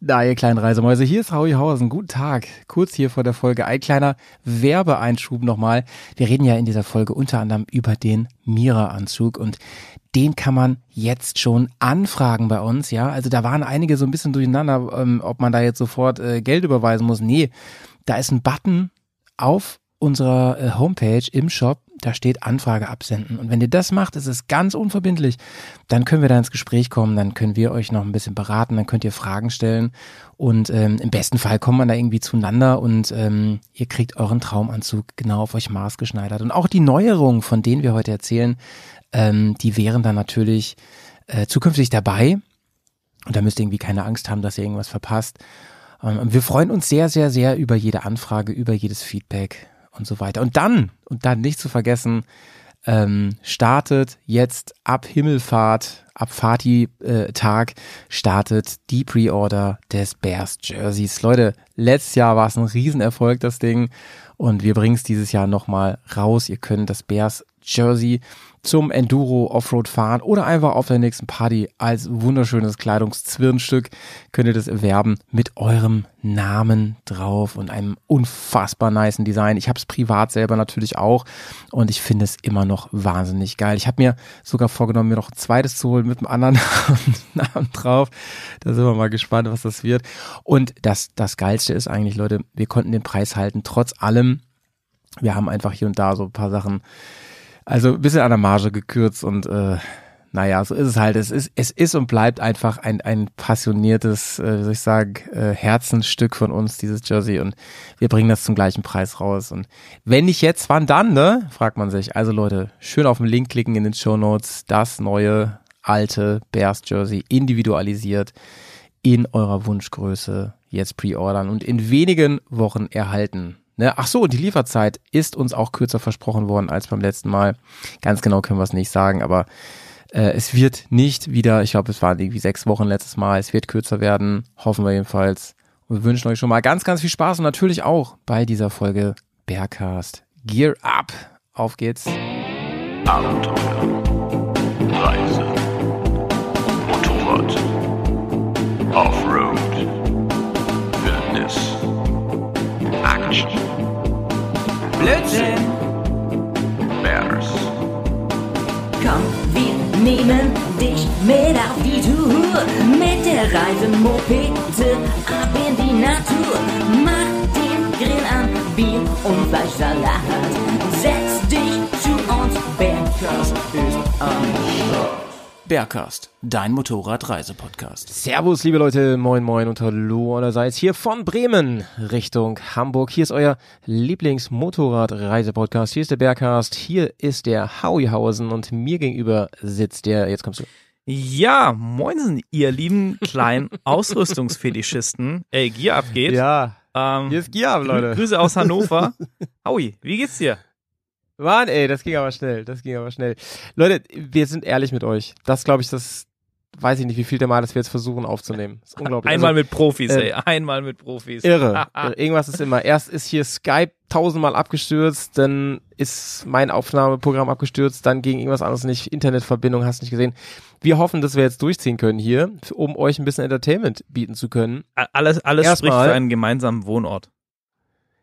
Da, ihr kleinen Reisemäuse, hier ist Howie Hausen. Guten Tag. Kurz hier vor der Folge ein kleiner Werbeeinschub nochmal. Wir reden ja in dieser Folge unter anderem über den Mira-Anzug und den kann man jetzt schon anfragen bei uns, ja. Also da waren einige so ein bisschen durcheinander, ähm, ob man da jetzt sofort äh, Geld überweisen muss. Nee, da ist ein Button auf unserer äh, Homepage im Shop, da steht Anfrage absenden. Und wenn ihr das macht, ist es ganz unverbindlich, dann können wir da ins Gespräch kommen, dann können wir euch noch ein bisschen beraten, dann könnt ihr Fragen stellen und ähm, im besten Fall kommt man da irgendwie zueinander und ähm, ihr kriegt euren Traumanzug genau auf euch maßgeschneidert. Und auch die Neuerungen, von denen wir heute erzählen, ähm, die wären dann natürlich äh, zukünftig dabei. Und da müsst ihr irgendwie keine Angst haben, dass ihr irgendwas verpasst. Ähm, wir freuen uns sehr, sehr, sehr über jede Anfrage, über jedes Feedback und so weiter. Und dann, und dann nicht zu vergessen, ähm, startet jetzt ab Himmelfahrt, ab Fati-Tag, startet die Pre-Order des Bears Jerseys. Leute, letztes Jahr war es ein Riesenerfolg, das Ding. Und wir bringen es dieses Jahr nochmal raus. Ihr könnt das Bears Jersey zum Enduro Offroad fahren oder einfach auf der nächsten Party als wunderschönes Kleidungszwirnstück könnt ihr das erwerben mit eurem Namen drauf und einem unfassbar niceen Design. Ich habe es privat selber natürlich auch und ich finde es immer noch wahnsinnig geil. Ich habe mir sogar vorgenommen, mir noch ein zweites zu holen mit einem anderen Namen drauf. Da sind wir mal gespannt, was das wird. Und das, das Geilste ist eigentlich, Leute, wir konnten den Preis halten, trotz allem. Wir haben einfach hier und da so ein paar Sachen also ein bisschen an der Marge gekürzt und äh, naja, so ist es halt. Es ist, es ist und bleibt einfach ein, ein passioniertes, äh, wie soll ich sagen, äh, Herzensstück von uns, dieses Jersey. Und wir bringen das zum gleichen Preis raus. Und wenn nicht jetzt, wann dann, ne? Fragt man sich. Also Leute, schön auf den Link klicken in den Show Notes. Das neue, alte Bears Jersey, individualisiert in eurer Wunschgröße jetzt pre-ordern und in wenigen Wochen erhalten. Ne? Ach so, die Lieferzeit ist uns auch kürzer versprochen worden als beim letzten Mal. Ganz genau können wir es nicht sagen, aber äh, es wird nicht wieder, ich glaube, es waren irgendwie sechs Wochen letztes Mal, es wird kürzer werden, hoffen wir jedenfalls. Und wir wünschen euch schon mal ganz, ganz viel Spaß und natürlich auch bei dieser Folge Bearcast. Gear up! Auf geht's! Abenteuer, Reise, Motorrad, Offroad, Wildnis, Action, Blödsinn! Bears, Komm, wir nehmen dich mit auf die Tour. Mit der Reisemopete ab in die Natur. Mach den Grill an, Bier und Fleischsalat. Setz dich zu uns, Bergkast ist am Start. Bergcast, dein Motorradreisepodcast. Servus, liebe Leute, moin moin und hallo allerseits hier von Bremen Richtung Hamburg. Hier ist euer Lieblingsmotorradreisepodcast. Hier ist der Bergcast, hier ist der Hauihausen und mir gegenüber sitzt der, jetzt kommst du. Ja, moinsen, ihr lieben kleinen Ausrüstungsfetischisten. Ey, Gier abgeht. Ja, Ähm, hier ist Giab, Grü- Leute. Grüße aus Hannover. Howie, wie geht's dir? Mann, ey, das ging aber schnell, das ging aber schnell. Leute, wir sind ehrlich mit euch. Das glaube ich, das weiß ich nicht, wie viel der Mal, dass wir jetzt versuchen aufzunehmen. Das ist unglaublich. Einmal Also, mit Profis, äh, ey. Einmal mit Profis. Irre, irre. Irgendwas ist immer. Erst ist hier Skype tausendmal abgestürzt, dann ist mein Aufnahmeprogramm abgestürzt, dann ging irgendwas anderes nicht, Internetverbindung hast nicht gesehen. Wir hoffen, dass wir jetzt durchziehen können hier, um euch ein bisschen Entertainment bieten zu können. Alles, alles spricht Erstmal- für einen gemeinsamen Wohnort.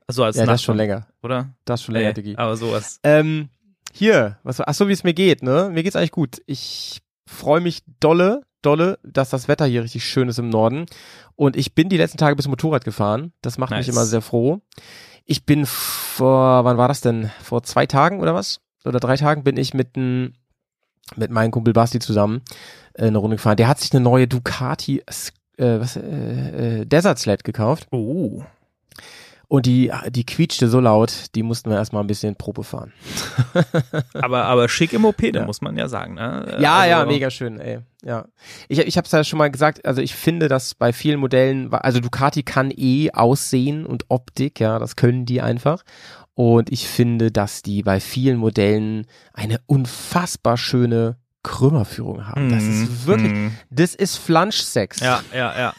Also als Ja, das ist schon länger. Oder? Das schon länger, Ey, Diggi. aber sowas. Ähm, hier, was, ach so, wie es mir geht, ne? Mir geht's eigentlich gut. Ich freue mich dolle, dolle, dass das Wetter hier richtig schön ist im Norden. Und ich bin die letzten Tage bis Motorrad gefahren. Das macht mich Nice. immer sehr froh. Ich bin vor, wann war das denn? Vor zwei Tagen oder was? Oder drei Tagen bin ich mit, n, mit meinem Kumpel Basti zusammen äh, eine Runde gefahren. Der hat sich eine neue Ducati äh, was, äh, äh, Desert Sled gekauft. Oh. Und die, die quietschte so laut, die mussten wir erstmal ein bisschen Probe fahren. Aber, aber schick im Mopede, Ja. muss man ja sagen. Ne? Ja, also, ja, mega schön, ey. Ja. Ich, ich habe es ja schon mal gesagt, also ich finde, dass bei vielen Modellen, also Ducati kann eh Aussehen und Optik, ja, das können die einfach. Und ich finde, dass die bei vielen Modellen eine unfassbar schöne Krümmerführung haben. Das ist wirklich, Mhm. das ist Flanschsex. Ja, ja, ja.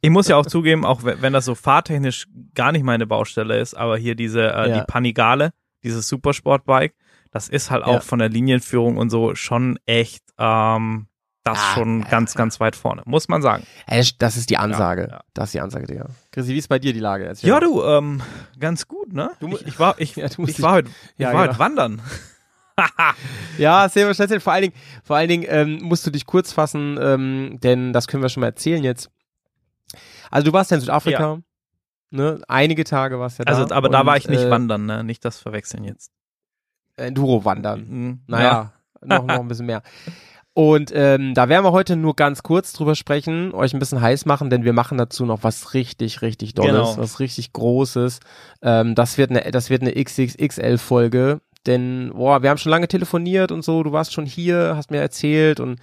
Ich muss ja auch zugeben, auch wenn das so fahrtechnisch gar nicht meine Baustelle ist, aber hier diese, äh, Ja. die Panigale, dieses Supersportbike, das ist halt auch Ja. von der Linienführung und so schon echt, ähm, das Ah, schon ganz, ganz weit vorne, muss man sagen. Ey, Das ist die Ansage. ja. Das ist die Ansage, Digga. Chrissy, wie ist bei dir die Lage? Erzähl Ja, mal. du, ähm, ganz gut, ne? Du ich, ich war, ich, Ja, ich war heute, ich Ja, war genau. heute wandern. Ja, sehr wahrscheinlich. Vor allen Dingen, vor allen Dingen ähm, musst du dich kurz fassen, ähm, denn das können wir schon mal erzählen jetzt. Also du warst ja in Südafrika. Ne? Einige Tage warst du ja da. Also, aber da und, war ich nicht äh, wandern, ne? Nicht das verwechseln jetzt. Enduro wandern. Mhm. Naja, noch, noch ein bisschen mehr. Und ähm, da werden wir heute nur ganz kurz drüber sprechen, euch ein bisschen heiß machen, denn wir machen dazu noch was richtig, richtig Dolles, Genau. was richtig Großes. Ähm, das wird eine, das wird eine XXXL-Folge, denn boah, wir haben schon lange telefoniert und so. Du warst schon hier, hast mir erzählt und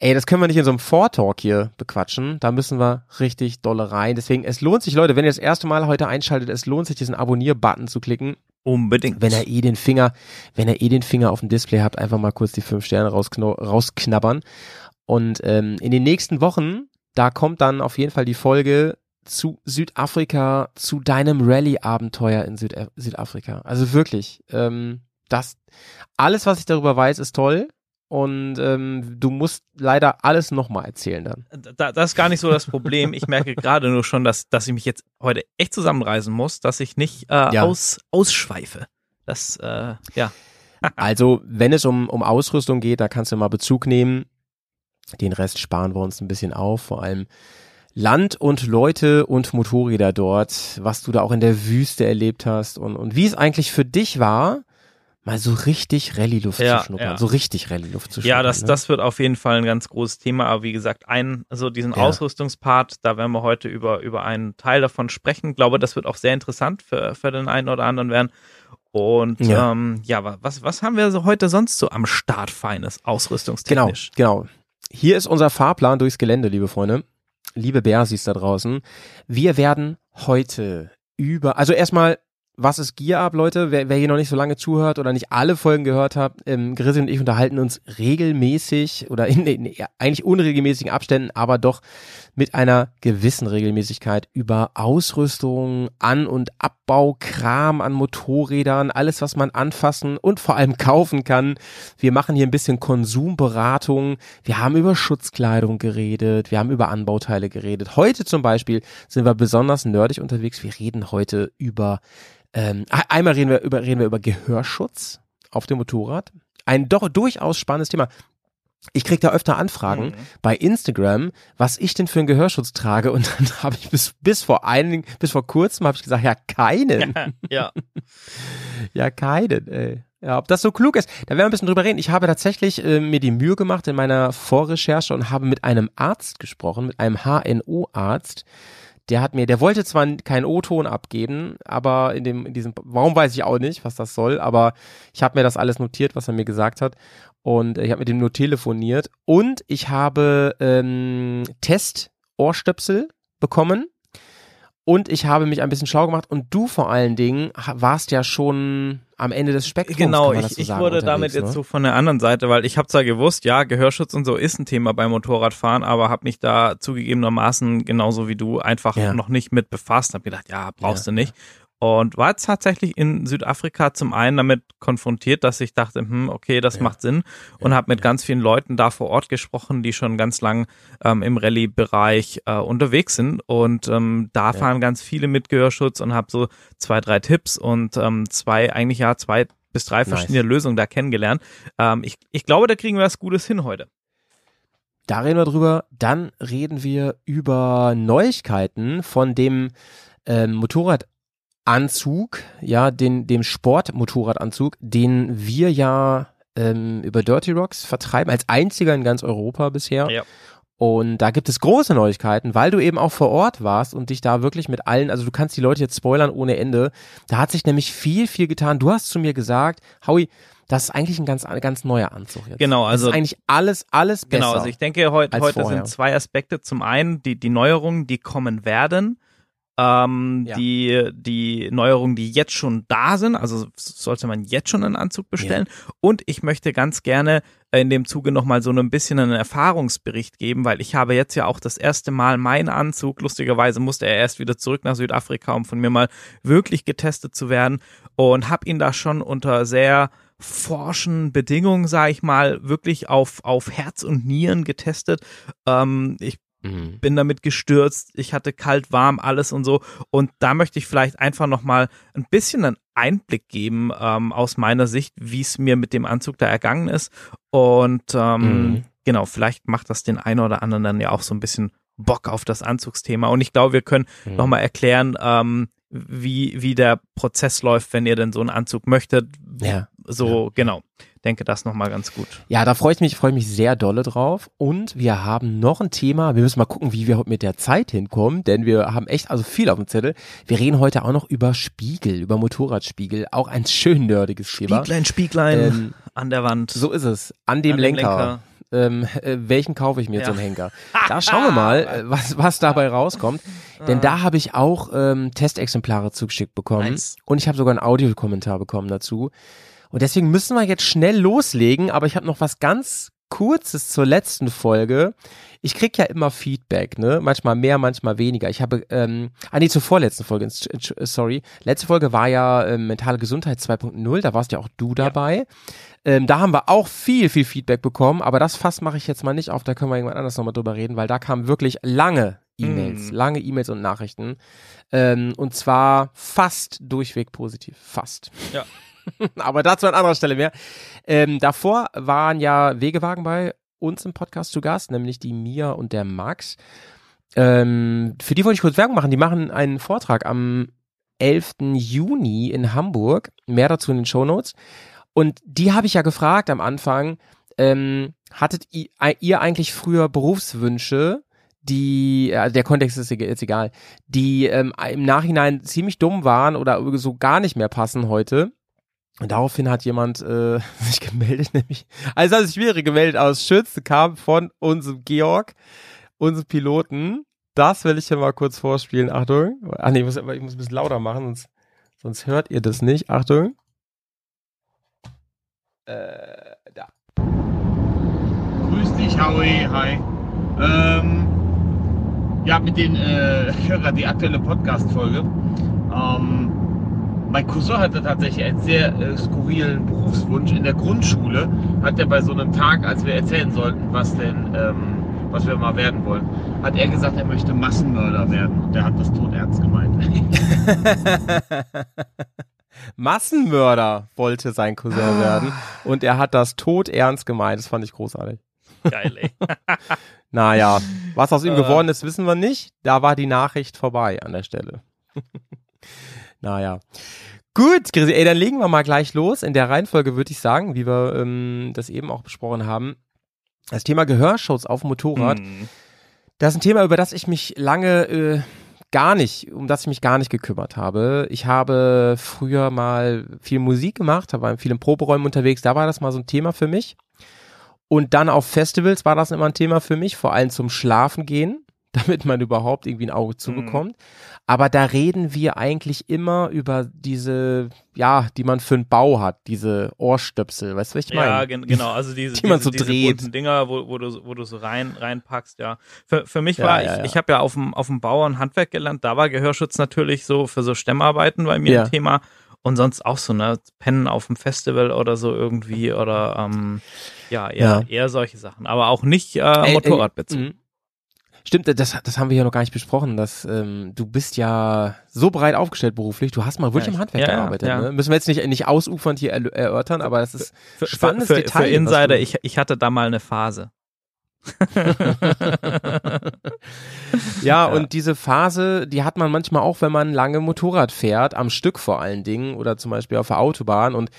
ey, das können wir nicht in so einem Vortalk hier bequatschen. Da müssen wir richtig dolle rein. Deswegen, es lohnt sich, Leute, wenn ihr das erste Mal heute einschaltet, es lohnt sich, diesen Abonnier-Button zu klicken Unbedingt. wenn er eh den Finger, wenn er eh den Finger auf dem Display habt, einfach mal kurz die fünf Sterne rausknabbern. Und ähm, in den nächsten Wochen, da kommt dann auf jeden Fall die Folge zu Südafrika, zu deinem Rallye-Abenteuer in Süd Südafrika. Also wirklich, ähm, das, alles, was ich darüber weiß, ist toll. Und ähm, du musst leider alles nochmal erzählen dann. da, das ist gar nicht so das Problem. Ich merke gerade nur schon, dass, dass ich mich jetzt heute echt zusammenreißen muss, dass ich nicht äh, Ja. aus, ausschweife. Das, äh, ja. Also, wenn es um, um Ausrüstung geht, da kannst du mal Bezug nehmen. Den Rest sparen wir uns ein bisschen auf, vor allem Land und Leute und Motorräder dort, was du da auch in der Wüste erlebt hast und, und wie es eigentlich für dich war, mal so richtig Rallye-Luft Ja, zu schnuppern, ja. so richtig Rallye-Luft zu schnuppern. Ja, das, ne? das wird auf jeden Fall ein ganz großes Thema. Aber wie gesagt, ein, also diesen Ja. Ausrüstungspart, da werden wir heute über, über einen Teil davon sprechen. Ich glaube, das wird auch sehr interessant für, für den einen oder anderen werden. Und Ja. ähm, ja wa- was, was haben wir so heute sonst so am Start Feines, Genau, ausrüstungstechnisch? genau. Hier ist unser Fahrplan durchs Gelände, liebe Freunde. Liebe Bersis da draußen. Wir werden heute über, also erstmal, was ist Gear Up, Leute? Wer, wer hier noch nicht so lange zuhört oder nicht alle Folgen gehört hat, ähm, Grizzly und ich unterhalten uns regelmäßig oder in, in ja, eigentlich unregelmäßigen Abständen, aber doch mit einer gewissen Regelmäßigkeit über Ausrüstung, An- und Abbau, Kram an Motorrädern, alles, was man anfassen und vor allem kaufen kann. Wir machen hier ein bisschen Konsumberatung. Wir haben über Schutzkleidung geredet. Wir haben über Anbauteile geredet. Heute zum Beispiel sind wir besonders nerdig unterwegs. Wir reden heute über, ähm, einmal reden wir über, reden wir über Gehörschutz auf dem Motorrad. Ein doch durchaus spannendes Thema. Ich krieg da öfter Anfragen bei Instagram, was ich denn für einen Gehörschutz trage und dann habe ich bis bis vor einigen bis vor kurzem habe ich gesagt, ja keinen. Ja. Ja, keinen, ey. Ja, ob das so klug ist, da werden wir ein bisschen drüber reden. Ich habe tatsächlich äh, mir die Mühe gemacht in meiner Vorrecherche und habe mit einem Arzt gesprochen, mit einem HNO-Arzt. Der hat mir, der wollte zwar keinen O-Ton abgeben, aber in dem, in diesem, warum weiß ich auch nicht, was das soll, aber ich habe mir das alles notiert, was er mir gesagt hat. Und äh, ich habe mit dem nur telefoniert. Und ich habe ähm, Test-Ohrstöpsel bekommen. Und ich habe mich ein bisschen schlau gemacht. Und du vor allen Dingen warst ja schon am Ende des Spektrums. Genau, ich, so ich sagen, wurde damit unterwegs, jetzt ne? so von der anderen Seite, weil ich habe zwar gewusst, ja, Gehörschutz und so ist ein Thema beim Motorradfahren, aber habe mich da zugegebenermaßen genauso wie du einfach Ja. noch nicht mit befasst. Habe gedacht, ja, brauchst Ja, du nicht. Und war jetzt tatsächlich in Südafrika zum einen damit konfrontiert, dass ich dachte, hm, okay, das macht Sinn. Und habe mit ganz vielen Leuten da vor Ort gesprochen, die schon ganz lang ähm, im Rallye-Bereich äh, unterwegs sind. Und ähm, da fahren ganz viele mit Gehörschutz und habe so zwei, drei Tipps und ähm, zwei, eigentlich ja, zwei bis drei Nice. verschiedene Lösungen da kennengelernt. Ähm, ich, ich glaube, da kriegen wir was Gutes hin heute. Da reden wir drüber. Dann reden wir über Neuigkeiten von dem ähm, Motorradanzug, ja, den, dem Sportmotorradanzug, den wir ja ähm, über Dirty Rocks vertreiben, als einziger in ganz Europa bisher. Ja. Und da gibt es große Neuigkeiten, weil du eben auch vor Ort warst und dich da wirklich mit allen, also du kannst die Leute jetzt spoilern ohne Ende. Da hat sich nämlich viel, viel getan. Du hast zu mir gesagt, Howie, das ist eigentlich ein ganz, ganz neuer Anzug jetzt. Genau, also- das ist eigentlich alles, alles besser. Genau, also ich denke, heut, heute vorher. sind zwei Aspekte. Zum einen die, die Neuerungen, die kommen werden. Ähm, Ja. die, die Neuerungen, die jetzt schon da sind, also sollte man jetzt schon einen Anzug bestellen. Und ich möchte ganz gerne in dem Zuge nochmal so ein bisschen einen Erfahrungsbericht geben, weil ich habe jetzt ja auch das erste Mal meinen Anzug, lustigerweise musste er erst wieder zurück nach Südafrika, um von mir mal wirklich getestet zu werden und habe ihn da schon unter sehr forschen Bedingungen, sage ich mal, wirklich auf, auf Herz und Nieren getestet. Ähm, ich Mhm. bin damit gestürzt, ich hatte kalt, warm, alles und so. Und da möchte ich vielleicht einfach nochmal ein bisschen einen Einblick geben ähm, aus meiner Sicht, wie es mir mit dem Anzug da ergangen ist. Und ähm, Mhm. genau, vielleicht macht das den einen oder anderen dann ja auch so ein bisschen Bock auf das Anzugsthema. Und ich glaube, wir können Mhm. nochmal erklären, ähm, wie, wie der Prozess läuft, wenn ihr denn so einen Anzug möchtet. Ja. So, genau. Denke das nochmal ganz gut. Ja, da freue ich mich, freue ich mich sehr dolle drauf. Und wir haben noch ein Thema. Wir müssen mal gucken, wie wir mit der Zeit hinkommen, denn wir haben echt also viel auf dem Zettel. Wir reden heute auch noch über Spiegel, über Motorradspiegel. Auch ein schön nerdiges Thema. Spieglein, Spieglein Ähm, an der Wand. So ist es. An dem An Lenker. Lenker. Ähm, äh, welchen kaufe ich mir Ja. zum Henker? Da schauen wir mal, äh, was, was dabei rauskommt. Denn da habe ich auch ähm, Testexemplare zugeschickt bekommen. Nice. Und ich habe sogar einen Audiokommentar bekommen dazu. Und deswegen müssen wir jetzt schnell loslegen, aber ich habe noch was ganz Kurzes zur letzten Folge. Ich krieg ja immer Feedback, ne? Manchmal mehr, manchmal weniger. Ich habe, ähm, ah nee, zur vorletzten Folge, sorry. Letzte Folge war ja ähm, Mentale Gesundheit 2.0, da warst ja auch du dabei. Ähm, da haben wir auch viel, viel Feedback bekommen, aber das Fass mache ich jetzt mal nicht auf, da können wir irgendwann anders nochmal drüber reden, weil da kamen wirklich lange E-Mails, Mm. lange E-Mails und Nachrichten. Ähm, und zwar fast durchweg positiv. Fast. Ja. aber dazu an anderer Stelle mehr. Ähm, davor waren ja Wegewagen bei uns im Podcast zu Gast, nämlich die Mia und der Max. Ähm, für die wollte ich kurz Werbung machen. Die machen einen Vortrag am 11. Juni in Hamburg. Mehr dazu in den Shownotes. Und die habe ich ja gefragt am Anfang, ähm, hattet ihr eigentlich früher Berufswünsche, die, äh, der Kontext ist jetzt egal, die ähm, im Nachhinein ziemlich dumm waren oder so gar nicht mehr passen heute? Und daraufhin hat jemand äh, sich gemeldet, nämlich, also das wäre gemeldet aus Schütz, kam von unserem Georg, unserem Piloten. Das will ich hier mal kurz vorspielen. Achtung. Ach nee, ich muss, ich muss ein bisschen lauter machen, sonst, sonst hört ihr das nicht. Achtung. Äh, da. Grüß dich, Howie, hi. Ähm, ja, mit den äh, Hörer, die aktuelle Podcast-Folge. Ähm, mein Cousin hatte tatsächlich einen sehr äh, skurrilen Berufswunsch. In der Grundschule hat er bei so einem Tag, als wir erzählen sollten, was denn, ähm, was wir mal werden wollen, hat er gesagt, er möchte Massenmörder werden. Und der hat das tot ernst gemeint. Massenmörder wollte sein Cousin werden und er hat das tot ernst gemeint. Das fand ich großartig. Geil, ey. Naja, was aus ihm Äh. geworden ist, wissen wir nicht. Da war die Nachricht vorbei an der Stelle. naja. Gut, Chrissy, ey, dann legen wir mal gleich los. In der Reihenfolge würde ich sagen, wie wir ähm, das eben auch besprochen haben. Das Thema Gehörschutz auf dem Motorrad. Hm. Das ist ein Thema, über das ich mich lange äh, gar nicht, um das ich mich gar nicht gekümmert habe. Ich habe früher mal viel Musik gemacht, da war in vielen Proberäumen unterwegs, da war das mal so ein Thema für mich. Und dann auf Festivals war das immer ein Thema für mich, vor allem zum Schlafen gehen, damit man überhaupt irgendwie ein Auge zubekommt. Aber da reden wir eigentlich immer über diese, ja, die man für einen Bau hat, diese Ohrstöpsel, weißt du, was ich meine? Ja, gen genau, also diese, die man diese, so diese dreht. bunten Dinger, wo, wo, du, wo du so rein reinpackst, ja. Für, für mich Ja, war, ja, ich, ja. ich habe ja auf dem, auf dem und Handwerk gelernt, da war Gehörschutz natürlich so für so Stemmarbeiten bei mir ein Thema. Und sonst auch so, ne, Pennen auf dem Festival oder so irgendwie oder ähm, ja, eher, Ja. eher solche Sachen. Aber auch nicht äh, Motorradbezug. mhm. Stimmt, das, das haben wir ja noch gar nicht besprochen, dass ähm, du bist ja so breit aufgestellt beruflich, du hast mal wirklich Ja, im Handwerk ja, gearbeitet. ja. Ne? Müssen wir jetzt nicht, nicht ausufernd hier erörtern, aber das ist Für, spannendes für, für, Detail, für Insider, ich, ich hatte da mal eine Phase. Ja, und diese Phase, die hat man manchmal auch, wenn man lange Motorrad fährt, am Stück vor allen Dingen oder zum Beispiel auf der Autobahn. Und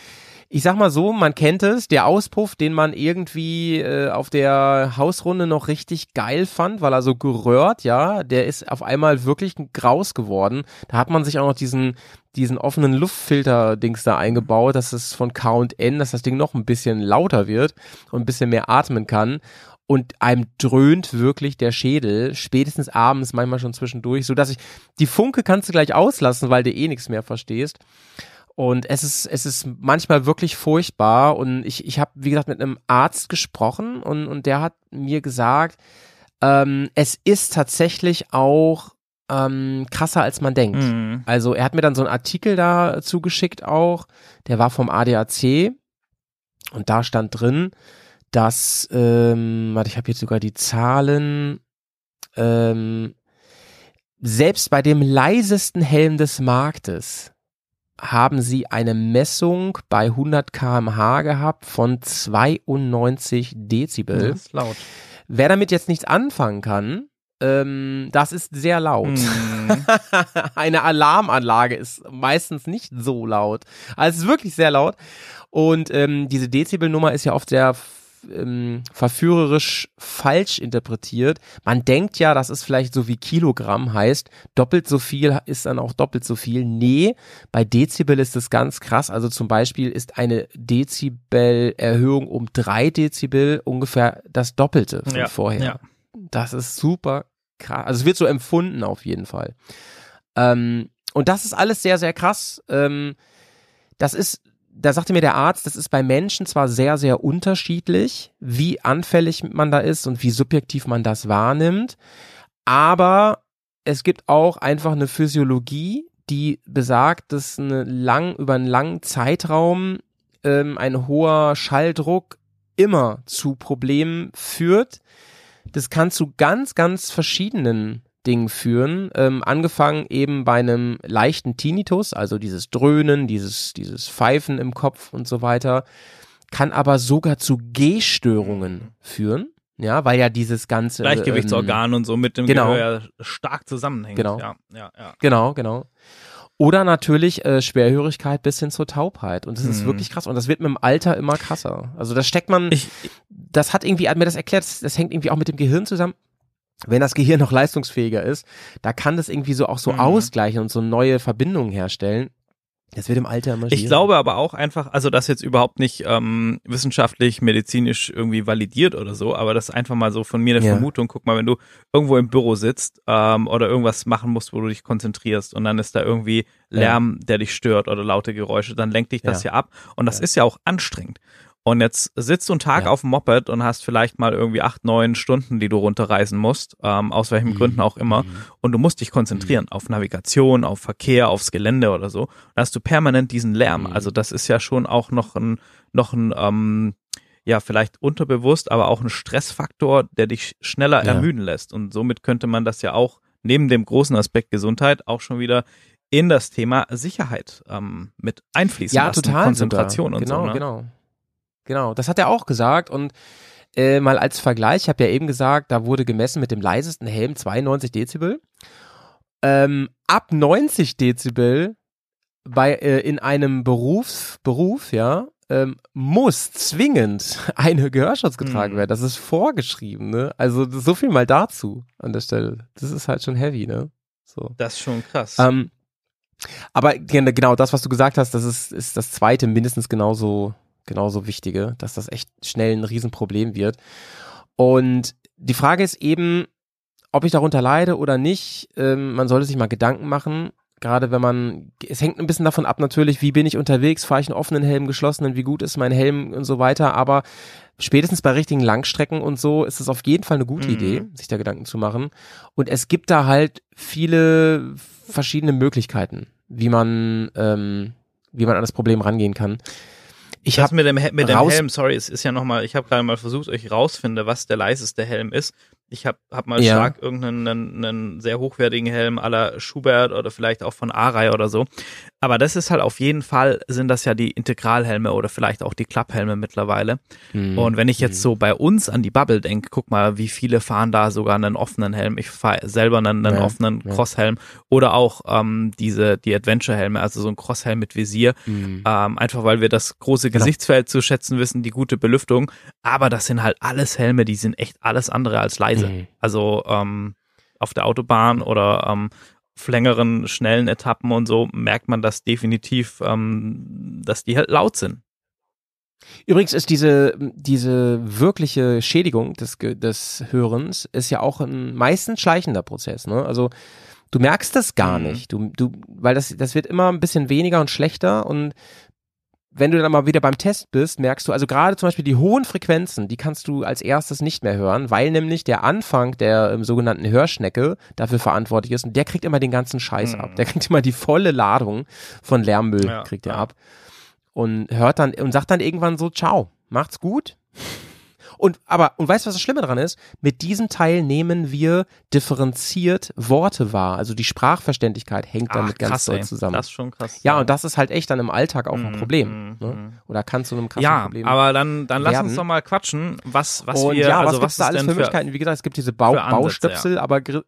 ich sag mal so, man kennt es, der Auspuff, den man irgendwie äh, auf der Hausrunde noch richtig geil fand, weil er so geröhrt, ja, der ist auf einmal wirklich graus geworden. Da hat man sich auch noch diesen diesen offenen Luftfilter-Dings da eingebaut, dass es von K&N, dass das Ding noch ein bisschen lauter wird und ein bisschen mehr atmen kann und einem dröhnt wirklich der Schädel, spätestens abends, manchmal schon zwischendurch, so dass ich, die Funke kannst du gleich auslassen, weil du eh nichts mehr verstehst. Und es ist, es ist manchmal wirklich furchtbar. Und ich, ich habe, wie gesagt, mit einem Arzt gesprochen und, und der hat mir gesagt, ähm, es ist tatsächlich auch ähm, krasser, als man denkt. Mhm. Also er hat mir dann so einen Artikel da zugeschickt auch, der war vom ADAC Und da stand drin, dass, ähm, warte, ich habe jetzt sogar die Zahlen, ähm, selbst bei dem leisesten Helm des Marktes haben sie eine Messung bei 100 kmh gehabt von 92 Dezibel. Das ist laut. Wer damit jetzt nichts anfangen kann, ähm, das ist sehr laut. Mhm. Eine Alarmanlage ist meistens nicht so laut. Also es ist wirklich sehr laut. Und ähm, diese Dezibelnummer ist ja oft sehr ähm, verführerisch falsch interpretiert. Man denkt ja, das ist vielleicht so wie Kilogramm heißt, doppelt so viel ist dann auch doppelt so viel. Nee, bei Dezibel ist es ganz krass. Also zum Beispiel ist eine Dezibel-Erhöhung um drei Dezibel ungefähr das Doppelte von Ja, vorher. ja. Das ist super krass. Also es wird so empfunden auf jeden Fall. Ähm, und das ist alles sehr, sehr krass. Ähm, das ist, da sagte mir der Arzt, das ist bei Menschen zwar sehr, sehr unterschiedlich, wie anfällig man da ist und wie subjektiv man das wahrnimmt, aber es gibt auch einfach eine Physiologie, die besagt, dass eine lang, über einen langen Zeitraum ähm, ein hoher Schalldruck immer zu Problemen führt. Das kann zu ganz, ganz verschiedenen Dingen führen. Ähm, angefangen eben bei einem leichten Tinnitus, also dieses Dröhnen, dieses, dieses Pfeifen im Kopf und so weiter, kann aber sogar zu Gehstörungen führen. Ja, weil ja dieses ganze ähm, Gleichgewichtsorgan und so mit dem genau. Gehör ja stark zusammenhängt. Genau. Ja, ja, ja. Genau, genau. Oder natürlich äh, Schwerhörigkeit bis hin zur Taubheit. Und das ist Mhm. wirklich krass. Und das wird mit dem Alter immer krasser. Also das steckt man, Ich, das hat irgendwie, hat mir das erklärt, das, das hängt irgendwie auch mit dem Gehirn zusammen. Wenn das Gehirn noch leistungsfähiger ist, da kann das irgendwie so auch so Mhm. ausgleichen und so neue Verbindungen herstellen. Das wird im Alter immer Ich schwieriger. glaube aber auch einfach, also das jetzt überhaupt nicht ähm, wissenschaftlich, medizinisch irgendwie validiert oder so, aber das ist einfach mal so von mir eine Ja. Vermutung. Guck mal, wenn du irgendwo im Büro sitzt ähm, oder irgendwas machen musst, wo du dich konzentrierst und dann ist da irgendwie Lärm, der dich stört oder laute Geräusche, dann lenkt dich das ja, Ja. ab und das Ja. ist ja auch anstrengend. Und jetzt sitzt du einen Tag Ja. auf dem Moped und hast vielleicht mal irgendwie acht, neun Stunden, die du runterreisen musst, ähm, aus welchen Mhm. Gründen auch immer. Und du musst dich konzentrieren auf Navigation, auf Verkehr, aufs Gelände oder so. Da hast du permanent diesen Lärm. Mhm. Also das ist ja schon auch noch ein, noch ein, ähm, ja, vielleicht unterbewusst, aber auch ein Stressfaktor, der dich schneller Ja. ermüden lässt. Und somit könnte man das ja auch neben dem großen Aspekt Gesundheit auch schon wieder in das Thema Sicherheit ähm, mit einfließen ja, lassen. total. Konzentration sogar. und genau, so. Ne? Genau, genau. Das hat er auch gesagt und äh, mal als Vergleich, ich habe ja eben gesagt, da wurde gemessen mit dem leisesten Helm 92 Dezibel. Ähm, ab 90 Dezibel bei äh, in einem Berufs, Beruf, ja, ähm, muss zwingend eine Gehörschutz getragen Mhm. werden. Das ist vorgeschrieben, ne? Also so viel mal dazu an der Stelle. Das ist halt schon heavy, ne? So. Das ist schon krass. Ähm, aber gen- genau das, was du gesagt hast, das ist, ist das zweite mindestens genauso, genauso wichtige, dass das echt schnell ein Riesenproblem wird. Und die Frage ist eben, ob ich darunter leide oder nicht. Ähm, man sollte sich mal Gedanken machen. Gerade wenn man, es hängt ein bisschen davon ab natürlich, wie bin ich unterwegs, fahre ich einen offenen Helm, geschlossenen, wie gut ist mein Helm und so weiter. Aber spätestens bei richtigen Langstrecken und so ist es auf jeden Fall eine gute Mhm. Idee, sich da Gedanken zu machen. Und es gibt da halt viele verschiedene Möglichkeiten, wie man, ähm, wie man an das Problem rangehen kann. Ich habe mit dem, mit dem Helm, sorry, es ist ja nochmal, ich habe gerade mal versucht, euch rausfinde, was der leiseste Helm ist. Ich habe hab mal Ja. stark irgendeinen einen, einen sehr hochwertigen Helm aller Schubert oder vielleicht auch von Arai oder so. Aber das ist halt auf jeden Fall, sind das ja die Integralhelme oder vielleicht auch die Klapphelme mittlerweile. Mhm. Und wenn ich jetzt so bei uns an die Bubble denke, guck mal, wie viele fahren da sogar einen offenen Helm. Ich fahre selber einen, einen Ja, offenen ja. Crosshelm oder auch ähm, diese die Adventure-Helme, also so ein Crosshelm mit Visier. Mhm. Ähm, einfach weil wir das große Genau. Gesichtsfeld zu schätzen wissen, die gute Belüftung. Aber das sind halt alles Helme, die sind echt alles andere als leise. Mhm. Also ähm, auf der Autobahn oder ähm, auf längeren, schnellen Etappen und so merkt man das definitiv, ähm, dass die halt laut sind. Übrigens ist diese, diese wirkliche Schädigung des, des Hörens ist ja auch ein meistens schleichender Prozess. Ne? Also du merkst das gar Mhm. nicht. Du, du, weil das, das wird immer ein bisschen weniger und schlechter und wenn du dann mal wieder beim Test bist, merkst du, also gerade zum Beispiel die hohen Frequenzen, die kannst du als erstes nicht mehr hören, weil nämlich der Anfang der ähm, sogenannten Hörschnecke dafür verantwortlich ist und der kriegt immer den ganzen Scheiß Mhm. ab. Der kriegt immer die volle Ladung von Lärmmüll, Ja, kriegt er ja. ab und hört dann und sagt dann irgendwann so Ciao. macht's gut. Und aber und weißt du, was das Schlimme dran ist? Mit diesem Teil nehmen wir differenziert Worte wahr. Also die Sprachverständlichkeit hängt Ach, damit ganz doll zusammen. Das ist schon krass. ja, und das ist halt echt dann im Alltag auch ein Mhm, Problem. mhm, Ne? mhm. Oder kann zu einem krassen ja, Problem. aber dann, dann lass uns doch mal quatschen, was, was und wir, ja, also was gibt's was da ist alles für Möglichkeiten? Wie gesagt, es gibt diese Bau für Ansätze, Baustöpsel, aber Gri-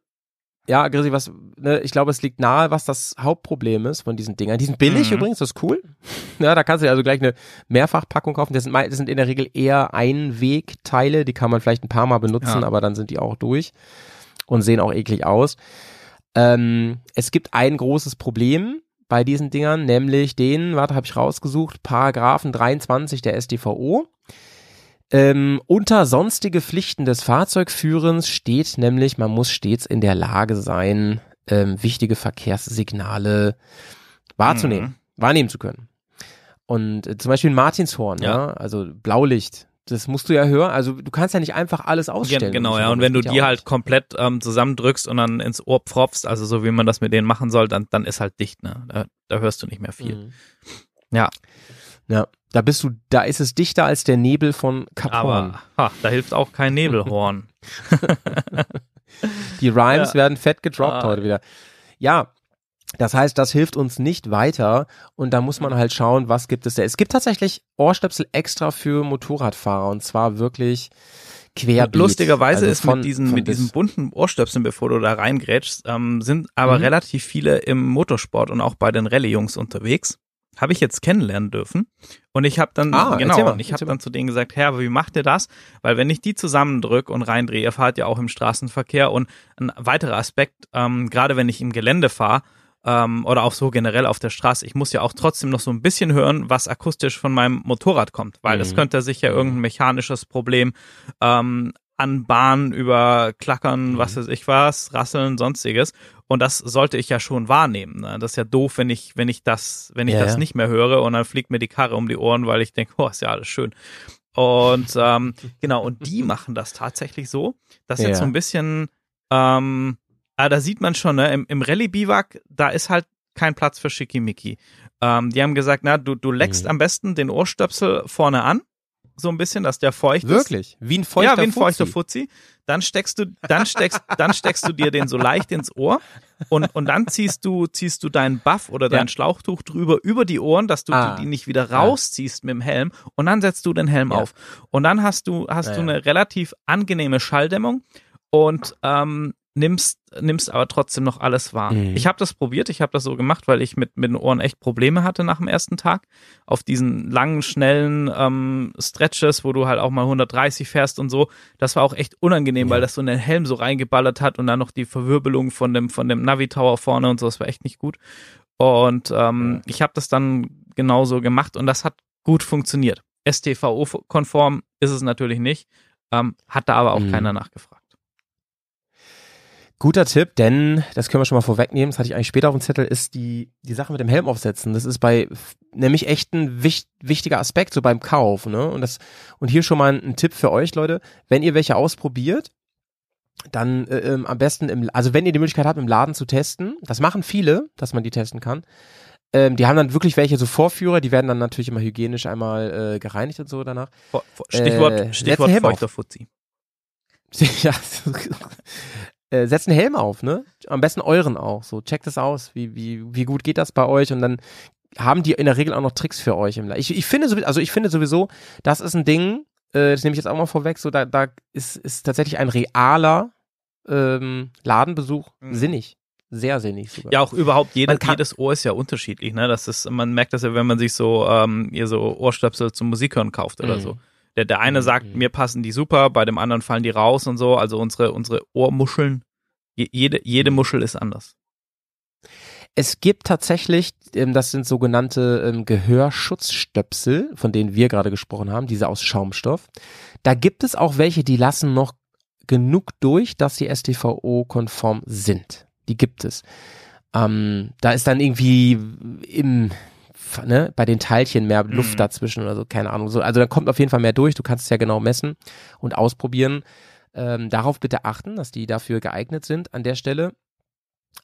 ja, Grissi, was, ne, ich glaube, es liegt nahe, was das Hauptproblem ist von diesen Dingern. Die sind billig Mhm. übrigens, das ist cool. Ja, da kannst du dir also gleich eine Mehrfachpackung kaufen. Das sind, das sind in der Regel eher Einwegteile, die kann man vielleicht ein paar Mal benutzen, Ja. aber dann sind die auch durch und sehen auch eklig aus. Ähm, es gibt ein großes Problem bei diesen Dingern, nämlich den, warte, habe ich rausgesucht, Paragraphen 23 der StVO. Ähm, unter sonstige Pflichten des Fahrzeugführens steht nämlich, man muss stets in der Lage sein, ähm, wichtige Verkehrssignale wahrzunehmen, wahrnehmen zu können. Und äh, zum Beispiel ein Martinshorn, ja. Ja. also Blaulicht, das musst du ja hören. Also du kannst ja nicht einfach alles ausstellen. Genau, so. ja. Und wenn du die halt komplett ähm, zusammendrückst und dann ins Ohr pfropfst, also so wie man das mit denen machen soll, dann, dann ist halt dicht, ne? Da, da hörst du nicht mehr viel. Mhm. Ja. Ja, da bist du, da ist es dichter als der Nebel von Horn. Aber ha, da hilft auch kein Nebelhorn. Die Rhymes Ja. werden fett gedroppt Ah. heute wieder. Ja, das heißt, das hilft uns nicht weiter und da muss man halt schauen, was gibt es da. Es gibt tatsächlich Ohrstöpsel extra für Motorradfahrer und zwar wirklich querbeet. Lustigerweise Also ist von- mit diesen, mit diesen bunten Ohrstöpseln, bevor du da reingrätschst, ähm, sind aber Mhm. relativ viele im Motorsport und auch bei den Rallye-Jungs unterwegs. Habe ich jetzt kennenlernen dürfen. Und ich habe dann, Ah, genau, mal, und ich habe dann zu denen gesagt, Herr, wie macht ihr das? Weil wenn ich die zusammendrück und reindrehe, ihr fahrt ja auch im Straßenverkehr und ein weiterer Aspekt, ähm, gerade wenn ich im Gelände fahre, ähm, oder auch so generell auf der Straße, ich muss ja auch trotzdem noch so ein bisschen hören, was akustisch von meinem Motorrad kommt, weil es Mhm. könnte sicher irgendein mechanisches Problem ähm, an Bahn über Klackern, Mhm. was weiß ich was, Rasseln, sonstiges. Und das sollte ich ja schon wahrnehmen. Ne? Das ist ja doof, wenn ich, wenn ich das, wenn ich Ja, das ja. nicht mehr höre und dann fliegt mir die Karre um die Ohren, weil ich denke, oh, ist ja alles schön. Und ähm, genau, und die machen das tatsächlich so. Das ist Ja. jetzt so ein bisschen, ähm, ah, da sieht man schon, ne, im, im Rallye-Biwak, da ist halt kein Platz für Schickimicki. Ähm, die haben gesagt, na, du, du leckst Mhm. am besten den Ohrstöpsel vorne an, so ein bisschen, dass der feucht ist. Wirklich? Wie ein feuchter ja, wie ein feuchter Fuzzi. Fuzzi. Dann steckst du, dann steckst, dann steckst du dir den so leicht ins Ohr und, und dann ziehst du, ziehst du deinen Buff oder dein Ja. Schlauchtuch drüber über die Ohren, dass du Ah. die nicht wieder rausziehst mit dem Helm und dann setzt du den Helm Ja. auf. Und dann hast du, hast Ja, du ja. eine relativ angenehme Schalldämmung und ähm, nimmst, nimmst aber trotzdem noch alles wahr. Mhm. Ich habe das probiert, ich habe das so gemacht, weil ich mit, mit den Ohren echt Probleme hatte nach dem ersten Tag. Auf diesen langen, schnellen ähm, Stretches, wo du halt auch mal 130 fährst und so. Das war auch echt unangenehm, weil das so in den Helm so reingeballert hat und dann noch die Verwirbelung von dem, von dem Navi-Tower vorne und so, das war echt nicht gut. Und ähm, ich habe das dann genauso gemacht und das hat gut funktioniert. STVO-konform ist es natürlich nicht, ähm, hat da aber auch Mhm. keiner nachgefragt. Guter Tipp, denn das können wir schon mal vorwegnehmen, das hatte ich eigentlich später auf dem Zettel, ist die, die Sache mit dem Helm aufsetzen. Das ist bei nämlich echt ein wich, wichtiger Aspekt so beim Kauf. Ne? Und, das, und hier schon mal ein, ein Tipp für euch, Leute. Wenn ihr welche ausprobiert, dann äh, ähm, am besten, im, also wenn ihr die Möglichkeit habt, im Laden zu testen, das machen viele, dass man die testen kann. Ähm, die haben dann wirklich welche so Vorführer, die werden dann natürlich immer hygienisch einmal äh, gereinigt und so danach. Stichwort, Äh, Stichwort feuchter Fuzzi. Ja, äh, setzt einen Helm auf, ne? Am besten euren auch. So, checkt es aus. Wie, wie, wie gut geht das bei euch? Und dann haben die in der Regel auch noch Tricks für euch im Ich, ich finde sowieso, also ich finde sowieso, das ist ein Ding, äh, das nehme ich jetzt auch mal vorweg, so da, da ist, ist tatsächlich ein realer ähm, Ladenbesuch Mhm. sinnig. Sehr sinnig sogar. Ja, auch überhaupt jede, jedes Ohr ist ja unterschiedlich, ne? Das ist, man merkt das ja, wenn man sich so, ähm, ihr so Ohrstöpsel zum Musikhören kauft oder Mhm. so. Der, der eine sagt, mhm. mir passen die super, bei dem anderen fallen die raus und so. Also unsere, unsere Ohrmuscheln, je, jede, jede Mhm. Muschel ist anders. Es gibt tatsächlich, ähm, das sind sogenannte ähm, Gehörschutzstöpsel, von denen wir gerade gesprochen haben, diese aus Schaumstoff. Da gibt es auch welche, die lassen noch genug durch, dass sie STVO-konform sind. Die gibt es. Ähm, da ist dann irgendwie im, ne, bei den Teilchen mehr Luft Mhm. dazwischen oder so, keine Ahnung. So, also da kommt auf jeden Fall mehr durch. Du kannst es ja genau messen und ausprobieren. Ähm, darauf bitte achten, dass die dafür geeignet sind an der Stelle.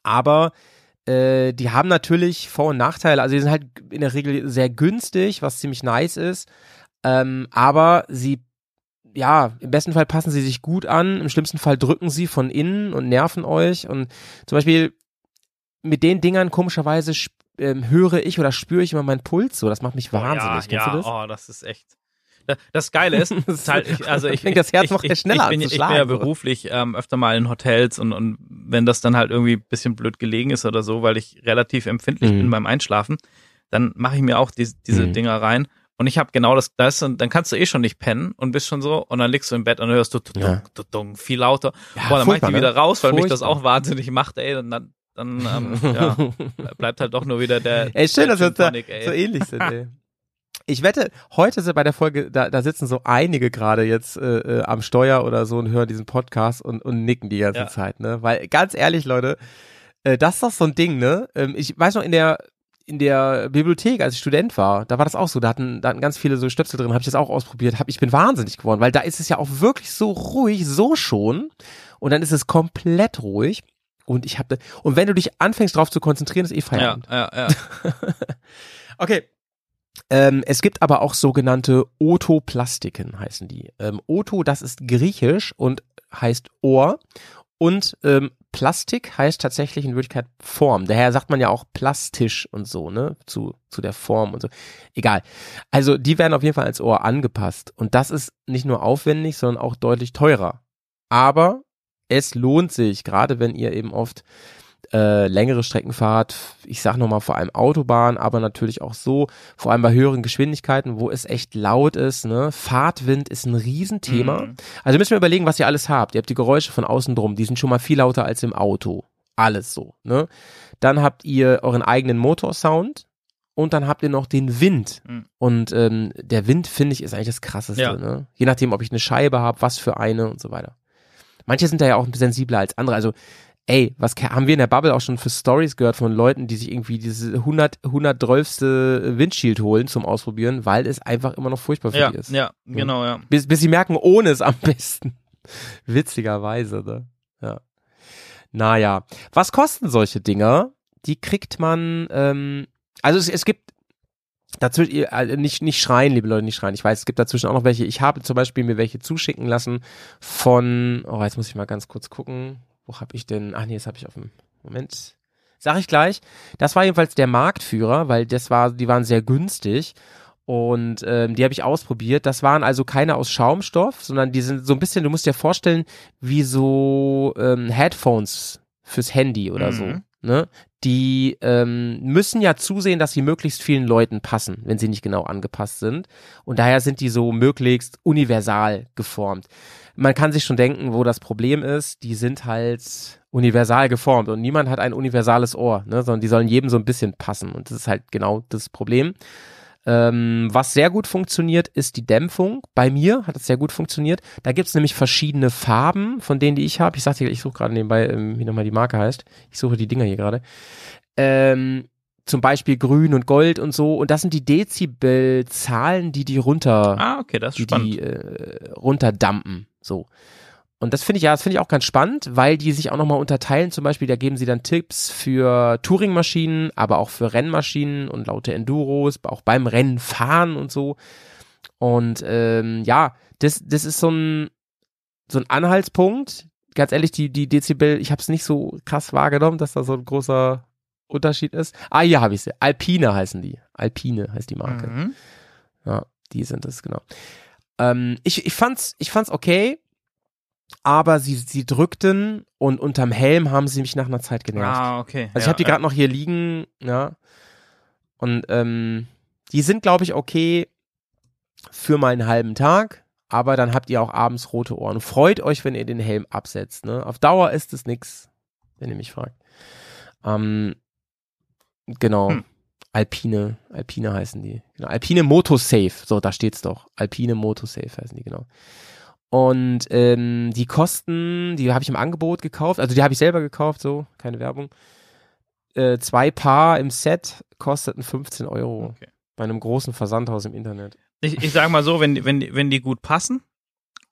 Aber äh, die haben natürlich Vor- und Nachteile. Also die sind halt in der Regel sehr günstig, was ziemlich nice ist. Ähm, aber sie, ja, im besten Fall passen sie sich gut an, im schlimmsten Fall drücken sie von innen und nerven euch. Und zum Beispiel mit den Dingern komischerweise ähm, höre ich oder spüre ich immer meinen Puls so. Das macht mich wahnsinnig. Ja, Kennst ja, du das? oh, das ist echt. Da- Das Geile ist, Das halt, ich, also ich, fängt das Herz ich, noch ich, schneller ich, bin, ich bin ja beruflich ähm, öfter mal in Hotels und, und wenn das dann halt irgendwie ein bisschen blöd gelegen ist oder so, weil ich relativ empfindlich Mhm. bin beim Einschlafen, dann mache ich mir auch die, diese Mhm. Dinger rein. Und ich habe genau das, das dann, dann kannst du eh schon nicht pennen und bist schon so und dann liegst du im Bett und hörst du tudung, Ja. tudung, viel lauter. Ja, Boah, dann mach ich die ne? wieder raus, weil mich das auch wahnsinnig macht, ey. Und dann, dann ähm, ja, bleibt halt doch nur wieder der. Ey, schön, der dass wir da ey. so ähnlich sind, ey. Ich wette, heute sind bei der Folge, da, da sitzen so einige gerade jetzt äh, äh, am Steuer oder so und hören diesen Podcast und, und nicken die ganze Ja. Zeit, ne? Weil ganz ehrlich, Leute, äh, das ist doch so ein Ding, ne? Ähm, ich weiß noch in der in der Bibliothek, als ich Student war, da war das auch so. Da hatten, da hatten ganz viele so Stöpsel drin, habe ich das auch ausprobiert. Hab, ich bin wahnsinnig geworden, weil da ist es ja auch wirklich so ruhig, so schon. Und dann ist es komplett ruhig. Und ich habe und wenn du dich anfängst drauf zu konzentrieren, ist eh Ja, Feierabend. ja, ja. Okay. Ähm, es gibt aber auch sogenannte Otoplastiken, heißen die. Ähm, Oto, das ist griechisch und heißt Ohr. Und ähm, Plastik heißt tatsächlich in Wirklichkeit Form. Daher sagt man ja auch plastisch und so, ne? Zu, zu der Form und so. Egal. Also die werden auf jeden Fall als Ohr angepasst. Und das ist nicht nur aufwendig, sondern auch deutlich teurer. Aber es lohnt sich, gerade wenn ihr eben oft äh, längere Strecken fahrt, ich sag nochmal vor allem Autobahn, aber natürlich auch so, vor allem bei höheren Geschwindigkeiten, wo es echt laut ist, ne? Fahrtwind ist ein Riesenthema. Mhm. Also müsst ihr überlegen, was ihr alles habt. Ihr habt die Geräusche von außen drum, die sind schon mal viel lauter als im Auto. Alles so, ne? Dann habt ihr euren eigenen Motorsound und dann habt ihr noch den Wind. Mhm. Und ähm, der Wind, finde ich, ist eigentlich das krasseste, Ja. ne? Je nachdem, ob ich eine Scheibe habe, was für eine und so weiter. Manche sind da ja auch sensibler als andere. Also, ey, was haben wir in der Bubble auch schon für Stories gehört von Leuten, die sich irgendwie diese 100, 112. Windshield holen zum Ausprobieren, weil es einfach immer noch furchtbar für Ja, die ist. ja, genau, ja. Bis, bis sie merken, ohne es am besten. Witzigerweise, ne? Ja. Naja. Was kosten solche Dinger? Die kriegt man, ähm, also es, es gibt dazwischen, äh, nicht, nicht schreien, liebe Leute, nicht schreien. Ich weiß, es gibt dazwischen auch noch welche. Ich habe zum Beispiel mir welche zuschicken lassen von, oh, jetzt muss ich mal ganz kurz gucken. Wo habe ich denn? Ach nee, das habe ich auf dem, Moment. Sag ich gleich. Das war jedenfalls der Marktführer, weil das war, die waren sehr günstig. Und ähm, die habe ich ausprobiert. Das waren also keine aus Schaumstoff, sondern die sind so ein bisschen, du musst dir vorstellen, wie so ähm, Headphones fürs Handy oder so. Ne? Die ähm, müssen ja zusehen, dass sie möglichst vielen Leuten passen, wenn sie nicht genau angepasst sind. Und daher sind die so möglichst universal geformt. Man kann sich schon denken, wo das Problem ist. Die sind halt universal geformt und niemand hat ein universales Ohr, ne? sondern die sollen jedem so ein bisschen passen. Und das ist halt genau das Problem. Ähm, was sehr gut funktioniert, ist die Dämpfung. Bei mir hat es sehr gut funktioniert. Da gibt es nämlich verschiedene Farben von denen, die ich habe. Ich sagte, ich suche gerade nebenbei, ähm, wie nochmal die Marke heißt. Ich suche die Dinger hier gerade. Ähm, zum Beispiel grün und gold und so. Und das sind die Dezibelzahlen, die die runter, Ah, okay, das ist die, spannend. die äh, runterdampen. So. Und das finde ich ja, das finde ich auch ganz spannend, weil die sich auch nochmal unterteilen. Zum Beispiel, da geben sie dann Tipps für Touringmaschinen, aber auch für Rennmaschinen und laute Enduros, auch beim Rennen fahren und so. Und ähm, ja, das, das ist so ein, so ein Anhaltspunkt. Ganz ehrlich, die, die Dezibel, ich habe es nicht so krass wahrgenommen, dass da so ein großer Unterschied ist. Ah, hier habe ich sie. Alpine heißen die. Alpine heißt die Marke. Mhm. Ja, die sind es, genau. Ähm, ich, ich fand's, ich fand's okay, aber sie, sie drückten und unterm Helm haben sie mich nach einer Zeit genervt. Ah, okay. also ich habe die gerade noch hier liegen, ja. Und ähm, die sind, glaube ich, okay für mal einen halben Tag, aber dann habt ihr auch abends rote Ohren. Freut euch, wenn ihr den Helm absetzt. Ne? Auf Dauer ist es nix, wenn ihr mich fragt. Ähm, genau. Hm. Alpine, Alpine heißen die. Genau. Alpine Motosafe, so, da steht's doch. Alpine Motosafe heißen die, genau. Und ähm, die Kosten, die habe ich im Angebot gekauft, also die habe ich selber gekauft, so, keine Werbung. Äh, zwei Paar im Set kosteten 15 Euro Okay. bei einem großen Versandhaus im Internet. Ich, ich sag mal so, wenn, die- wenn, wenn die gut passen,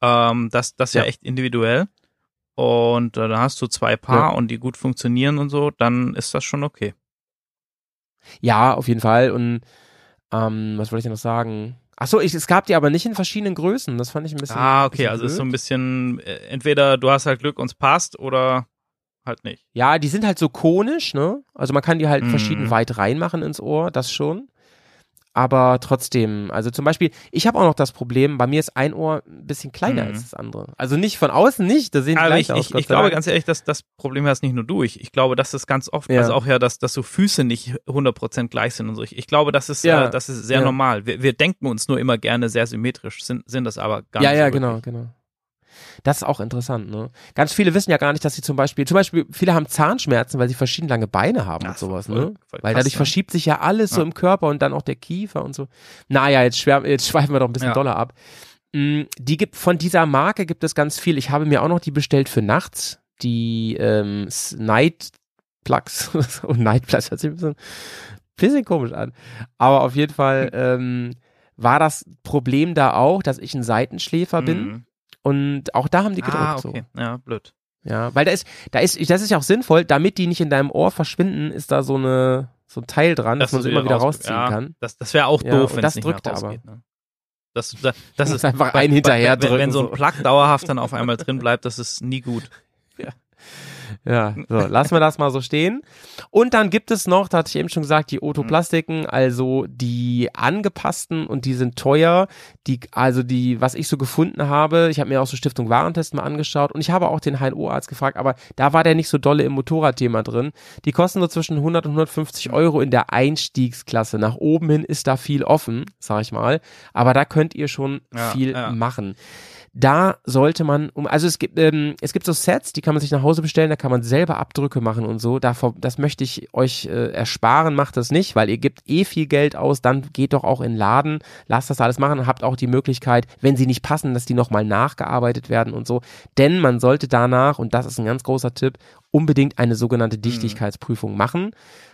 ähm, das, das ist ja. Ja. echt individuell. Und äh, dann hast du zwei Paar Ja. und die gut funktionieren und so, dann ist das schon okay. Ja, auf jeden Fall. Und ähm, was wollte ich denn noch sagen? Ach so, ich, es gab die aber nicht in verschiedenen Größen. Das fand ich ein bisschen. Ah, okay, bisschen also ist so blöd. ein bisschen, äh, entweder du hast halt Glück und es passt oder halt nicht. Ja, die sind halt so konisch, ne? Also man kann die halt Mhm. verschieden weit reinmachen ins Ohr, das schon. Aber trotzdem, also zum Beispiel, ich habe auch noch das Problem, bei mir ist ein Ohr ein bisschen kleiner Mhm. als das andere. Also nicht von außen nicht, da sehen Aber gleich ich, aus. ich, ich glaube ganz ehrlich, dass das Problem hast nicht nur du. Ich, ich glaube, dass das ganz oft, Ja. also auch ja, dass, dass so Füße nicht 100% gleich sind und so. Ich, ich glaube, das ist, Ja. äh, das ist sehr Ja. normal. Wir, wir denken uns nur immer gerne sehr symmetrisch, sind, sind das aber gar Ja, nicht ja, so genau, genau. Das ist auch interessant, ne? Ganz viele wissen ja gar nicht, dass sie zum Beispiel, zum Beispiel, viele haben Zahnschmerzen, weil sie verschieden lange Beine haben Ja, und sowas, voll- ne? voll Weil dadurch verschiebt sich ja alles so Ja. im Körper und dann auch der Kiefer und so. Naja, jetzt, schwär, jetzt schweifen wir doch ein bisschen Ja. doller ab. Mm, Die gibt, von dieser Marke gibt es ganz viel. Ich habe mir auch noch die bestellt für nachts. Die ähm, Night Plugs. und Night Plugs hört sich ein bisschen, bisschen komisch an. Aber auf jeden Fall ähm, war das Problem da auch, dass ich ein Seitenschläfer bin. Und auch da haben die gedruckt. Ah, so. okay. Ja, blöd. Ja, weil da ist, da ist, das ist ja auch sinnvoll, damit die nicht in deinem Ohr verschwinden, ist da so eine, so ein Teil dran, dass, Dass man sie immer wieder raus- rausziehen ja, kann. Das, das wäre auch Ja, doof, wenn das nicht drückt aber. Ne? Das, das, das ist einfach bei- bei- hinterher wenn, wenn drücken, so ein so. Plug dauerhaft dann auf einmal drin bleibt, das ist nie gut. Ja, so, lassen wir das mal so stehen. Und dann gibt es noch, da hatte ich eben schon gesagt, die Otoplastiken, also die angepassten und die sind teuer. Die, also die, was ich so gefunden habe, ich habe mir auch so Stiftung Warentest mal angeschaut und ich habe auch den HNO-Arzt gefragt, aber da war der nicht so dolle im Motorradthema drin. Die kosten so zwischen 100 und 150 Euro in der Einstiegsklasse. Nach oben hin ist da viel offen, sag ich mal. Aber da könnt ihr schon Ja, viel ja. machen da sollte man, um, also es gibt, ähm, es gibt so Sets, die kann man sich nach Hause bestellen, da kann man selber Abdrücke machen und so. Davor, das möchte ich euch äh, ersparen, macht das nicht, weil ihr gebt eh viel Geld aus, dann geht doch auch in den Laden, lasst das alles machen und habt auch die Möglichkeit, wenn sie nicht passen, dass die nochmal nachgearbeitet werden und so. Denn man sollte danach, und das ist ein ganz großer Tipp, unbedingt eine sogenannte Mhm. Dichtigkeitsprüfung machen.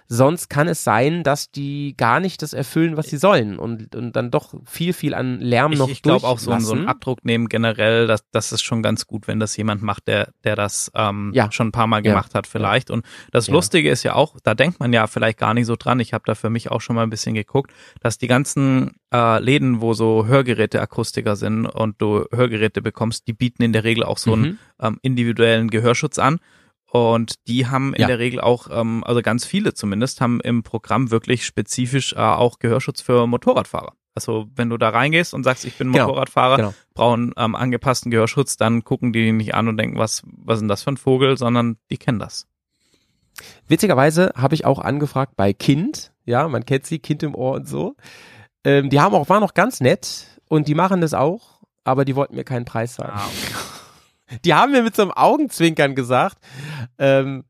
Sonst kann es sein, dass die gar nicht das erfüllen, was sie sollen und, und dann doch viel, viel an Lärm noch Ich, ich glaube auch so, ein- so einen. Abdruck nehmen generell, das, das ist schon ganz gut, wenn das jemand macht, der, der das ähm, Ja. schon ein paar Mal Ja. gemacht hat vielleicht. Und das Ja. Lustige ist ja auch, da denkt man ja vielleicht gar nicht so dran. Ich habe da für mich auch schon mal ein bisschen geguckt, dass die ganzen äh, Läden, wo so Hörgeräte-Akustiker sind und du Hörgeräte bekommst, die bieten in der Regel auch so einen Mhm. ähm, individuellen Gehörschutz an. Und die haben in Ja. der Regel auch, ähm, also ganz viele zumindest, haben im Programm wirklich spezifisch äh, auch Gehörschutz für Motorradfahrer. Also wenn du da reingehst und sagst, ich bin Genau, Motorradfahrer, genau. brauchen ähm, angepassten Gehörschutz, dann gucken die nicht an und denken, was, was ist denn das für ein Vogel, sondern die kennen das. Witzigerweise habe ich auch angefragt bei Kind, ja, man kennt sie, Kind im Ohr und so. Ähm, die haben auch, waren auch ganz nett und die machen das auch, aber die wollten mir keinen Preis zahlen. Ah, Die haben mir mit so einem Augenzwinkern gesagt, ähm,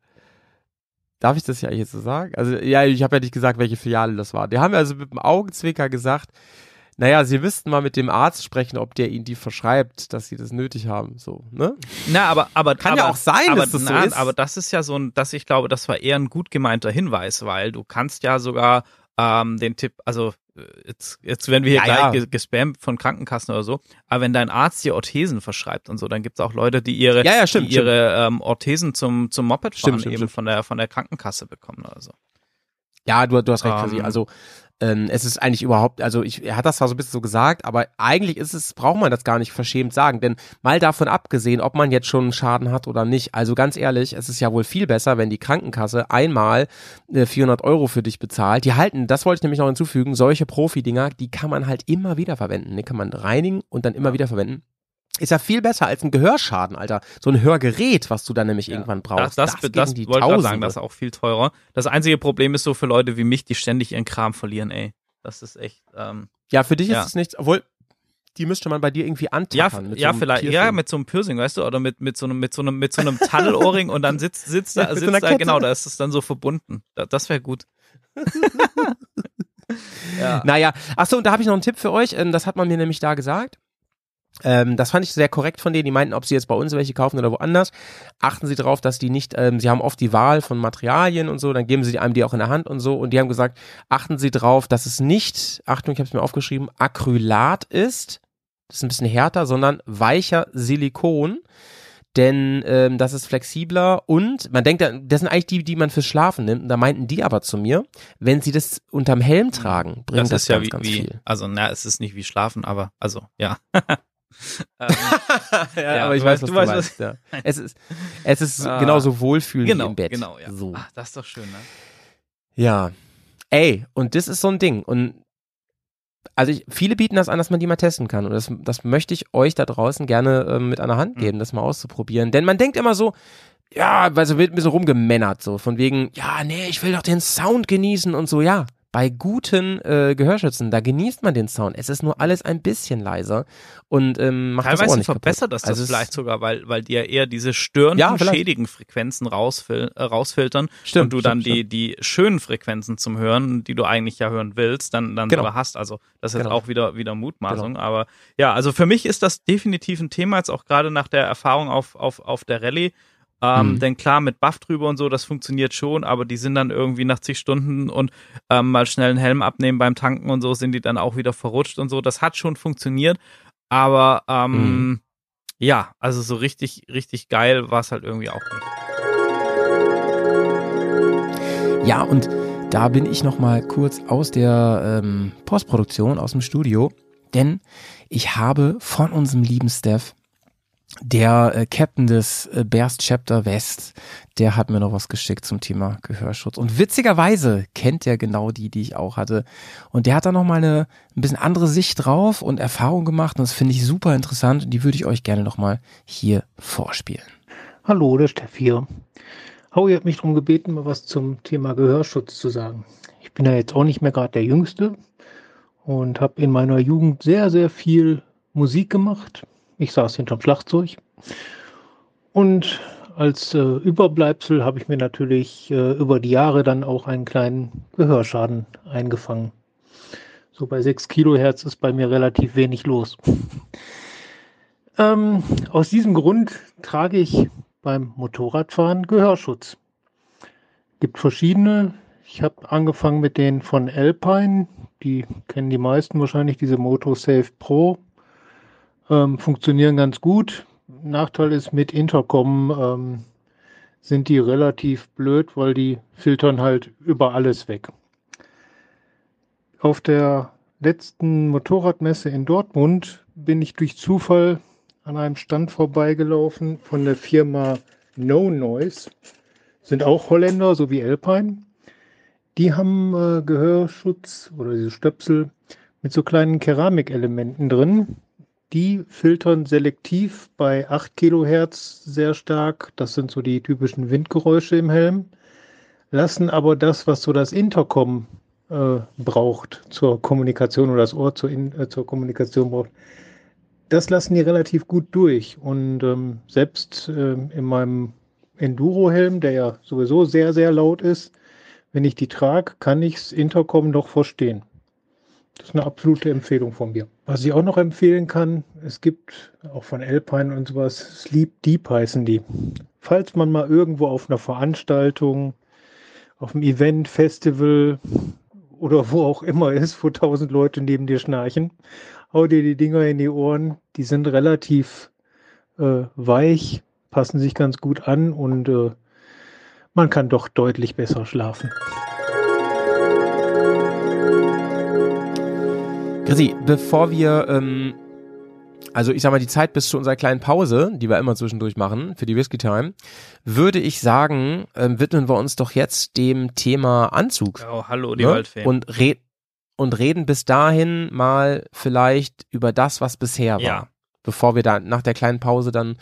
darf ich das ja jetzt so sagen? Also, ja, ich habe ja nicht gesagt, welche Filiale das war. Die haben mir also mit einem Augenzwinker gesagt, naja, sie müssten mal mit dem Arzt sprechen, ob der ihnen die verschreibt, dass sie das nötig haben, so, ne? Na, aber, aber Kann aber, ja auch sein, aber, dass das so na, ist. Aber das ist ja so ein, dass ich glaube, das war eher ein gut gemeinter Hinweis, weil du kannst ja sogar ähm, den Tipp, also jetzt, jetzt werden wir hier Ja, gleich ja. ge- gespammt von Krankenkassen oder so, aber wenn dein Arzt dir Orthesen verschreibt und so, dann gibt's auch Leute, die ihre, Ja, ja, stimmt, die ihre ähm, Orthesen zum, zum Mopedfahren Stimmt, stimmt, eben stimmt. von der von der Krankenkasse bekommen oder so. Ja, du, du hast recht, Ähm. Chrissy. Also ähm, es ist eigentlich überhaupt, also ich, er hat das zwar so ein bisschen so gesagt, aber eigentlich ist es, braucht man das gar nicht verschämt sagen, denn mal davon abgesehen, ob man jetzt schon einen Schaden hat oder nicht, also ganz ehrlich, es ist ja wohl viel besser, wenn die Krankenkasse einmal äh, 400 Euro für dich bezahlt. Die halten, das wollte ich nämlich noch hinzufügen, solche Profi-Dinger, die kann man halt immer wieder verwenden, die kann man reinigen und dann immer wieder verwenden. Ist ja viel besser als ein Gehörschaden, Alter. So ein Hörgerät, was du dann nämlich irgendwann brauchst. Das, das, das, in die wollte ich sagen, das ist auch viel teurer. Das einzige Problem ist so für Leute wie mich, die ständig ihren Kram verlieren, ey. Das ist echt, ähm, Ja, für dich Ja. ist es nichts, obwohl die müsste man bei dir irgendwie Ja, antackern. mit ja, so vielleicht, ja, Piercing. mit so einem Piercing, weißt du, oder mit, mit so einem, mit so einem, mit so einem Taddelohrring und dann sitzt, sitzt da, so sitzt einer da, genau, da ist es dann so verbunden. Da, das wäre gut. ja. Naja, achso, und da habe ich noch einen Tipp für euch. Ähm, Das hat man mir nämlich da gesagt. Ähm, das fand ich sehr korrekt von denen. Die meinten, ob sie jetzt bei uns welche kaufen oder woanders. Achten Sie darauf, dass die nicht, ähm, sie haben oft die Wahl von Materialien und so, dann geben sie einem die auch in der Hand und so. Und die haben gesagt, achten Sie darauf, dass es nicht, Achtung, ich habe es mir aufgeschrieben, Acrylat ist. Das ist ein bisschen härter, sondern weicher Silikon. denn ähm, das ist flexibler und man denkt, das sind eigentlich die, die man fürs Schlafen nimmt. Und da meinten die aber zu mir, wenn sie das unterm Helm tragen, bringt das, das ist ja ganz, wie, ganz wie viel. also na, es ist nicht wie Schlafen, aber also ja. ähm, Ja, Ja, aber ich weiß, was du weißt, meinst. Ja. Es ist, es ist Ah. genauso wohlfühlend genau, wie im Bett. genau, ja. So. Ach, das ist doch schön, ne? Ja. Ey, und das ist so ein Ding. Und also ich, viele bieten das an, dass man die mal testen kann. Und das, das möchte ich euch da draußen gerne ähm, mit der Hand Mhm. geben, das mal auszuprobieren. Denn man denkt immer so, ja, weil so wird ein bisschen rumgemännert, so von wegen, ja, nee, ich will doch den Sound genießen und so, ja. Bei guten äh, Gehörschützen, da genießt man den Sound. Es ist nur alles ein bisschen leiser und ähm, macht das Ohr Teilweise nicht verbessert kaputt. das das Also es- vielleicht sogar, weil, weil die ja eher diese störenden, Ja, schädigen Frequenzen rausfil äh, rausfiltern Stimmt, und du dann stimmt, die, die schönen Frequenzen zum Hören, die du eigentlich ja hören willst, dann, dann Genau. sogar hast. Also das ist Genau. auch wieder, wieder Mutmaßung. Aber ja, also für mich ist das definitiv ein Thema, jetzt auch gerade nach der Erfahrung auf, auf, auf der Rallye. Ähm, Mhm. Denn klar, mit Buff drüber und so, das funktioniert schon, aber die sind dann irgendwie nach zig Stunden und ähm, mal schnell einen Helm abnehmen beim Tanken und so, sind die dann auch wieder verrutscht und so. Das hat schon funktioniert, aber ähm, Mhm. ja, also so richtig, richtig geil war es halt irgendwie auch nicht. Ja, und da bin ich noch mal kurz aus der ähm, Postproduktion, aus dem Studio, denn ich habe von unserem lieben Steph, der äh, Captain des äh, Bears Chapter West, der hat mir noch was geschickt zum Thema Gehörschutz. Und witzigerweise kennt er genau die, die ich auch hatte. Und der hat da noch mal eine ein bisschen andere Sicht drauf und Erfahrung gemacht. Und das finde ich super interessant. Und die würde ich euch gerne noch mal hier vorspielen. Hallo, der Steff hier. Howie hat mich darum gebeten, mal was zum Thema Gehörschutz zu sagen. Ich bin ja jetzt auch nicht mehr gerade der Jüngste und habe in meiner Jugend sehr, sehr viel Musik gemacht. Ich saß hinterm Schlagzeug. Und als äh, Überbleibsel habe ich mir natürlich äh, über die Jahre dann auch einen kleinen Gehörschaden eingefangen. So bei 6 Kilohertz ist bei mir relativ wenig los. Ähm, aus diesem Grund trage ich beim Motorradfahren Gehörschutz. Gibt verschiedene. Ich habe angefangen mit denen von Alpine. Die kennen die meisten wahrscheinlich, diese MotoSafe Pro. Ähm, funktionieren ganz gut. Nachteil ist, mit Intercom ähm, sind die relativ blöd, weil die filtern halt über alles weg. Auf der letzten Motorradmesse in Dortmund bin ich durch Zufall an einem Stand vorbeigelaufen von der Firma No Noise. Sind auch Holländer, so wie Alpine. Die haben äh, Gehörschutz oder diese Stöpsel mit so kleinen Keramikelementen drin. Die filtern selektiv bei 8 Kilohertz sehr stark. Das sind so die typischen Windgeräusche im Helm. Lassen aber das, was so das Intercom äh, braucht zur Kommunikation oder das Ohr zur, In äh, zur Kommunikation braucht, das lassen die relativ gut durch. Und ähm, selbst ähm, in meinem Enduro-Helm, der ja sowieso sehr, sehr laut ist, wenn ich die trage, kann ich das Intercom noch verstehen. Das ist eine absolute Empfehlung von mir. Was ich auch noch empfehlen kann, es gibt auch von Alpine und sowas, Sleep Deep heißen die. Falls man mal irgendwo auf einer Veranstaltung, auf einem Event, Festival oder wo auch immer ist, wo tausend Leute neben dir schnarchen, hau dir die Dinger in die Ohren. Die sind relativ äh, weich, passen sich ganz gut an und äh, man kann doch deutlich besser schlafen. Chrissy, bevor wir, ähm, also ich sag mal, die Zeit bis zu unserer kleinen Pause, die wir immer zwischendurch machen, für die Whisky Time, würde ich sagen, ähm, widmen wir uns doch jetzt dem Thema Anzug. Oh, hallo, die ne? Waldfeen. und, red und reden bis dahin mal vielleicht über das, was bisher war. Ja. Bevor wir da nach der kleinen Pause dann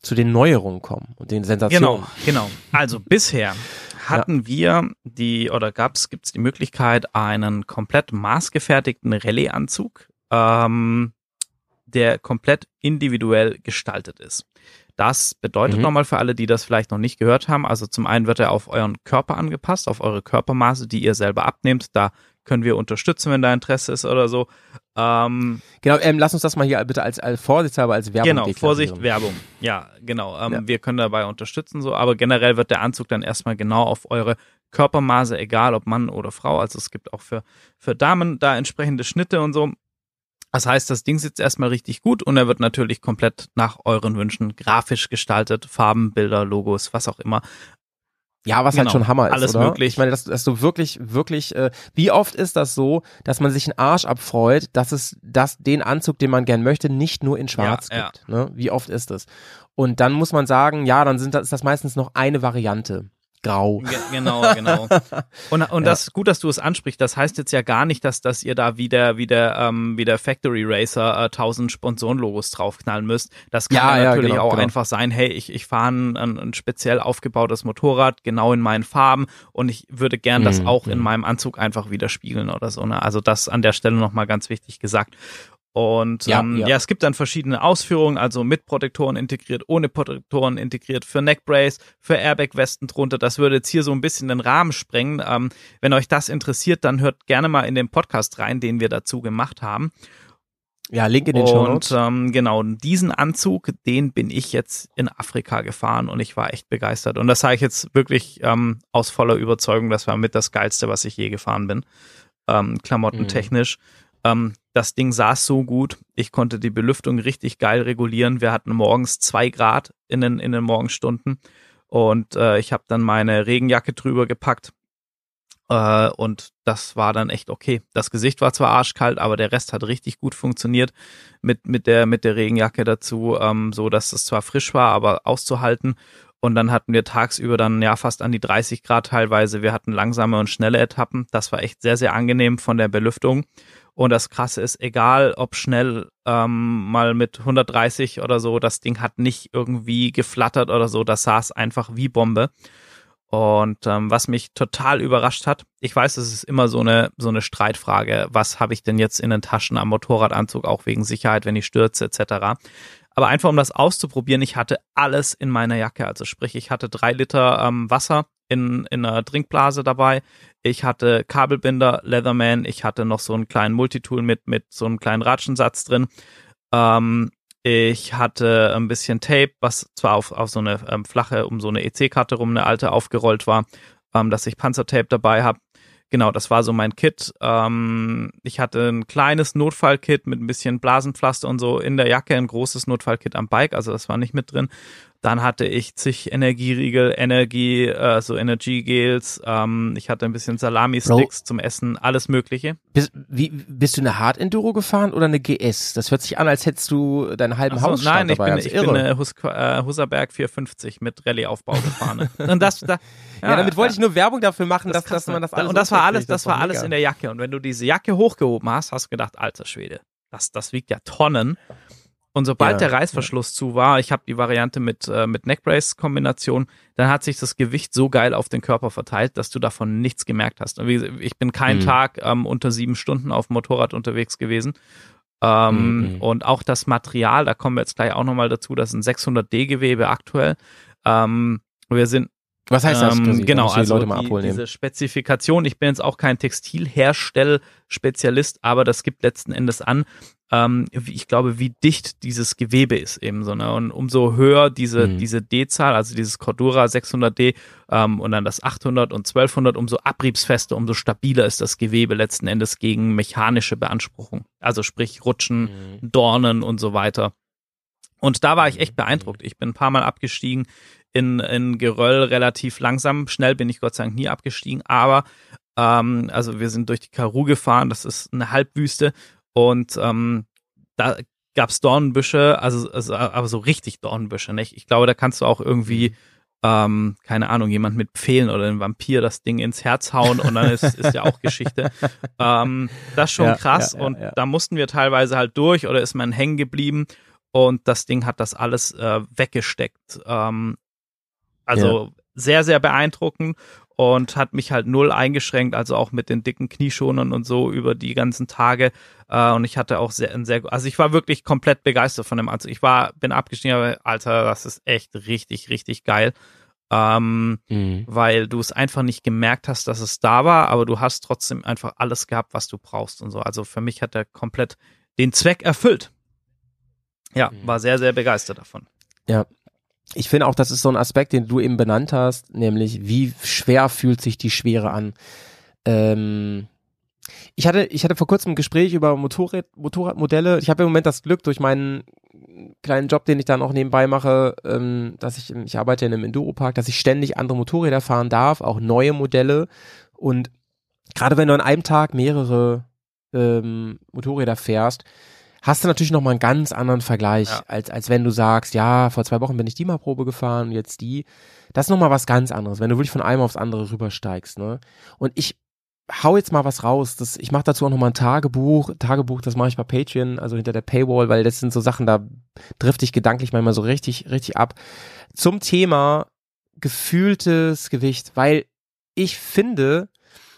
zu den Neuerungen kommen und den Sensationen. Genau, genau. Also bisher hatten wir die oder gab's gibt's die Möglichkeit einen komplett maßgefertigten Rallye-Anzug, ähm, der komplett individuell gestaltet ist. Das bedeutet Mhm. nochmal für alle, die das vielleicht noch nicht gehört haben, also zum einen wird er auf euren Körper angepasst, auf eure Körpermaße, die ihr selber abnehmt. Da können wir unterstützen, wenn da Interesse ist oder so. Ähm, Genau, ähm, lass uns das mal hier bitte als, als Vorsichtshalber als Werbung Genau, Vorsicht. Werbung. Ja, genau. Ähm, Ja. Wir können dabei unterstützen, so, aber generell wird der Anzug dann erstmal genau auf eure Körpermaße, egal ob Mann oder Frau. Also es gibt auch für, für Damen da entsprechende Schnitte und so. Das heißt, das Ding sitzt erstmal richtig gut und er wird natürlich komplett nach euren Wünschen grafisch gestaltet, Farben, Bilder, Logos, was auch immer. Ja, was Genau, halt schon Hammer ist, alles oder? möglich. Ich meine, dass, dass du wirklich, wirklich, äh, wie oft ist das so, dass man sich einen Arsch abfreut, dass es das, den Anzug, den man gern möchte, nicht nur in Schwarz Ja, ja. gibt. Ne? Wie oft ist das? Und dann muss man sagen, ja, dann sind das, ist das meistens noch eine Variante. Grau. Ge genau, genau. Und, und Ja. das gut, dass du es ansprichst. Das heißt jetzt ja gar nicht, dass, dass ihr da wieder, wieder, ähm, wie der Factory Racer äh, 1000 Sponsorenlogos draufknallen müsst. Das kann Ja, natürlich genau, auch genau. einfach sein, hey, ich, ich fahre ein, ein, ein speziell aufgebautes Motorrad, genau in meinen Farben und ich würde gern das Mhm, auch in mhm. meinem Anzug einfach widerspiegeln oder so. Ne? Also das an der Stelle nochmal ganz wichtig gesagt. Und Ja, ähm, ja. ja, es gibt dann verschiedene Ausführungen, also mit Protektoren integriert, ohne Protektoren integriert, für Neckbrace, für Airbag-Westen drunter. Das würde jetzt hier so ein bisschen den Rahmen sprengen. Ähm, wenn euch das interessiert, dann hört gerne mal in den Podcast rein, den wir dazu gemacht haben. Ja, Link in den Show Und ähm, genau, diesen Anzug, den bin ich jetzt in Afrika gefahren und ich war echt begeistert. Und das sage ich jetzt wirklich ähm, aus voller Überzeugung, das war mit das Geilste, was ich je gefahren bin. Ähm, klamottentechnisch. Ähm, das Ding saß so gut, ich konnte die Belüftung richtig geil regulieren. Wir hatten morgens zwei Grad in den, in den Morgenstunden und äh, ich habe dann meine Regenjacke drüber gepackt. Äh, und das war dann echt okay. Das Gesicht war zwar arschkalt, aber der Rest hat richtig gut funktioniert mit, mit, der, mit der Regenjacke dazu, ähm, so dass es zwar frisch war, aber auszuhalten. Und dann hatten wir tagsüber dann ja fast an die 30 Grad teilweise. Wir hatten langsame und schnelle Etappen. Das war echt sehr, sehr angenehm von der Belüftung. Und das Krasse ist, egal ob schnell ähm, mal mit 130 oder so, das Ding hat nicht irgendwie geflattert oder so. Das saß einfach wie Bombe. Und ähm, was mich total überrascht hat, ich weiß, es ist immer so eine so eine Streitfrage, was habe ich denn jetzt in den Taschen am Motorradanzug, auch wegen Sicherheit, wenn ich stürze etc. Aber einfach um das auszuprobieren, ich hatte alles in meiner Jacke. Also sprich, ich hatte drei Liter ähm, Wasser in, in einer Trinkblase dabei. Ich hatte Kabelbinder, Leatherman. Ich hatte noch so einen kleinen Multitool mit, mit so einem kleinen Ratschensatz drin. Ähm, ich hatte ein bisschen Tape, was zwar auf, auf so eine ähm, flache, um so eine EC-Karte rum, eine alte aufgerollt war, ähm, dass ich Panzertape dabei habe. Genau, das war so mein Kit. Ähm, ich hatte ein kleines Notfallkit mit ein bisschen Blasenpflaster und so in der Jacke, ein großes Notfallkit am Bike, also das war nicht mit drin. Dann hatte ich zig Energieriegel, Energie, äh, so Energiegels. Ähm, ich hatte ein bisschen Salami-Sticks zum Essen, alles Mögliche. Bist, wie, bist du eine Hard Enduro gefahren oder eine GS? Das hört sich an, als hättest du deinen halben so, Haus nein, ich bin, ich bin eine Hus äh, Husaberg 450 mit Rallye-Aufbau gefahren. und das, da, ja, damit wollte ich nur Werbung dafür machen, dass, dass man das alles Und das war alles, das war alles in der Jacke. Und wenn du diese Jacke hochgehoben hast, hast du gedacht, alter Schwede, das, das wiegt ja Tonnen. Und sobald Ja, der Reißverschluss zu war, ich habe die Variante mit, äh, mit Neckbrace-Kombination, dann hat sich das Gewicht so geil auf den Körper verteilt, dass du davon nichts gemerkt hast. Und wie ich bin keinen Mhm. Tag ähm, unter sieben Stunden auf dem Motorrad unterwegs gewesen. Ähm, Mhm. Und auch das Material, da kommen wir jetzt gleich auch nochmal dazu, das ist ein 600D-Gewebe aktuell. Ähm, wir sind Was heißt das? ähm, genau, die also Leute mal die, abholen. eben. diese Spezifikation. Ich bin jetzt auch kein Textilherstell-Spezialist, aber das gibt letzten Endes an, ähm, wie, ich glaube, wie dicht dieses Gewebe ist eben so. Ne? Und umso höher diese, Mhm. diese D-Zahl, also dieses Cordura 600D ähm, und dann das 800 und 1200, umso abriebsfester, umso stabiler ist das Gewebe letzten Endes gegen mechanische Beanspruchung. Also sprich Rutschen, Mhm. Dornen und so weiter. Und da war ich echt beeindruckt. Ich bin ein paar Mal abgestiegen in, in Geröll relativ langsam. Schnell bin ich Gott sei Dank nie abgestiegen, aber ähm, also wir sind durch die Karoo gefahren, das ist eine Halbwüste und ähm, da gab's Dornenbüsche, also, also aber so richtig Dornenbüsche, nicht? Ich glaube, da kannst du auch irgendwie ähm, keine Ahnung, jemand mit Pfählen oder ein Vampir das Ding ins Herz hauen und dann ist, ist ja auch Geschichte. Ähm, das ist schon Ja, krass ja, ja, und da mussten wir teilweise halt durch oder ist man hängen geblieben und das Ding hat das alles äh, weggesteckt. Ähm, also sehr, sehr beeindruckend und hat mich halt null eingeschränkt, also auch mit den dicken Knieschonern und so über die ganzen Tage. Äh, und ich hatte auch sehr, sehr, also ich war wirklich komplett begeistert von dem Anzug. Ich war, bin abgestiegen, aber Alter, das ist echt richtig, richtig geil. Ähm, Mhm. weil du es einfach nicht gemerkt hast, dass es da war, aber du hast trotzdem einfach alles gehabt, was du brauchst und so. Also für mich hat er komplett den Zweck erfüllt. Ja, Mhm. war sehr, sehr begeistert davon. Ja. Ich finde auch, das ist so ein Aspekt, den du eben benannt hast, nämlich wie schwer fühlt sich die Schwere an. Ähm, Ich hatte, ich hatte vor kurzem ein Gespräch über Motorrad, Motorradmodelle. Ich habe im Moment das Glück durch meinen kleinen Job, den ich dann auch nebenbei mache, ähm, dass ich, ich arbeite in einem Enduropark, dass ich ständig andere Motorräder fahren darf, auch neue Modelle. Und gerade wenn du an einem Tag mehrere ähm, Motorräder fährst, hast du natürlich nochmal einen ganz anderen Vergleich, Ja. als, als wenn du sagst, ja, vor zwei Wochen bin ich die mal Probe gefahren und jetzt die. Das ist nochmal was ganz anderes, wenn du wirklich von einem aufs andere rübersteigst. Ne? Und ich hau jetzt mal was raus. Das, ich mache dazu auch nochmal ein Tagebuch. Tagebuch, das mache ich bei Patreon, also hinter der Paywall, weil das sind so Sachen, da drifte ich gedanklich manchmal so richtig, richtig ab. Zum Thema gefühltes Gewicht, weil ich finde,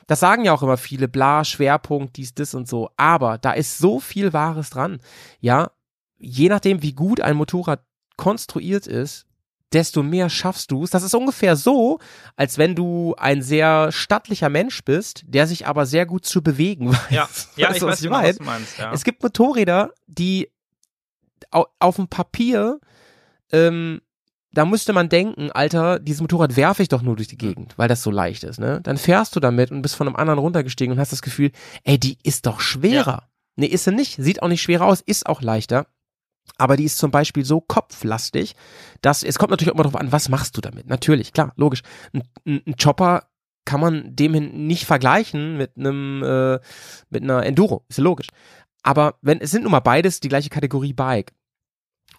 das sagen ja auch immer viele, bla, Schwerpunkt, dies, das und so. Aber da ist so viel Wahres dran. Ja, je nachdem, wie gut ein Motorrad konstruiert ist, desto mehr schaffst du es. Das ist ungefähr so, als wenn du ein sehr stattlicher Mensch bist, der sich aber sehr gut zu bewegen weiß. Ja, ja Weißt ich weiß ich genau, meine? was du meinst. Ja. Es gibt Motorräder, die au auf dem Papier, ähm, da müsste man denken, Alter, dieses Motorrad werfe ich doch nur durch die Gegend, weil das so leicht ist, ne? Dann fährst du damit und bist von einem anderen runtergestiegen und hast das Gefühl, ey, die ist doch schwerer. Nee, ist sie nicht. Sieht auch nicht schwerer aus, ist auch leichter. Aber die ist zum Beispiel so kopflastig, dass es kommt natürlich auch immer darauf an, was machst du damit? Natürlich, klar, logisch. Ein, ein, ein Chopper kann man dem nicht vergleichen mit einem äh, mit einer Enduro, ist ja logisch. Aber wenn es sind nun mal beides die gleiche Kategorie Bike.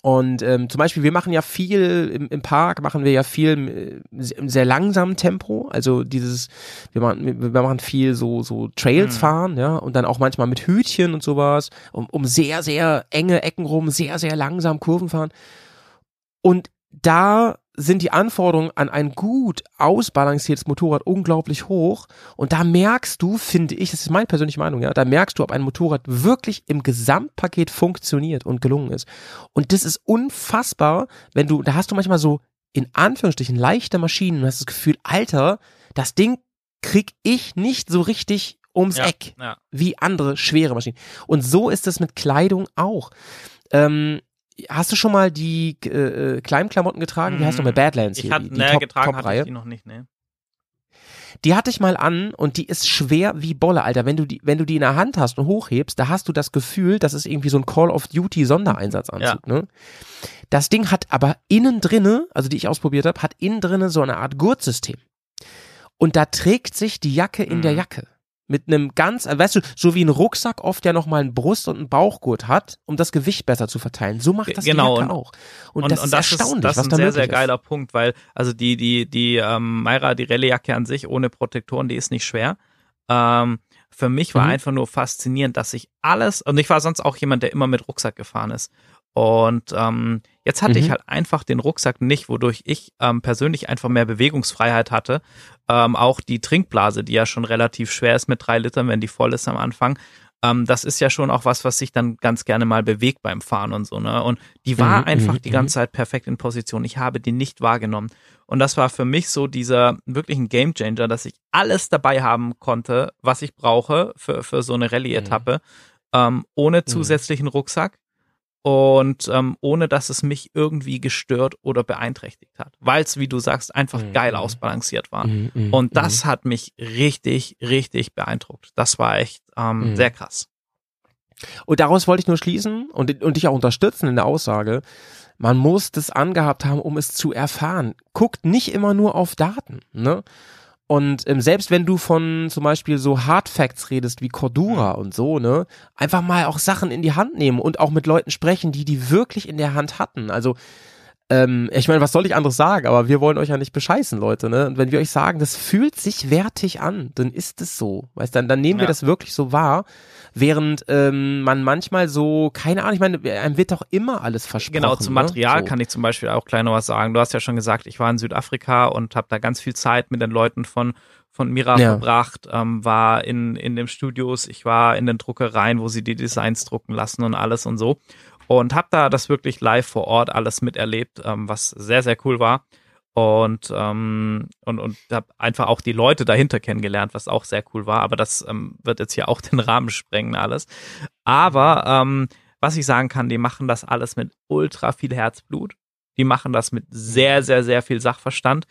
Und ähm, zum Beispiel, wir machen ja viel im, im Park, machen wir ja viel äh, im sehr langsamen Tempo. Also dieses, wir machen, wir wir machen viel so, so Trails Mhm. fahren, ja, und dann auch manchmal mit Hütchen und sowas, um, um sehr, sehr enge Ecken rum, sehr, sehr langsam Kurven fahren. Und da sind die Anforderungen an ein gut ausbalanciertes Motorrad unglaublich hoch. Und da merkst du, finde ich, das ist meine persönliche Meinung, ja, da merkst du, ob ein Motorrad wirklich im Gesamtpaket funktioniert und gelungen ist. Und das ist unfassbar, wenn du, da hast du manchmal so in Anführungsstrichen leichte Maschinen und hast das Gefühl, Alter, das Ding krieg ich nicht so richtig ums ja, Eck ja. wie andere schwere Maschinen. Und so ist es mit Kleidung auch. Ähm, hast du schon mal die äh, äh, Climbklamotten getragen? Wie heißt du mal Badlands Ich hier? hatte, die, die ne, Top, getragen hatte Top-Reihe? ich die noch nicht, ne. Die hatte ich mal an und die ist schwer wie Bolle, Alter. Wenn du die, wenn du die in der Hand hast und hochhebst, da hast du das Gefühl, das ist irgendwie so ein Call of Duty Sondereinsatzanzug, ne? Das Ding hat aber innen drinne, also die ich ausprobiert habe, hat innen drinne so eine Art Gurtsystem. Und da trägt sich die Jacke in der Mhm. Jacke. Mit einem ganz, weißt du, so wie ein Rucksack oft ja nochmal einen Brust- und einen Bauchgurt hat, um das Gewicht besser zu verteilen. So macht das Genau, die Jacke und- auch. Und, das ist erstaunlich, das was ist da ein sehr, sehr ist. geiler Punkt, weil also die, die, die ähm, Mayra, die Rallye-Jacke an sich ohne Protektoren, die ist nicht schwer. Ähm, für mich war Mhm. einfach nur faszinierend, dass ich alles, und ich war sonst auch jemand, der immer mit Rucksack gefahren ist. Und ähm, jetzt hatte Mhm. ich halt einfach den Rucksack nicht, wodurch ich ähm, persönlich einfach mehr Bewegungsfreiheit hatte. Ähm, auch die Trinkblase, die ja schon relativ schwer ist mit drei Litern, wenn die voll ist am Anfang. Ähm, das ist ja schon auch was, was sich dann ganz gerne mal bewegt beim Fahren und so, ne? Und die war Mhm, einfach mhm, die ganze Zeit perfekt in Position. Ich habe die nicht wahrgenommen. Und das war für mich so dieser wirklich ein Gamechanger, dass ich alles dabei haben konnte, was ich brauche für, für so eine Rallye-Etappe, ähm, ohne zusätzlichen Rucksack und ähm, ohne dass es mich irgendwie gestört oder beeinträchtigt hat, weil es, wie du sagst, einfach Mhm. geil ausbalanciert war. Mhm, mhm, Und das hat mich richtig, richtig beeindruckt. Das war echt ähm, Mhm. sehr krass. Und daraus wollte ich nur schließen und, und dich auch unterstützen in der Aussage. Man muss das angehabt haben, um es zu erfahren. Guckt nicht immer nur auf Daten, ne? Und ähm, selbst wenn du von zum Beispiel so Hard Facts redest wie Cordura und so, ne, einfach mal auch Sachen in die Hand nehmen und auch mit Leuten sprechen, die die wirklich in der Hand hatten. Also ähm, ich meine, was soll ich anderes sagen? Aber wir wollen euch ja nicht bescheißen, Leute, ne? Und wenn wir euch sagen, das fühlt sich wertig an, dann ist es so. Weißt dann, dann nehmen wir Ja. das wirklich so wahr, während ähm, man manchmal so, keine Ahnung, ich meine, einem wird doch immer alles versprochen. Genau, zum Material ne? so. kann ich zum Beispiel auch noch was sagen. Du hast ja schon gesagt, ich war in Südafrika und habe da ganz viel Zeit mit den Leuten von von Mira Ja. verbracht, ähm, war in, in den Studios, ich war in den Druckereien, wo sie die Designs drucken lassen und alles und so. Und habe da das wirklich live vor Ort alles miterlebt, ähm, was sehr, sehr cool war. Und, ähm, und, und habe einfach auch die Leute dahinter kennengelernt, was auch sehr cool war. Aber das ähm, wird jetzt hier auch den Rahmen sprengen alles. Aber ähm, was ich sagen kann, die machen das alles mit ultra viel Herzblut. Die machen das mit sehr, sehr, sehr viel Sachverstand.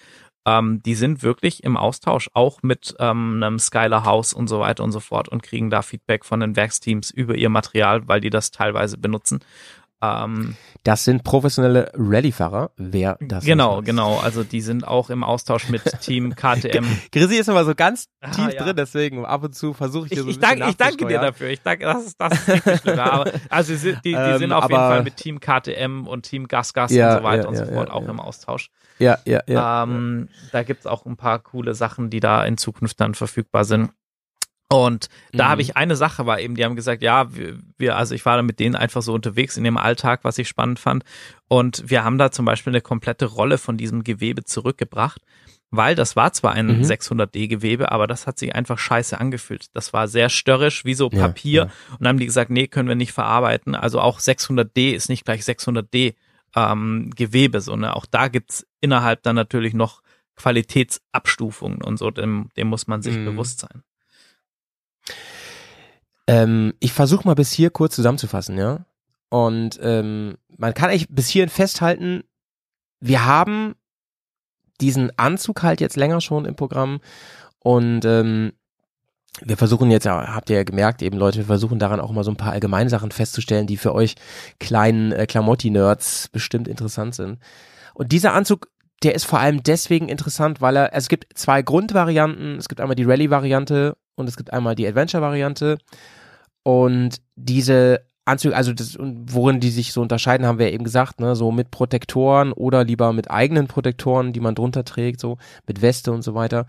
Ähm, die sind wirklich im Austausch, auch mit ähm, einem Skylar House und so weiter und so fort und kriegen da Feedback von den Werksteams über ihr Material, weil die das teilweise benutzen. Ähm, Das sind professionelle Rallye-Fahrer, wer das genau, genau. Also die sind auch im Austausch mit Team KTM. Chrissy ist immer so ganz Ah, tief ja. drin, deswegen ab und zu versuche ich Ich, dir so ein ich, bisschen danke, ich danke dir dafür. Ich danke, das ist, das ist schlimm. Aber, also die, sind- die, die Ähm, sind auf jeden aber- Fall mit Team KTM und Team Gasgas Ja, und so weiter ja, und so fort auch im Austausch. Ja, ja, ja. Ähm, Da gibt's auch ein paar coole Sachen, die da in Zukunft dann verfügbar sind. Und da Mhm. habe ich eine Sache, war eben, die haben gesagt, ja, wir, wir, also ich war da mit denen einfach so unterwegs in ihrem Alltag, was ich spannend fand. Und wir haben da zum Beispiel eine komplette Rolle von diesem Gewebe zurückgebracht, weil das war zwar ein Mhm. 600D-Gewebe, aber das hat sich einfach scheiße angefühlt. Das war sehr störrisch, wie so Ja, Papier. ja. Und dann haben die gesagt, nee, können wir nicht verarbeiten. Also auch 600D ist nicht gleich 600D ähm, Gewebe, sondern auch da gibt's innerhalb dann natürlich noch Qualitätsabstufungen und so, dem, dem muss man sich Mhm. bewusst sein. Ähm, ich versuche mal bis hier kurz zusammenzufassen, ja. Und ähm, man kann eigentlich bis hierhin festhalten, wir haben diesen Anzug halt jetzt länger schon im Programm und ähm, wir versuchen jetzt, ja, habt ihr ja gemerkt, eben Leute, wir versuchen daran auch mal so ein paar allgemeine Sachen festzustellen, die für euch kleinen äh, Klamotti-Nerds bestimmt interessant sind. Und dieser Anzug, der ist vor allem deswegen interessant, weil er, es gibt zwei Grundvarianten. Es gibt einmal die Rallye-Variante und es gibt einmal die Adventure-Variante. Und diese Anzüge, also das, worin die sich so unterscheiden, haben wir eben gesagt, ne, so mit Protektoren oder lieber mit eigenen Protektoren, die man drunter trägt, so mit Weste und so weiter.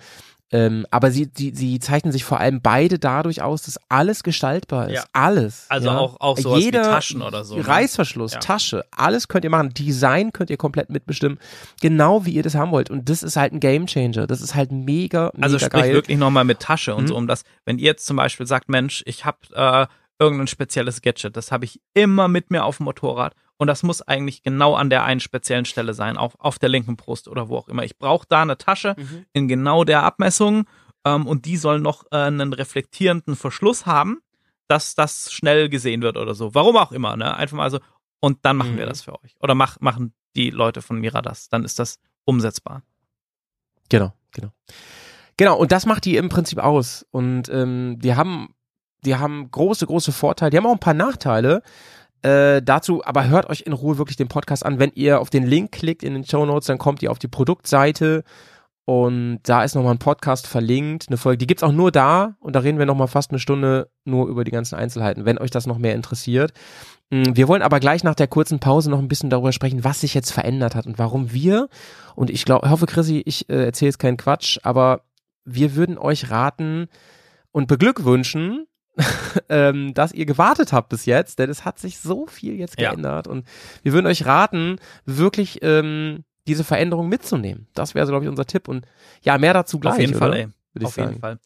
Ähm, aber sie, sie, sie zeichnen sich vor allem beide dadurch aus, dass alles gestaltbar ist. Ja. Alles. Also ja. auch, auch sowas Jeder wie Taschen oder so. ne? Reißverschluss, Ja. Tasche, alles könnt ihr machen. Design könnt ihr komplett mitbestimmen. Genau wie ihr das haben wollt. Und das ist halt ein Gamechanger. Das ist halt mega, mega Also sprich geil. wirklich nochmal mit Tasche und Mhm. so um das, wenn ihr jetzt zum Beispiel sagt, Mensch, ich habe äh, irgendein spezielles Gadget, das habe ich immer mit mir auf dem Motorrad und das muss eigentlich genau an der einen speziellen Stelle sein, auf, auf der linken Brust oder wo auch immer. Ich brauche da eine Tasche Mhm. in genau der Abmessung ähm, und die soll noch äh, einen reflektierenden Verschluss haben, dass das schnell gesehen wird oder so. Warum auch immer, ne? Einfach mal so und dann machen wir Mhm. das für euch. Oder mach, machen die Leute von Mira das, dann ist das umsetzbar. Genau, genau. Genau, und das macht die im Prinzip aus. Und ähm, die haben, die haben große, große Vorteile. Die haben auch ein paar Nachteile. Äh, dazu, aber hört euch in Ruhe wirklich den Podcast an. Wenn ihr auf den Link klickt in den Show Notes, dann kommt ihr auf die Produktseite und da ist nochmal ein Podcast verlinkt, eine Folge. Die gibt's auch nur da und da reden wir nochmal fast eine Stunde nur über die ganzen Einzelheiten, wenn euch das noch mehr interessiert. Mm, Wir wollen aber gleich nach der kurzen Pause noch ein bisschen darüber sprechen, was sich jetzt verändert hat und warum wir, und ich glaube, hoffe, Chrissy, ich äh, erzähle jetzt keinen Quatsch, aber wir würden euch raten und beglückwünschen, ähm, dass ihr gewartet habt bis jetzt, denn es hat sich so viel jetzt Ja. geändert und wir würden euch raten, wirklich ähm, diese Veränderung mitzunehmen. Das wäre, so, glaube ich, unser Tipp. Und ja, mehr dazu gleich. auf jeden oder? Fall, ey. Würde ich Auf sagen. jeden Fall.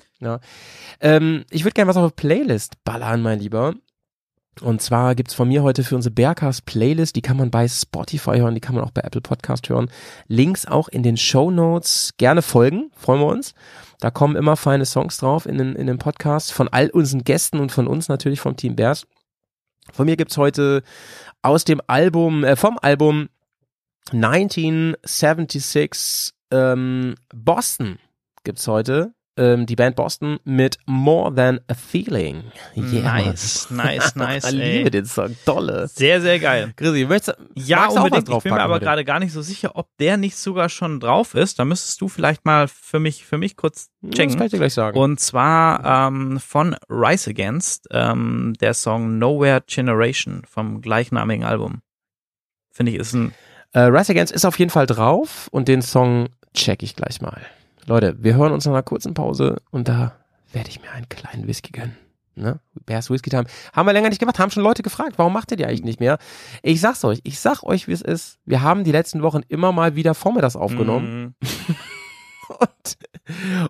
Ähm, ich würde gerne was auf eine Playlist ballern, mein Lieber. Und zwar gibt's von mir heute für unsere Bergcast Playlist, die kann man bei Spotify hören, die kann man auch bei Apple Podcast hören. Links auch in den Show Notes. Gerne folgen, freuen wir uns. Da kommen immer feine Songs drauf in den, in den Podcast von all unseren Gästen und von uns natürlich vom Team Bears. Von mir gibt's heute aus dem Album, äh, vom Album 1976 ähm, Boston gibt's heute. Ähm, die Band Boston mit More Than a Feeling. Nice, nice, nice, Ich liebe den Song. Tolle. Sehr, sehr geil. Chrissy, möchtest du Ja, magst du auch was unbedingt. Ich bin mir aber gerade gar nicht so sicher, ob der nicht sogar schon drauf ist. Da müsstest du vielleicht mal für mich, für mich kurz Das kann checken. ich dir gleich sagen. Und zwar ähm, von Rise Against, ähm, der Song Nowhere Generation vom gleichnamigen Album. Finde ich, ist ein Äh, Rise Against ist auf jeden Fall drauf und den Song check ich gleich mal. Leute, wir hören uns nach einer kurzen Pause und da werde ich mir einen kleinen Whisky gönnen. Ne? Bears Whisky Time. Haben wir länger nicht gemacht, haben schon Leute gefragt, warum macht ihr die eigentlich nicht mehr? Ich sag's euch, ich sag euch, wie es ist. Wir haben die letzten Wochen immer mal wieder vormittags aufgenommen. Mm, Und,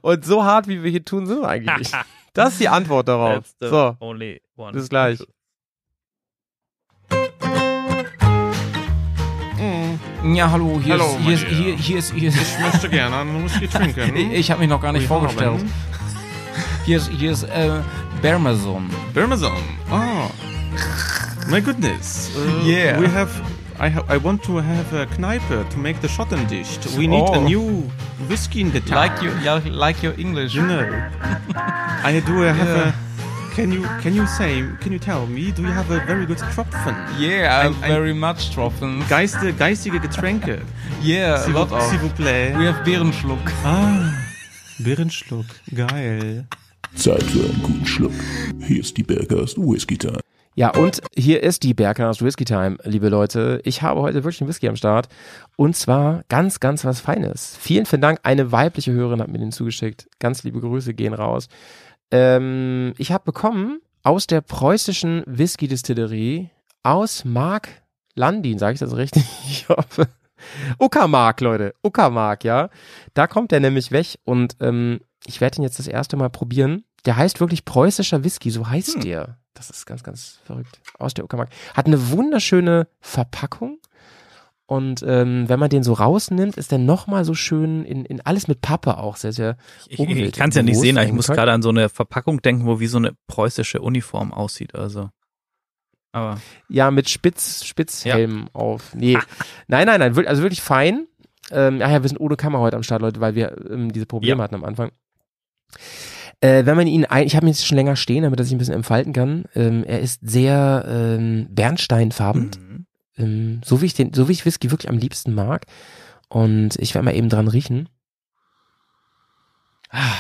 und so hart, wie wir hier tun, sind wir eigentlich nicht. Das ist die Antwort darauf. So, only one. bis gleich. Ja, hallo, hier Hallo, ist, hier, ist, hier, hier ist, hier ist, Ich möchte gerne einen Whisky trinken. ich, ich habe mich noch gar nicht We vorgestellt. haben Hier ist, hier ist äh, Bermazon. Parmesan. Ah. My goodness. Uh, Yeah. We have. I, ha I want to have a Kneipe to make the Schotten dicht. We need Oh. a new whiskey in the town. Like you, yeah, like your English. You know. I do have a. Can you can you say can you tell me do you have a very good Tropfen? Yeah, Ein- ein- very much Tropfen. Geiste, geistige Getränke. Yeah, a S'il lot vous, of. s'il vous plaît. We have Bärenschluck. Ah, Birrenschluck. Geil. Zeit für einen guten Schluck. Hier ist die Bergers Whisky Time. Ja, und hier ist die Bergers Whisky Time, liebe Leute. Ich habe heute wirklich einen Whisky am Start. Und zwar ganz, ganz was Feines. Vielen, vielen Dank. Eine weibliche Hörerin hat mir den zugeschickt. Ganz liebe Grüße gehen raus. Ähm, ich habe bekommen aus der preußischen Whisky-Distillerie aus Mark Landin, sage ich das richtig? Ich hoffe. Uckermark, Leute. Uckermark, ja. Da kommt der nämlich weg und ähm, ich werde ihn jetzt das erste Mal probieren. Der heißt wirklich preußischer Whisky, so heißt Hm. der. Das ist ganz, ganz verrückt. Aus der Uckermark. Hat eine wunderschöne Verpackung. Und ähm, wenn man den so rausnimmt, ist der nochmal so schön in, in alles mit Pappe auch sehr, sehr Ich, ich, ich kann es ja nicht sehen, aber ich muss gerade an so eine Verpackung denken, wo wie so eine preußische Uniform aussieht. Also. Aber Ja, mit Spitz, Spitzhelm auf. Nee. nein, nein, nein, also wirklich fein. Ähm, ach ja, wir sind ohne Kamera heute am Start, Leute, weil wir ähm, diese Probleme Ja. hatten am Anfang. Äh, wenn man ihn ein, ich habe ihn jetzt schon länger stehen, damit er sich ein bisschen entfalten kann. Ähm, er ist sehr ähm, bernsteinfarben, mhm. Ähm, so wie ich den, so wie ich Whisky wirklich am liebsten mag. Und ich werde mal eben dran riechen. Ah,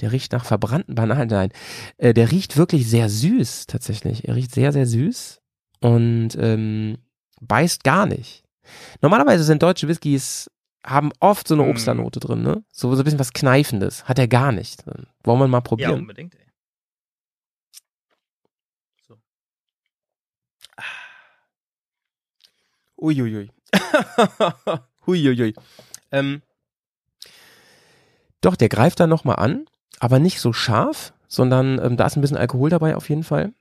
Der riecht nach verbrannten Bananen. Nein, äh, der riecht wirklich sehr süß tatsächlich. Er riecht sehr, sehr süß und ähm, beißt gar nicht. Normalerweise sind deutsche Whiskys haben oft so eine Mm. Obstlernote drin, ne? So, so ein bisschen was Kneifendes. Hat er gar nicht. Wollen wir mal ja, probieren? unbedingt. Ey. Uiuiui. Huiuiui. Ähm, doch, der greift da nochmal an, aber nicht so scharf, sondern ähm, da ist ein bisschen Alkohol dabei auf jeden Fall.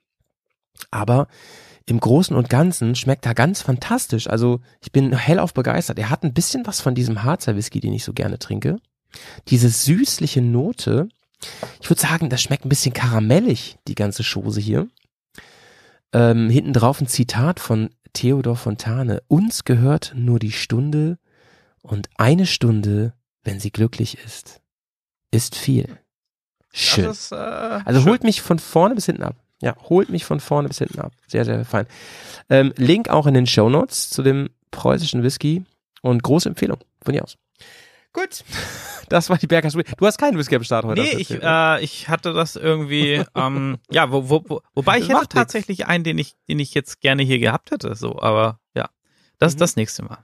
Aber im Großen und Ganzen schmeckt er ganz fantastisch. Also ich bin hellauf begeistert. Er hat ein bisschen was von diesem Harzer Whisky, den ich so gerne trinke. Diese süßliche Note. Ich würde sagen, das schmeckt ein bisschen karamellig, die ganze Chose hier. Ähm, hinten drauf ein Zitat von Theodor Fontane. Uns gehört nur die Stunde und eine Stunde, wenn sie glücklich ist, ist viel. Schön. Ist, äh, Also schön. holt mich von vorne bis hinten ab. Ja, holt mich von vorne bis hinten ab. Sehr, sehr fein. Ähm, Link auch in den Show Notes zu dem preußischen Whisky und große Empfehlung von dir aus. Gut, das war die Whisky. Du hast keinen Whisky am Start heute. Nee, ich, ne? äh, ich hatte das irgendwie, ähm, ja, wo, wo, wo, wobei ich hätte tatsächlich einen, den ich, den ich jetzt gerne hier gehabt hätte, so, aber ja, das Mhm. ist das nächste Mal.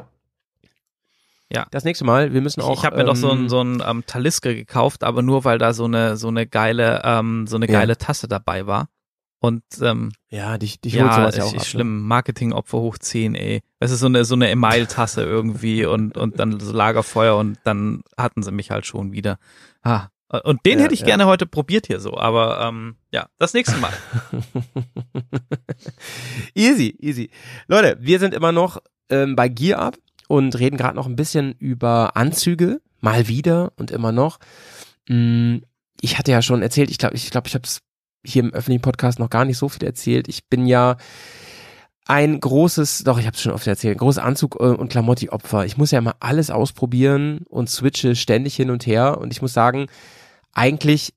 Das nächste Mal, wir müssen auch. ich habe mir doch so ein ähm, so ein ähm, Talisker gekauft, aber nur weil da so eine so eine geile ähm, so eine Ja. geile Tasse dabei war. Und ähm, Ja, dich, dich holt ja, sowas ist, ja auch ist ab, ne? schlimm. Marketingopfer hoch 10, ey. Es ist so eine so eine Email-Tasse irgendwie und und dann so Lagerfeuer und dann hatten sie mich halt schon wieder. Ah, und den Ja, hätte ich ja. gerne heute probiert hier so, aber ähm, ja, das nächste Mal. easy, easy. Leute, wir sind immer noch ähm, bei Gear Up und reden gerade noch ein bisschen über Anzüge, mal wieder und immer noch. Mm, Ich hatte ja schon erzählt, ich glaube, ich glaube, ich habe es hier im öffentlichen Podcast noch gar nicht so viel erzählt. Ich bin ja ein großes, doch, ich habe es schon oft erzählt, ein großes Anzug- äh, und Klamotti-Opfer. Ich muss ja immer alles ausprobieren und switche ständig hin und her. Und ich muss sagen, eigentlich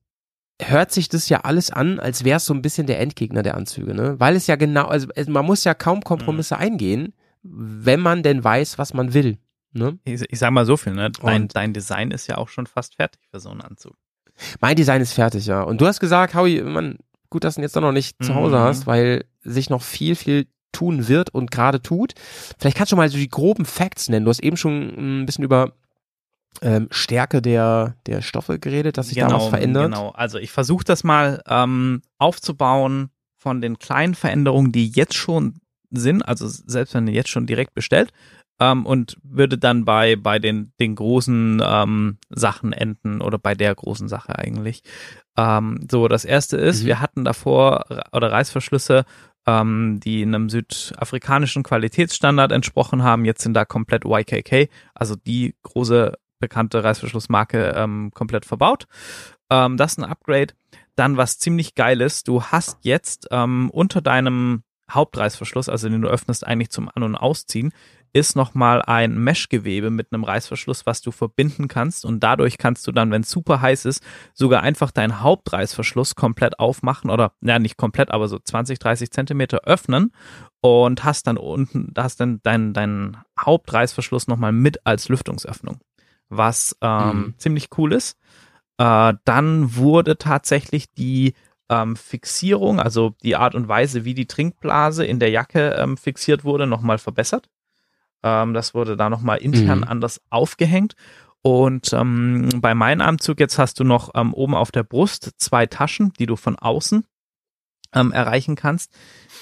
hört sich das ja alles an, als wäre es so ein bisschen der Endgegner der Anzüge, ne? Weil es ja genau, also man muss ja kaum Kompromisse Mhm. eingehen, wenn man denn weiß, was man will. Ne? Ich, ich sag mal so viel, ne? Dein, Und- dein Design ist ja auch schon fast fertig für so einen Anzug. Mein Design ist fertig, ja. Und du hast gesagt, Howie, man, gut, dass du ihn jetzt noch nicht zu Hause Mhm. hast, weil sich noch viel, viel tun wird und gerade tut. Vielleicht kannst du mal so die groben Facts nennen. Du hast eben schon ein bisschen über ähm, Stärke der, der Stoffe geredet, dass sich da was verändert. Genau, also ich versuche das mal ähm, aufzubauen von den kleinen Veränderungen, die jetzt schon sind, also selbst wenn ihr jetzt schon direkt bestellt, ähm, und würde dann bei, bei den, den großen ähm, Sachen enden oder bei der großen Sache eigentlich. Ähm, so, das erste ist, Mhm. wir hatten davor oder Reißverschlüsse, ähm, die einem südafrikanischen Qualitätsstandard entsprochen haben. Jetzt sind da komplett YKK, also die große bekannte Reißverschlussmarke ähm, komplett verbaut. Ähm, das ist ein Upgrade. Dann was ziemlich geiles, du hast jetzt ähm, unter deinem Hauptreißverschluss, also den du öffnest eigentlich zum An- und Ausziehen, ist nochmal ein Meshgewebe mit einem Reißverschluss, was du verbinden kannst und dadurch kannst du dann, wenn es super heiß ist, sogar einfach deinen Hauptreißverschluss komplett aufmachen oder, ja, nicht komplett, aber so 20, 30 Zentimeter öffnen und hast dann unten, hast dann deinen dein Hauptreißverschluss nochmal mit als Lüftungsöffnung, was ähm, Mhm. ziemlich cool ist. Äh, dann wurde tatsächlich die ähm, Fixierung, also die Art und Weise, wie die Trinkblase in der Jacke ähm, fixiert wurde, nochmal verbessert. Ähm, das wurde da nochmal intern Mhm. anders aufgehängt. Und ähm, bei meinem Anzug jetzt hast du noch ähm, oben auf der Brust zwei Taschen, die du von außen ähm, erreichen kannst.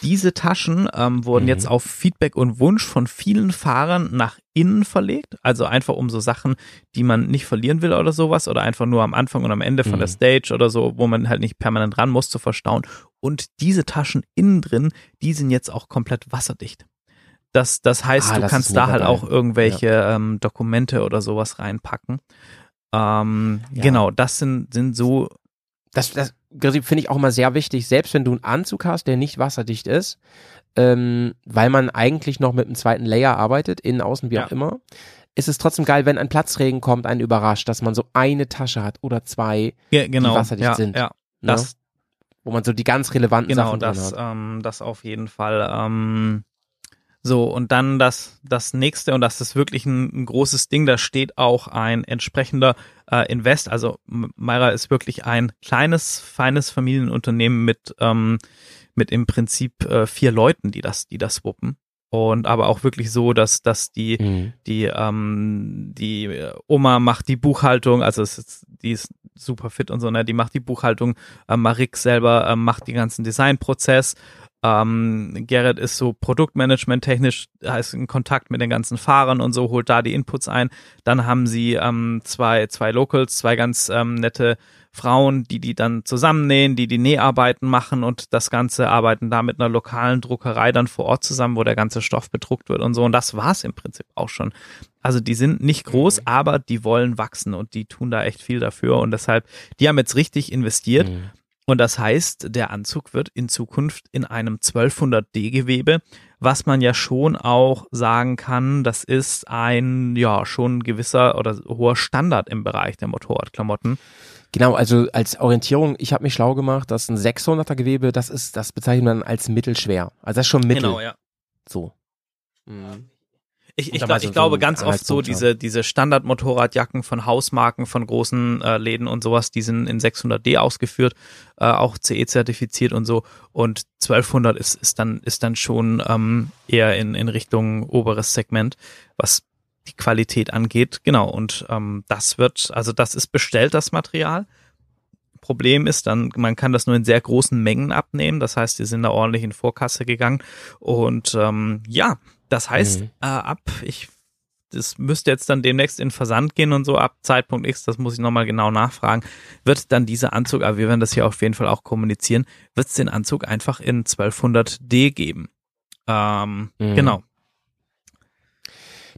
Diese Taschen ähm, wurden Mhm. jetzt auf Feedback und Wunsch von vielen Fahrern nach innen verlegt. Also einfach um so Sachen, die man nicht verlieren will oder sowas oder einfach nur am Anfang und am Ende von Mhm. der Stage oder so, wo man halt nicht permanent ran muss zu verstauen. Und diese Taschen innen drin, die sind jetzt auch komplett wasserdicht. Das, das heißt, Ah, du das kannst da halt geil. auch irgendwelche ähm, Dokumente oder sowas reinpacken. Ähm, Ja. Genau, das sind, sind so Das, das finde ich auch immer sehr wichtig, selbst wenn du einen Anzug hast, der nicht wasserdicht ist, ähm, weil man eigentlich noch mit einem zweiten Layer arbeitet, innen, außen, wie Ja. auch immer, ist es trotzdem geil, wenn ein Platzregen kommt, einen überrascht, dass man so eine Tasche hat oder zwei, Ja, genau. wasserdicht ja, sind, Ja, ne? das, wo man so die ganz relevanten genau, Sachen drin das, hat. ähm, das auf jeden Fall. Ähm, so, und dann das, das nächste, und das ist wirklich ein, ein großes Ding, da steht auch ein entsprechender äh, Invest. Also M- Myra ist wirklich ein kleines, feines Familienunternehmen mit, ähm, mit im Prinzip äh, vier Leuten, die das, die das wuppen. Und aber auch wirklich so, dass, dass die, Mhm. die, ähm, die äh, Oma macht die Buchhaltung, also es ist, die ist super fit und so, ne? Die macht die Buchhaltung, äh, Marik selber äh, macht den ganzen Designprozess. Ähm, Gerrit ist so Produktmanagement technisch, heißt in Kontakt mit den ganzen Fahrern und so, holt da die Inputs ein. Dann haben sie ähm, zwei, zwei Locals, zwei ganz ähm, nette Frauen, die die dann zusammennähen, die die Näharbeiten machen und das Ganze arbeiten da mit einer lokalen Druckerei dann vor Ort zusammen, wo der ganze Stoff bedruckt wird und so. Und das war's im Prinzip auch schon. Also die sind nicht groß, aber die wollen wachsen und die tun da echt viel dafür und deshalb, die haben jetzt richtig investiert. Mhm. Und das heißt, der Anzug wird in Zukunft in einem 1200D Gewebe, was man ja schon auch sagen kann, das ist ein, ja, schon gewisser oder hoher Standard im Bereich der Motorradklamotten. Genau, also als Orientierung, ich habe mich schlau gemacht, dass ein 600er Gewebe, das ist, das bezeichnet man als mittelschwer. Also das ist schon mittel. Genau, ja. So. Mhm. Ich, ich, glaub, ich so- glaube ganz oft so diese, diese Standard-Motorradjacken von Hausmarken, von großen äh, Läden und sowas, die sind in 600D ausgeführt, äh, auch CE-zertifiziert und so. Und 1200 ist, ist, dann, ist dann schon ähm, eher in, in Richtung oberes Segment, was die Qualität angeht. Genau, und ähm, das wird, also das ist bestellt, das Material. Problem ist dann, man kann das nur in sehr großen Mengen abnehmen. Das heißt, die sind da ordentlich in Vorkasse gegangen. Und ähm, ja, das heißt, Mhm. äh, ab, ich, das müsste jetzt dann demnächst in Versand gehen und so ab Zeitpunkt X, das muss ich nochmal genau nachfragen, wird dann dieser Anzug, aber wir werden das hier auf jeden Fall auch kommunizieren, wird es den Anzug einfach in 1200D geben. Ähm, Mhm. Genau.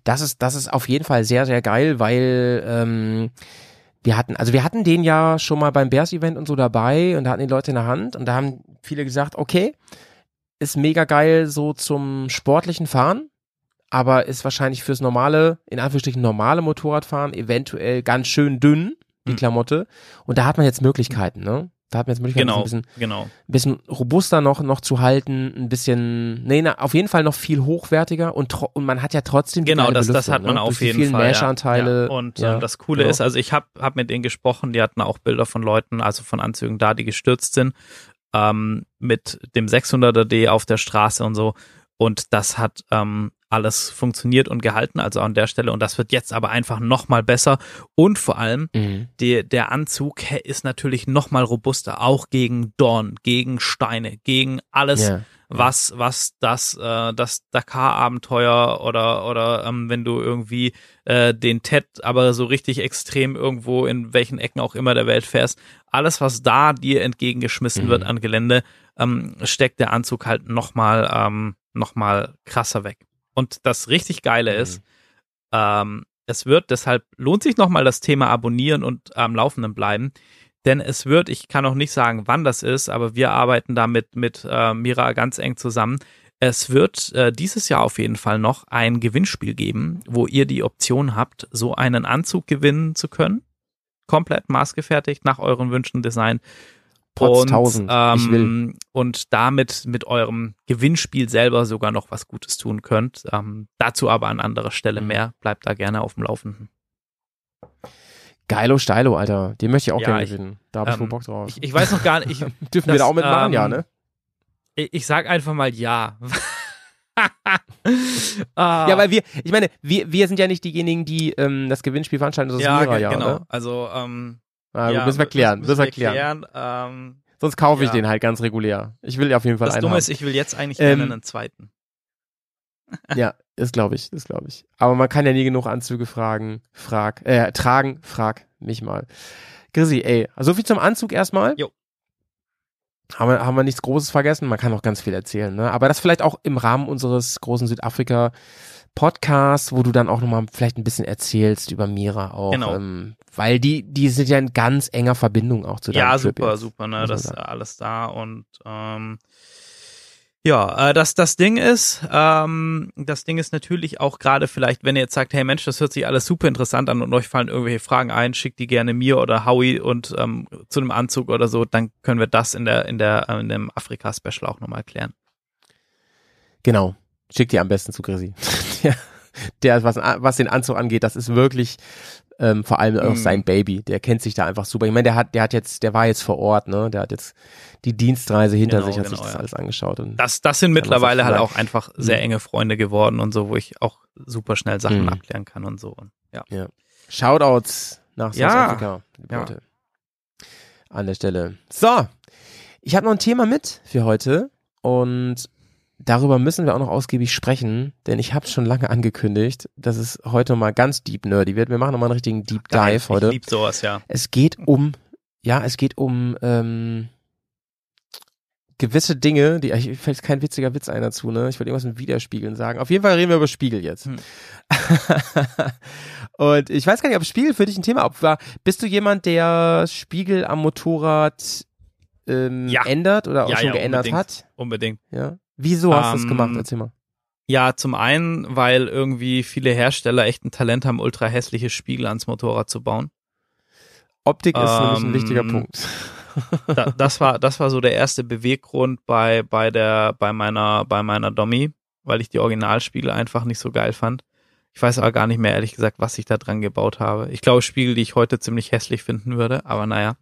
Das ist, das ist auf jeden Fall sehr, sehr geil, weil ähm, wir hatten, also wir hatten den ja schon mal beim Bears-Event und so dabei und da hatten die Leute in der Hand und da haben viele gesagt, okay, ist mega geil so zum sportlichen Fahren, aber ist wahrscheinlich fürs normale, in Anführungsstrichen normale Motorradfahren eventuell ganz schön dünn, die Mhm. Klamotte. Und da hat man jetzt Möglichkeiten, ne? Da hat man jetzt Möglichkeiten, Genau, ein bisschen genau. ein bisschen robuster noch, noch zu halten, ein bisschen, nee, na, auf jeden Fall noch viel hochwertiger und, und man hat ja trotzdem die Genau, das, das hat man ne? auf Durch die jeden vielen Fall. Mesh-Anteile. Ja. Und ja, ähm, das Coole genau. ist, also ich habe hab mit denen gesprochen, die hatten auch Bilder von Leuten, also von Anzügen da, die gestürzt sind, ähm, mit dem 600er-D auf der Straße und so. Und das hat ähm, alles funktioniert und gehalten, also an der Stelle. Und das wird jetzt aber einfach nochmal besser. Und vor allem, Mhm. der, der Anzug ist natürlich nochmal robuster, auch gegen Dorn, gegen Steine, gegen alles, Ja. was, was das, äh, das Dakar-Abenteuer oder, oder ähm, wenn du irgendwie äh, den TED aber so richtig extrem irgendwo in welchen Ecken auch immer der Welt fährst, alles, was da dir entgegengeschmissen Mhm. wird an Gelände, ähm, steckt der Anzug halt nochmal ähm, noch mal krasser weg. Und das richtig Geile Mhm. ist, ähm, es wird, deshalb lohnt sich nochmal das Thema abonnieren und am Laufenden bleiben. Denn es wird, ich kann auch nicht sagen, wann das ist, aber wir arbeiten da mit, mit äh, Mira ganz eng zusammen. es wird äh, dieses Jahr auf jeden Fall noch ein Gewinnspiel geben, wo ihr die Option habt, so einen Anzug gewinnen zu können. Komplett maßgefertigt nach euren Wünschen Design. Trotz Und, 1000. Ich will. ähm, und damit mit eurem Gewinnspiel selber sogar noch was Gutes tun könnt. Ähm, dazu aber an anderer Stelle Mhm. mehr. Bleibt da gerne auf dem Laufenden. Geilo Steilo, Alter. Den möchte ich auch Ja, gerne ich- gewinnen. Da habe ich ähm, wohl Bock drauf. Ich, ich weiß noch gar nicht, ich, Dürfen wir das, da auch mitmachen? ja, ähm, ne? ich, ich sag einfach mal ja. Ah, Ja, weil wir, ich meine, wir, wir sind ja nicht diejenigen, die ähm, das Gewinnspiel veranstalten, das ist ja, Mira, ge- ja, genau. oder? Also, ähm, Ah, ja, müssen wir klären, müssen wir wir klären. Ähm, Sonst kaufe ich Ja. den halt ganz regulär. Ich will auf jeden Fall das einen Dumme haben. ist, ich will jetzt eigentlich Ähm, gerne einen zweiten. Ja, ist glaube ich, ist glaube ich. Aber man kann ja nie genug Anzüge fragen, frag, äh, tragen, frag mich mal. Grissi, ey, so viel zum Anzug erstmal. Jo. Haben wir, haben wir nichts Großes vergessen? Man kann noch ganz viel erzählen, ne? Aber das vielleicht auch im Rahmen unseres großen Südafrika Podcasts, wo du dann auch nochmal vielleicht ein bisschen erzählst über Mira auch. Genau. Ähm, weil die, die sind ja in ganz enger Verbindung auch zu deinem Ja, Trip super, jetzt, super, ne? Das ist alles da und ähm, ja, äh, das, das Ding ist, ähm, das Ding ist natürlich auch gerade vielleicht, wenn ihr jetzt sagt, hey Mensch, das hört sich alles super interessant an und euch fallen irgendwelche Fragen ein, schickt die gerne mir oder Howie und ähm, zu einem Anzug oder so, dann können wir das in der, in der, äh, in dem Afrika-Special auch nochmal klären. Genau. Schick die am besten zu Grissi. der, der was, was den Anzug angeht, das ist wirklich ähm, vor allem auch Mhm. sein Baby. Der kennt sich da einfach super. Ich meine, der hat, der hat jetzt, der war jetzt vor Ort, ne? Der hat jetzt die Dienstreise hinter Genau, sich, hat genau, sich das ja. alles angeschaut. Und Das, das sind mittlerweile halt auch einfach sehr Mhm. enge Freunde geworden und so, wo ich auch super schnell Sachen Mhm. abklären kann und so. Und, ja. Shoutouts nach Ja. Südafrika. liebe Ja. An der Stelle. So. Ich habe noch ein Thema mit für heute und darüber müssen wir auch noch ausgiebig sprechen, denn ich habe es schon lange angekündigt, dass es heute mal ganz deep nerdy wird. Wir machen nochmal einen richtigen Deep Geil, Dive heute. Ich lieb sowas, ja. Es geht um, ja, es geht um ähm, gewisse Dinge, die, ich fällt kein witziger Witz ein dazu, ne? Ich wollte irgendwas mit Widerspiegeln sagen. Auf jeden Fall reden wir über Spiegel jetzt. Hm. Und ich weiß gar nicht, ob Spiegel für dich ein Thema war. Bist du jemand, der Spiegel am Motorrad ähm, Ja. ändert oder auch Ja, schon ja, geändert unbedingt. hat? Unbedingt. Ja. Wieso hast du das Ähm, gemacht? Erzähl mal. Ja, zum einen, weil irgendwie viele Hersteller echt ein Talent haben, ultra hässliche Spiegel ans Motorrad zu bauen. Optik ist nämlich ein ähm, wichtiger Punkt. Da, das war, das war so der erste Beweggrund bei, bei der, bei meiner, bei meiner Dommy, weil ich die Originalspiegel einfach nicht so geil fand. Ich weiß aber gar nicht mehr, ehrlich gesagt, was ich da dran gebaut habe. Ich glaube, Spiegel, die ich heute ziemlich hässlich finden würde, aber naja.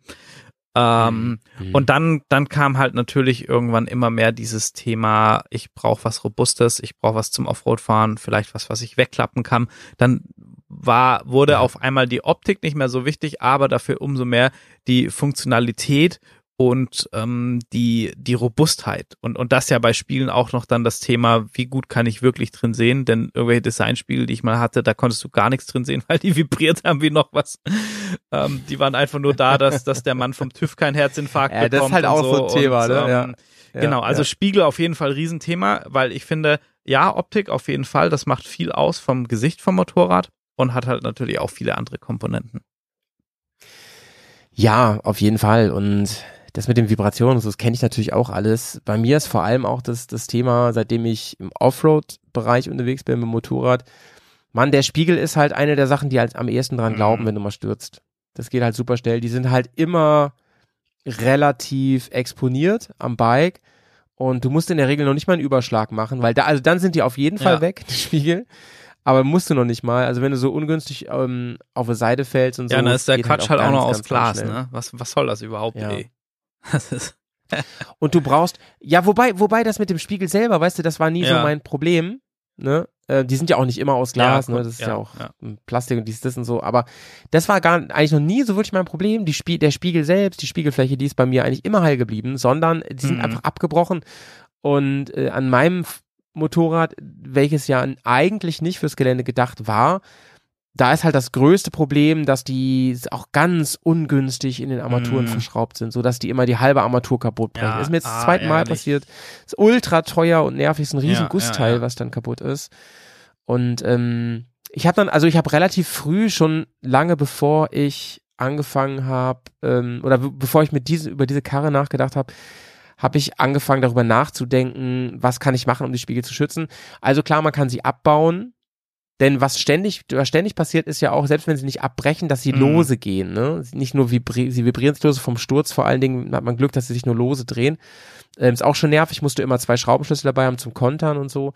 Ähm, Mhm. Und dann, dann kam halt natürlich irgendwann immer mehr dieses Thema, ich brauche was Robustes, ich brauche was zum Offroad-Fahren, vielleicht was, was ich wegklappen kann. Dann war, wurde auf einmal die Optik nicht mehr so wichtig, aber dafür umso mehr die Funktionalität und ähm, die, die Robustheit. Und, und das ja bei Spielen auch noch dann das Thema, wie gut kann ich wirklich drin sehen, denn irgendwelche Designspiele, die ich mal hatte, da konntest du gar nichts drin sehen, weil die vibriert haben wie noch was. Ähm, die waren einfach nur da, dass, dass der Mann vom TÜV kein Herzinfarkt Ja, das ist bekommt. halt auch so ein Thema, und, ne? ähm. Ja, genau, also ja. Spiegel auf jeden Fall Riesenthema, weil ich finde, ja, Optik auf jeden Fall, das macht viel aus vom Gesicht vom Motorrad und hat halt natürlich auch viele andere Komponenten. Ja, auf jeden Fall. Und das mit den Vibrationen, das kenne ich natürlich auch alles. Bei mir ist vor allem auch das, das Thema, seitdem ich im Offroad-Bereich unterwegs bin mit dem Motorrad. Mann, der Spiegel ist halt eine der Sachen, die halt am ehesten dran Mhm. glauben, wenn du mal stürzt. Das geht halt super schnell. Die sind halt immer relativ exponiert am Bike. Und du musst in der Regel noch nicht mal einen Überschlag machen, weil da, also dann sind die auf jeden Fall Ja. weg, die Spiegel. Aber musst du noch nicht mal. Also wenn du so ungünstig ähm, auf die Seite fällst und so. ja, dann ist der geht Quatsch halt auch, ganz, noch aus Glas, ne? Was, was soll das überhaupt, Ja. ey? Und du brauchst, ja, wobei, wobei das mit dem Spiegel selber, weißt du, das war nie so Ja. mein Problem, ne? Äh, die sind ja auch nicht immer aus Glas, Ja, ne? Das ist ja, ja, auch. Plastik und dies, das und so. Aber das war gar eigentlich noch nie so wirklich mein Problem. Die Spie der Spiegel selbst, die Spiegelfläche, die ist bei mir eigentlich immer heil geblieben, sondern die sind Mhm. einfach abgebrochen. Und äh, an meinem Motorrad, welches ja eigentlich nicht fürs Gelände gedacht war, da ist halt das größte Problem, dass die auch ganz ungünstig in den Armaturen Mhm. verschraubt sind, so dass die immer die halbe Armatur kaputt brechen. Ja, ist mir jetzt das ah, zweite Mal passiert. Ist ultra teuer und nervig, ist ein riesen Ja, Gussteil, ja, was dann kaputt ist. Und ähm, ich habe dann, also ich habe relativ früh schon lange bevor ich angefangen habe ähm, oder be- bevor ich mit diese über diese Karre nachgedacht habe, habe ich angefangen darüber nachzudenken, was kann ich machen, um die Spiegel zu schützen. Also klar, man kann sie abbauen, denn was ständig, was ständig passiert, ist ja auch, selbst wenn sie nicht abbrechen, dass sie Mhm. lose gehen. Ne? Nicht nur vibri sie vibrieren sich lose vom Sturz, vor allen Dingen hat man Glück, dass sie sich nur lose drehen. Ähm, ist auch schon nervig, musste immer zwei Schraubenschlüssel dabei haben zum Kontern und so.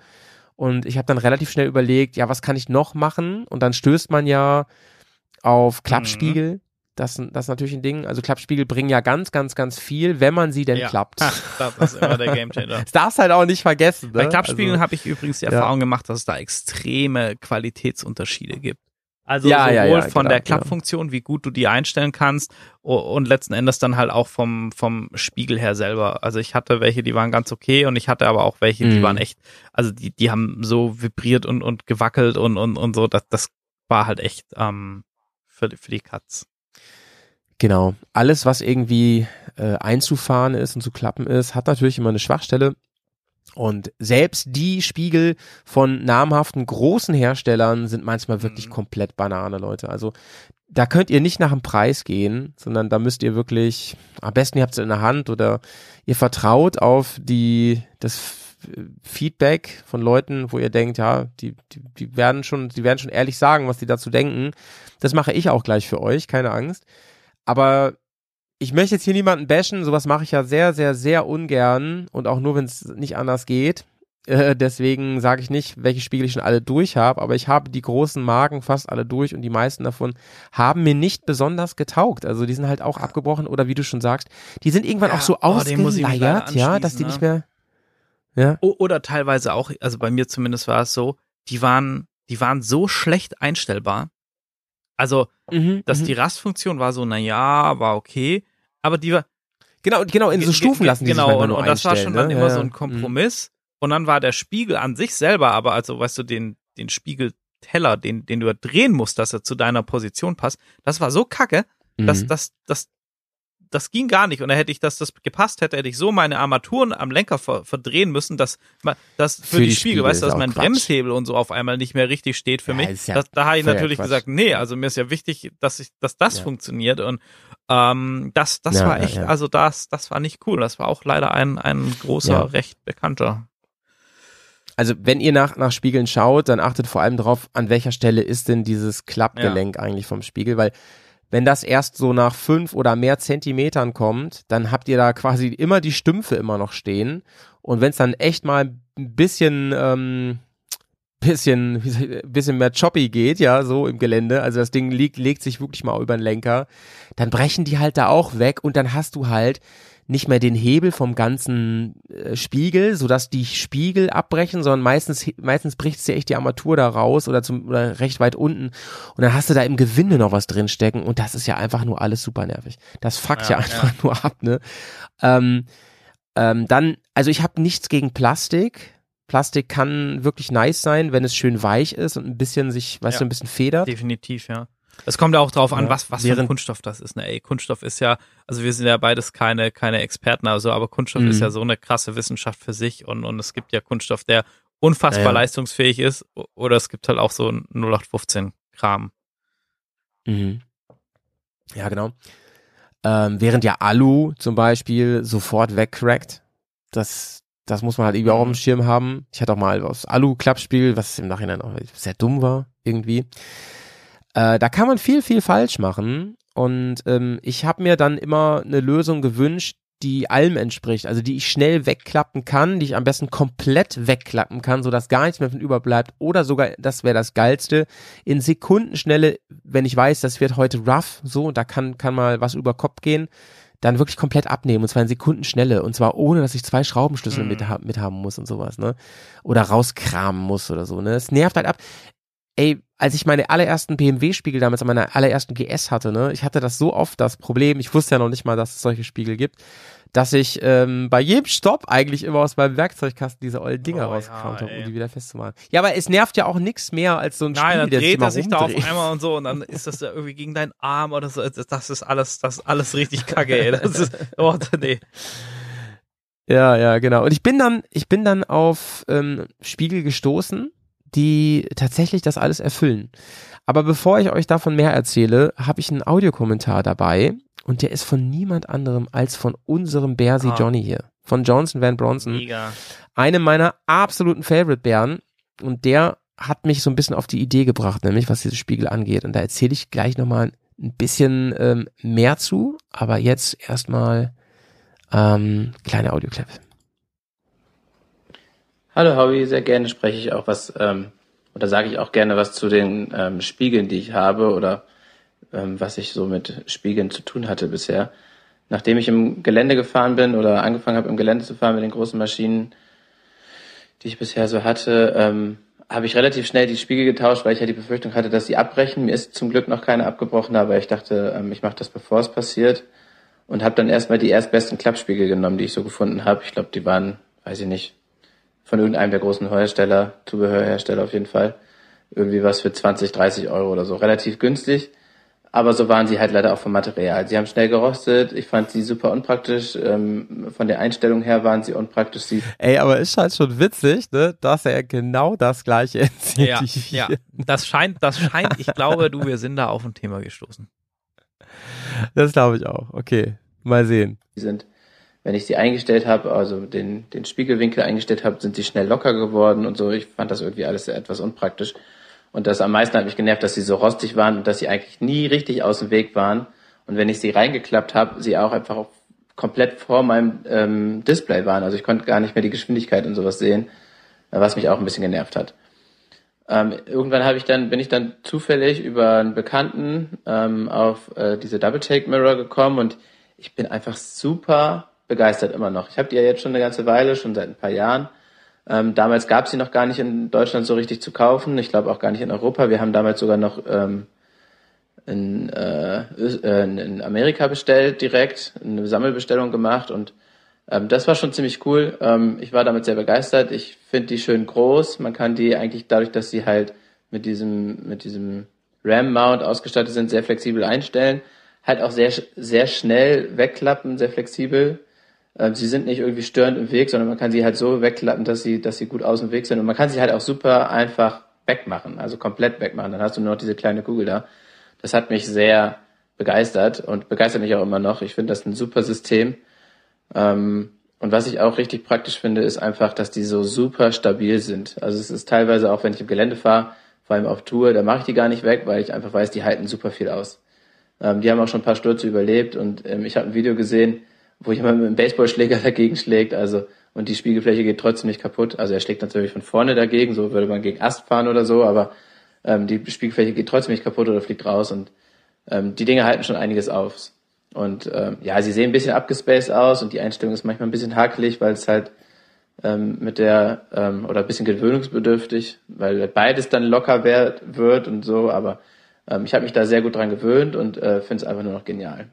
Und ich habe dann relativ schnell überlegt, ja, was kann ich noch machen? Und dann stößt man ja auf Klappspiegel. Das, das ist natürlich ein Ding. Also Klappspiegel bringen ja ganz, ganz, ganz viel, wenn man sie denn Ja. klappt. Das ist immer der Gamechanger. Das darfst halt auch nicht vergessen. Ne? Bei Klappspiegeln also, habe ich übrigens die ja. Erfahrung gemacht, dass es da extreme Qualitätsunterschiede gibt. Also Ja, sowohl ja, ja, von genau, der genau. Klappfunktion, wie gut du die einstellen kannst und letzten Endes dann halt auch vom, vom Spiegel her selber. Also ich hatte welche, die waren ganz okay und ich hatte aber auch welche, die Mhm. waren echt, also die, die haben so vibriert und, und gewackelt und, und, und so, das, das war halt echt ähm, für, die- für die Katz. Genau. Alles, was irgendwie äh, einzufahren ist und zu klappen ist, hat natürlich immer eine Schwachstelle. Und selbst die Spiegel von namhaften großen Herstellern sind manchmal wirklich Mhm. komplett Banane, Leute. Also da könnt ihr nicht nach dem Preis gehen, sondern da müsst ihr wirklich, am besten ihr habt es in der Hand oder ihr vertraut auf die, das Feedback von Leuten, wo ihr denkt, ja, die, die, die werden schon, die werden schon ehrlich sagen, was die dazu denken. Das mache ich auch gleich für euch, keine Angst. Aber ich möchte jetzt hier niemanden bashen, sowas mache ich ja sehr, sehr, sehr ungern und auch nur, wenn es nicht anders geht. Äh, deswegen sage ich nicht, welche Spiegel ich schon alle durch habe, aber ich habe die großen Marken fast alle durch und die meisten davon haben mir nicht besonders getaugt. Also die sind halt auch abgebrochen oder wie du schon sagst, die sind irgendwann Ja, auch so oh, ausgeleiert, ja, dass die nicht anschließen, mehr. Ja. Oder teilweise auch, also bei mir zumindest war es so, die waren, die waren so schlecht einstellbar. Also, Mhm, dass mhm. die Rastfunktion war so, na ja, war okay, aber die war genau, genau, in so Stufen lassen die genau, sich manchmal und, und das war schon dann ne? immer Ja, so ein Kompromiss. Und dann war der Spiegel an sich selber, aber also, weißt du, den, den Spiegelteller, den, den du drehen musst, dass er zu deiner Position passt, das war so kacke, Mhm. dass das, das, ging gar nicht. Und da hätte ich, dass das gepasst hätte, hätte ich so meine Armaturen am Lenker ver, verdrehen müssen, dass das für, Für die, die Spiegel, Spiegel weißt du, dass mein Quatsch. Bremshebel und so auf einmal nicht mehr richtig steht für Ja, mich. ja das, da habe ich natürlich Quatsch. gesagt, nee, also mir ist ja wichtig, dass ich, dass das Ja. funktioniert. Und ähm, das, das Ja, war ja, echt, ja. also das, das war nicht cool. Das war auch leider ein, ein großer, Ja. recht bekannter. Also wenn ihr nach, nach Spiegeln schaut, dann achtet vor allem drauf, an welcher Stelle ist denn dieses Klappgelenk eigentlich vom Spiegel, weil wenn das erst so nach fünf oder mehr Zentimetern kommt, dann habt ihr da quasi immer die Stümpfe immer noch stehen. Und wenn es dann echt mal ein bisschen, ähm, bisschen, bisschen mehr choppy geht, ja, so im Gelände, also das Ding liegt, legt sich wirklich mal über den Lenker, dann brechen die halt da auch weg und dann hast du halt nicht mehr den Hebel vom ganzen äh, Spiegel, sodass die Spiegel abbrechen, sondern meistens meistens bricht dir echt die Armatur da raus oder zum oder recht weit unten und dann hast du da im Gewinde noch was drin stecken und das ist ja einfach nur alles super nervig. Das fuckt ja, Ja, einfach nur ab, ne? Ähm, ähm, dann, also ich habe nichts gegen Plastik. Plastik kann wirklich nice sein, wenn es schön weich ist und ein bisschen sich, weißt Ja. du, ein bisschen federt. Definitiv, ja. Es kommt ja auch drauf an, Ja. was, was für ein Kunststoff das ist. Ne? Ey, Kunststoff ist ja, also wir sind ja beides keine, keine Experten, also, aber Kunststoff Mhm. ist ja so eine krasse Wissenschaft für sich und, und es gibt ja Kunststoff, der unfassbar Ja, leistungsfähig ist oder es gibt halt auch so ein 0815 Kram. Mhm. Ja, genau. Ähm, während ja Alu zum Beispiel sofort wegcrackt. Das, das muss man halt irgendwie auch auf dem Schirm haben. Ich hatte auch mal aus Alu-Klappspiel, was im Nachhinein auch sehr dumm war, irgendwie. Äh, da kann man viel, viel falsch machen. Und ähm, ich habe mir dann immer eine Lösung gewünscht, die allem entspricht, also die ich schnell wegklappen kann, die ich am besten komplett wegklappen kann, sodass gar nichts mehr von überbleibt oder sogar, das wäre das Geilste, in Sekundenschnelle, wenn ich weiß, das wird heute rough, so, da kann, kann mal was über Kopf gehen, dann wirklich komplett abnehmen und zwar in Sekundenschnelle und zwar ohne, dass ich zwei Schraubenschlüssel Mhm. mit, mit haben muss und sowas, ne, oder rauskramen muss oder so, ne, es nervt halt ab. Ey, als ich meine allerersten BMW-Spiegel damals an meiner allerersten GS hatte, ne, ich hatte das so oft, das Problem, ich wusste ja noch nicht mal, dass es solche Spiegel gibt, dass ich ähm, bei jedem Stopp eigentlich immer aus meinem Werkzeugkasten diese ollen Dinger Oh, rausgekramt ja, habe, um die wieder festzumachen. Ja, aber es nervt ja auch nichts mehr als so ein Nein, Spiegel, dann der dreht immer er sich da auf einmal und so und dann ist das ja irgendwie gegen deinen Arm oder so. Das das ist alles, das ist alles richtig kacke, ey. Das ist, oh, nee. Ja, ja, genau. Und ich bin dann, ich bin dann auf ähm, Spiegel gestoßen, die tatsächlich das alles erfüllen. Aber bevor ich euch davon mehr erzähle, habe ich einen Audiokommentar dabei und der ist von niemand anderem als von unserem Bersi Ah. Johnny hier. von Johnson Van Bronson. Mega. Eine meiner absoluten Favorite-Bären. Und der hat mich so ein bisschen auf die Idee gebracht, nämlich was diese Spiegel angeht. Und da erzähle ich gleich nochmal ein bisschen ähm, mehr zu. Aber jetzt erstmal ähm, kleine Audioclip. Hallo Howie, sehr gerne spreche ich auch was, ähm, oder sage ich auch gerne was zu den ähm, Spiegeln, die ich habe oder ähm, was ich so mit Spiegeln zu tun hatte bisher. Nachdem ich im Gelände gefahren bin oder angefangen habe im Gelände zu fahren mit den großen Maschinen, die ich bisher so hatte, ähm, habe ich relativ schnell die Spiegel getauscht, weil ich ja die Befürchtung hatte, dass sie abbrechen. Mir ist zum Glück noch keine abgebrochen, aber ich dachte, ähm, ich mache das, bevor es passiert. Und habe dann erstmal die erstbesten Klappspiegel genommen, die ich so gefunden habe. Ich glaube, die waren, weiß ich nicht, von irgendeinem der großen Hersteller, Zubehörhersteller auf jeden Fall. Irgendwie was für 20, 30 Euro oder so. Relativ günstig. Aber so waren sie halt leider auch vom Material. Sie haben schnell gerostet. Ich fand sie super unpraktisch. Ähm, von der Einstellung her waren sie unpraktisch. Sie Ey, aber ist halt schon witzig, ne, dass er genau das gleiche erzählt. Ja, ja. Das scheint, das scheint, ich glaube, du, wir sind da auf ein Thema gestoßen. Das glaube ich auch. Okay, mal sehen. sind, wenn ich sie eingestellt habe, also den, den Spiegelwinkel eingestellt habe, sind sie schnell locker geworden und so. Ich fand das irgendwie alles etwas unpraktisch. Und das am meisten hat mich genervt, dass sie so rostig waren und dass sie eigentlich nie richtig aus dem Weg waren. Und wenn ich sie reingeklappt habe, sie auch einfach komplett vor meinem ähm, Display waren. Also ich konnte gar nicht mehr die Geschwindigkeit und sowas sehen, was mich auch ein bisschen genervt hat. Ähm, irgendwann habe ich dann, bin ich dann zufällig über einen Bekannten ähm, auf äh, diese Double Take Mirror gekommen und ich bin einfach super begeistert immer noch. Ich habe die ja jetzt schon eine ganze Weile, schon seit ein paar Jahren. Ähm, damals gab sie noch gar nicht in Deutschland so richtig zu kaufen. Ich glaube auch gar nicht in Europa. Wir haben damals sogar noch ähm, in, äh, äh, in Amerika bestellt direkt, eine Sammelbestellung gemacht und ähm, das war schon ziemlich cool. Ähm, ich war damit sehr begeistert. Ich finde die schön groß. Man kann die eigentlich dadurch, dass sie halt mit diesem mit diesem RAM-Mount ausgestattet sind, sehr flexibel einstellen. Halt auch sehr sehr schnell wegklappen, sehr flexibel. Ähm, sie sind nicht irgendwie störend im Weg, sondern man kann sie halt so wegklappen, dass sie dass sie gut aus dem Weg sind und man kann sie halt auch super einfach wegmachen, also komplett wegmachen. Dann hast du nur noch diese kleine Kugel da. Das hat mich sehr begeistert und begeistert mich auch immer noch. Ich finde das ein super System. Ähm, und was ich auch richtig praktisch finde, ist einfach, dass die so super stabil sind. Also es ist teilweise auch, wenn ich im Gelände fahre, vor allem auf Tour, da mache ich die gar nicht weg, weil ich einfach weiß, die halten super viel aus. Ähm, die haben auch schon ein paar Stürze überlebt und ich habe ein Video gesehen, wo jemand mit einem Baseballschläger dagegen schlägt, also und die Spiegelfläche geht trotzdem nicht kaputt. Also er schlägt natürlich von vorne dagegen, so würde man gegen Ast fahren oder so, aber ähm, die Spiegelfläche geht trotzdem nicht kaputt oder fliegt raus und ähm, die Dinge halten schon einiges auf. Und ähm, ja, sie sehen ein bisschen abgespaced aus und die Einstellung ist manchmal ein bisschen hakelig, weil es halt ähm, mit der ähm, oder ein bisschen gewöhnungsbedürftig, weil beides dann locker werd, wird und so, aber ähm, ich habe mich da sehr gut dran gewöhnt und äh, finde es einfach nur noch genial.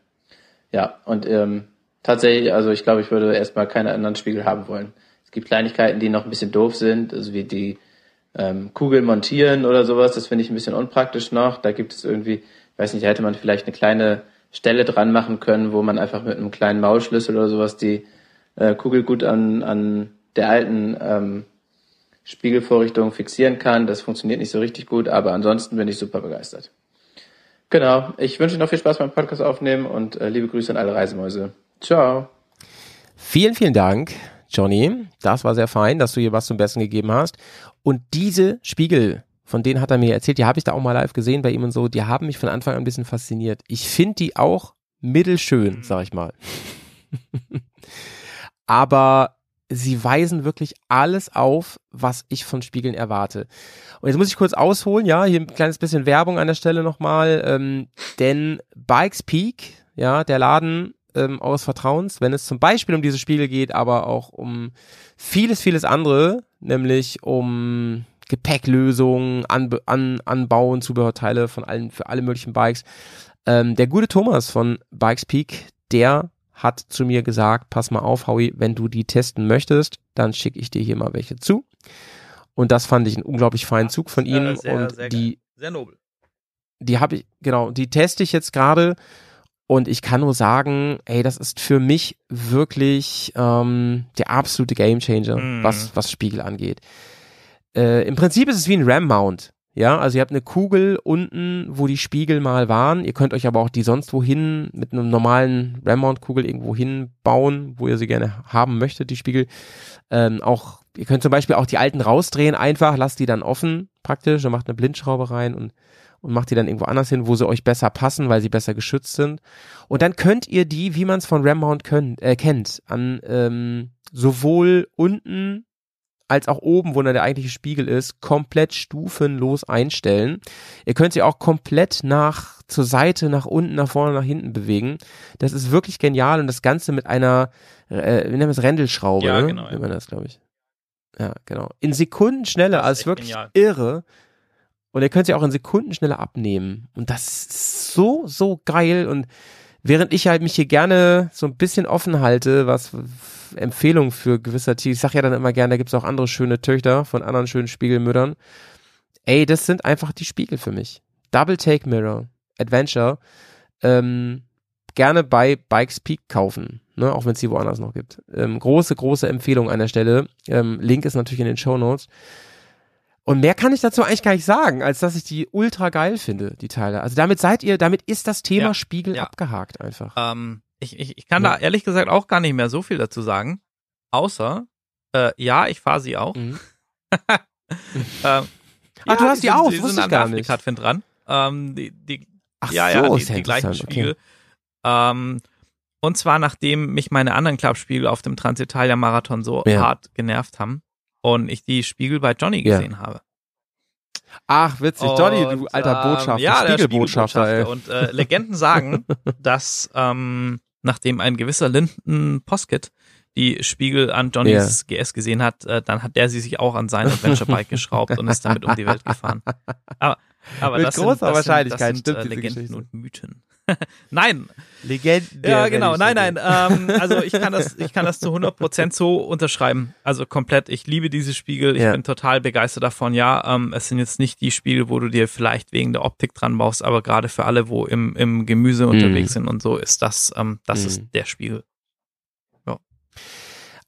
Ja, und ähm, tatsächlich, also ich glaube, ich würde erstmal keine anderen Spiegel haben wollen. Es gibt Kleinigkeiten, die noch ein bisschen doof sind, also wie die ähm, Kugel montieren oder sowas, das finde ich ein bisschen unpraktisch noch. Da gibt es irgendwie, weiß nicht, da hätte man vielleicht eine kleine Stelle dran machen können, wo man einfach mit einem kleinen Maulschlüssel oder sowas die äh, Kugel gut an, an der alten ähm, Spiegelvorrichtung fixieren kann. Das funktioniert nicht so richtig gut, aber ansonsten bin ich super begeistert. Genau, ich wünsche Ihnen noch viel Spaß beim Podcast aufnehmen und äh, liebe Grüße an alle Reisemäuse. Ciao. Vielen, vielen Dank, Johnny. Das war sehr fein, dass du hier was zum Besten gegeben hast. Und diese Spiegel, von denen hat er mir erzählt, die habe ich da auch mal live gesehen bei ihm und so, die haben mich von Anfang an ein bisschen fasziniert. Ich finde die auch mittelschön, sag ich mal. Aber sie weisen wirklich alles auf, was ich von Spiegeln erwarte. Und jetzt muss ich kurz ausholen, ja, hier ein kleines bisschen Werbung an der Stelle nochmal, ähm, denn Bikes Peak, ja, der Laden ähm, eures Vertrauens, wenn es zum Beispiel um diese Spiegel geht, aber auch um vieles, vieles andere, nämlich um Gepäcklösungen, Anbe an, Anbauen, Zubehörteile von allen, für alle möglichen Bikes. Ähm, der gute Thomas von Bikes Peak, der hat zu mir gesagt, pass mal auf, Howie, wenn du die testen möchtest, dann schicke ich dir hier mal welche zu. Und das fand ich einen unglaublich feinen Zug von ihm. Äh, sehr, und sehr die, geil. Sehr nobel. die habe ich, genau, die teste ich jetzt gerade und ich kann nur sagen, ey, das ist für mich wirklich ähm, der absolute Gamechanger, Mhm. was, was Spiegel angeht. Äh, Im Prinzip ist es wie ein RAM-Mount. Ja, also ihr habt eine Kugel unten, wo die Spiegel mal waren. Ihr könnt euch aber auch die sonst wohin mit einem normalen Ram-Mount-Kugel irgendwo hinbauen, wo ihr sie gerne haben möchtet, die Spiegel. Ähm, auch, ihr könnt zum Beispiel auch die alten rausdrehen einfach, lasst die dann offen praktisch, dann macht eine Blindschraube rein und, und macht die dann irgendwo anders hin, wo sie euch besser passen, weil sie besser geschützt sind. Und dann könnt ihr die, wie man es von Ram-Mount könnt, äh, kennt, an ähm, sowohl unten als auch oben, wo dann der eigentliche Spiegel ist, komplett stufenlos einstellen. Ihr könnt sie auch komplett nach zur Seite, nach unten, nach vorne, nach hinten bewegen. Das ist wirklich genial und das Ganze mit einer, äh, wie nennt man es, Rändelschraube, Ja, ne? genau, ja. Nennt man das, glaube ich. Ja, genau. In Sekunden schneller, Das ist als echt wirklich genial. irre. Und ihr könnt sie auch in Sekunden schneller abnehmen. Und das ist so, so geil. Und während ich halt mich hier gerne so ein bisschen offen halte, was Empfehlungen für gewisse Tiere, ich sag ja dann immer gerne, da gibt's auch andere schöne Töchter von anderen schönen Spiegelmüttern. Ey, das sind einfach die Spiegel für mich. Double Take Mirror, Adventure, ähm, gerne bei Bikes Peak kaufen, ne, auch wenn es die woanders noch gibt. Ähm, große, große Empfehlung an der Stelle. Ähm, Link ist natürlich in den Show Notes. Und mehr kann ich dazu eigentlich gar nicht sagen, als dass ich die ultra geil finde, die Teile. Also damit seid ihr, damit ist das Thema Ja, Spiegel ja. abgehakt einfach. Ähm, ich, ich, ich kann Ja. da ehrlich gesagt auch gar nicht mehr so viel dazu sagen. Außer, äh, ja, ich fahre sie auch. Mhm. ähm, Ach, du hast die sind- auch, Die wusste ich gar nicht. Afrika-Fin dran. Ähm, die, die, Ach ja, so, ja, die, ist ja die gleichen okay. Spiegel. Ähm, und zwar nachdem mich meine anderen Klappspiegel auf dem Transitalia-Marathon so Ja. hart genervt haben und ich die Spiegel bei Johnny Ja. gesehen habe. Ach, witzig. Johnny, du Und, alter ähm, Botschafter, ja, der Spiegelbotschafter, ey. Und äh, Legenden sagen, dass ähm, nachdem ein gewisser Linden Poskett die Spiegel an Johnnys GS gesehen hat, äh, dann hat der sie sich auch an sein Adventure Bike geschraubt und ist damit um die Welt gefahren. Aber, aber Mit das großer sind, das Wahrscheinlichkeit sind, das stimmt sind, äh, Legenden und Mythen. Nein, Legenden. ja, genau. Nein, nein. Ähm, also ich kann das, ich kann das zu 100% so unterschreiben. Also komplett. Ich liebe diese Spiegel. Ich Ja. bin total begeistert davon. Ja, ähm, es sind jetzt nicht die Spiegel, wo du dir vielleicht wegen der Optik dran baust, aber gerade für alle, wo im, im Gemüse unterwegs sind und so, ist das, ähm, das Mhm. ist der Spiegel.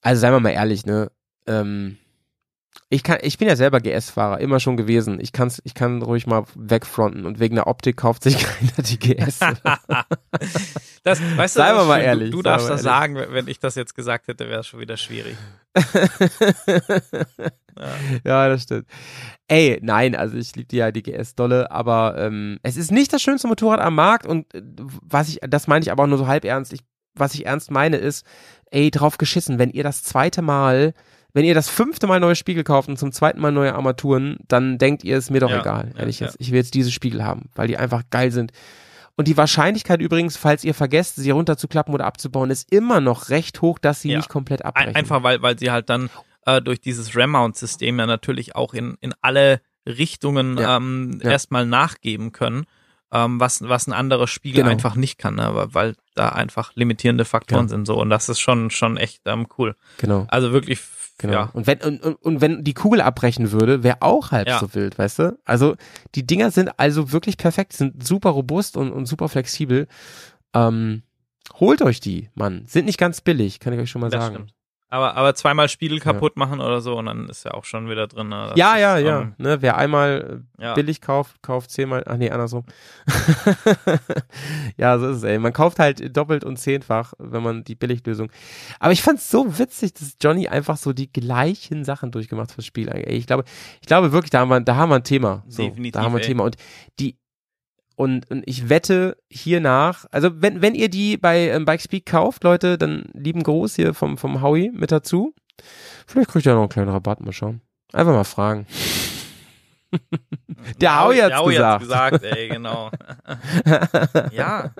Also seien wir mal ehrlich, ne? Ähm, ich kann, ich bin ja selber GS-Fahrer, immer schon gewesen. Ich kann's, ich kann ruhig mal wegfronten und wegen der Optik kauft sich keiner die GS. Das, weißt du, Seien wir mal ehrlich, Du, du darfst das sagen, wenn ich das jetzt gesagt hätte, wäre es schon wieder schwierig. ja, das stimmt. Ey, nein, also ich liebe die ja die GS dolle, aber ähm, es ist nicht das schönste Motorrad am Markt und äh, was ich, das meine ich aber auch nur so halb ernst. Ich, was ich ernst meine ist, ey, drauf geschissen, wenn ihr das zweite Mal, wenn ihr das fünfte Mal neue Spiegel kauft und zum zweiten Mal neue Armaturen, dann denkt ihr, ist mir doch Ja, egal, ehrlich ja. jetzt. Ich will jetzt diese Spiegel haben, weil die einfach geil sind. Und die Wahrscheinlichkeit übrigens, falls ihr vergesst, sie runterzuklappen oder abzubauen, ist immer noch recht hoch, dass sie Ja. nicht komplett abbrechen. einfach weil, weil sie halt dann äh, durch dieses Ram-Mount-System ja natürlich auch in, in alle Richtungen ähm, erstmal nachgeben können, ähm, was, was ein anderer Spiegel Genau. einfach nicht kann, ne? weil, weil da einfach limitierende Faktoren Ja. sind so und das ist schon, schon echt ähm, cool. Genau. Also wirklich, Genau. ja. Und wenn und, und, wenn die Kugel abbrechen würde, wäre auch halb Ja. so wild, weißt du? Also die Dinger sind also wirklich perfekt, sind super robust und, und super flexibel. Ähm, holt euch die, Mann. Sind nicht ganz billig, kann ich euch schon mal Das sagen. stimmt. Aber, aber zweimal Spiegel kaputt machen oder so und dann ist ja auch schon wieder drin. Ne? Das Ja, ist, ja, ja. ne, wer einmal äh, Ja. billig kauft, kauft zehnmal. Ach nee, andersrum. ja, so ist es, ey. Man kauft halt doppelt und zehnfach, wenn man die Billiglösung. Aber ich fand's so witzig, dass Johnny einfach so die gleichen Sachen durchgemacht hat fürs Spiel. Ey, ich glaube, ich glaube wirklich, da haben wir, da haben wir ein Thema. So, Definitiv, da haben wir ein ey. Thema. Und die, und, und ich wette hiernach, also wenn, wenn ihr die bei ähm, Bikespeak kauft, Leute, dann lieben Gruß hier vom, vom Howie mit dazu. Vielleicht kriegt ihr noch einen kleinen Rabatt, mal schauen. Einfach mal fragen. Der Howie hat's der Howie gesagt. gesagt, ey, genau. ja.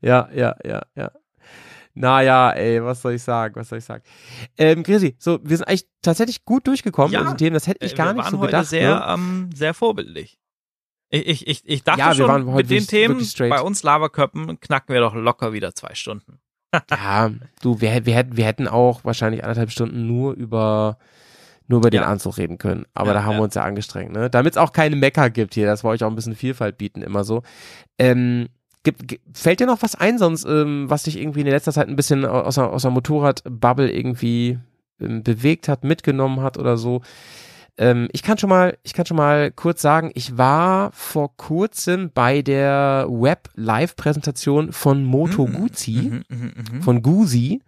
Ja, ja, ja, ja. Naja, ey, was soll ich sagen, was soll ich sagen? Ähm, Grisi, so, wir sind eigentlich tatsächlich gut durchgekommen Ja. in den Themen, das hätte ich Äh, gar wir nicht waren so heute gedacht. sehr, ne? ähm, sehr vorbildlich. Ich, ich, ich, ich dachte Ja, wir schon, mit den wirklich- Themen wirklich bei uns Laberköppen knacken wir doch locker wieder zwei Stunden. Ja, du, wir, wir, hätten, wir hätten auch wahrscheinlich anderthalb Stunden nur über nur über den Ja. Anzug reden können. Aber Ja, da haben ja. wir uns ja angestrengt, ne? Damit es auch keine Mecker gibt hier, dass wir euch auch ein bisschen Vielfalt bieten, immer so. Ähm, gibt, fällt dir noch was ein, sonst, ähm, was dich irgendwie in der letzter Zeit ein bisschen aus der, aus der Motorrad-Bubble irgendwie ähm, bewegt hat, mitgenommen hat oder so? Ähm, ich kann schon mal, ich kann schon mal kurz sagen, ich war vor kurzem bei der Web-Live-Präsentation von Moto Guzzi, Mhm, mhm, mhm. von Guzi.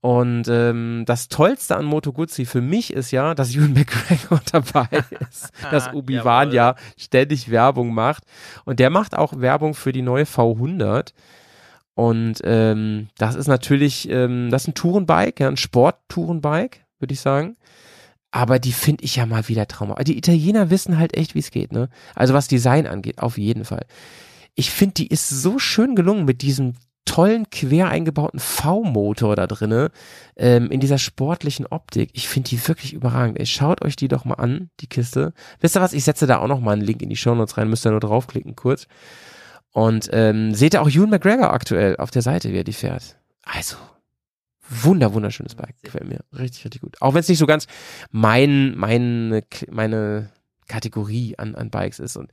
Und ähm, das Tollste an Moto Guzzi für mich ist ja, dass Ewan McGregor dabei ist, dass Obi-Wan ja ständig Werbung macht. Und der macht auch Werbung für die neue V100. Und ähm, das ist natürlich, ähm, das ist ein Tourenbike, ja, ein Sport-Tourenbike, würde ich sagen. Aber die finde ich ja mal wieder traumhaft. Die Italiener wissen halt echt, wie es geht, ne? Also was Design angeht, auf jeden Fall. Ich finde, die ist so schön gelungen mit diesem tollen quer eingebauten V-Motor da drinne, ähm, in dieser sportlichen Optik. Ich finde die wirklich überragend. Ey, schaut euch die doch mal an, die Kiste. Wisst ihr was? Ich setze da auch noch mal einen Link in die Shownotes rein. Müsst ihr nur draufklicken kurz. Und ähm, seht ihr auch Ewan McGregor aktuell auf der Seite, wie er die fährt. Also, wunder, wunderschönes Bike. Gefällt mir richtig, richtig gut. Auch wenn es nicht so ganz mein, meine, meine Kategorie an, an Bikes ist. Und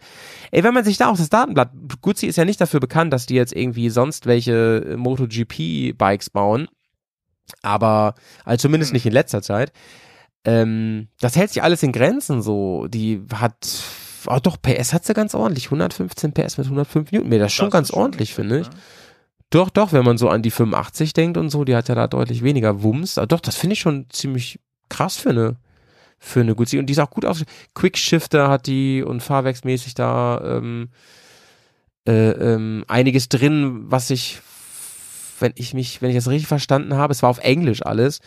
ey, wenn man sich da auch das Datenblatt, Guzzi ist ja nicht dafür bekannt, dass die jetzt irgendwie sonst welche äh, MotoGP-Bikes bauen. Aber, also zumindest nicht in letzter Zeit. Ähm, das hält sich alles in Grenzen so. Die hat, oh doch, PS hat sie ganz ordentlich. 115 PS mit 105 Newtonmeter. Das ist schon ganz ordentlich, finde ich. Doch, doch, wenn man so an die 85 denkt und so, die hat ja da deutlich weniger Wumms. Aber doch, das finde ich schon ziemlich krass für eine, für eine Guzzi. Und die ist auch gut aus. Quickshifter hat die und fahrwerksmäßig da ähm, äh, ähm, einiges drin, was ich, wenn ich mich, wenn ich das richtig verstanden habe, es war auf Englisch alles,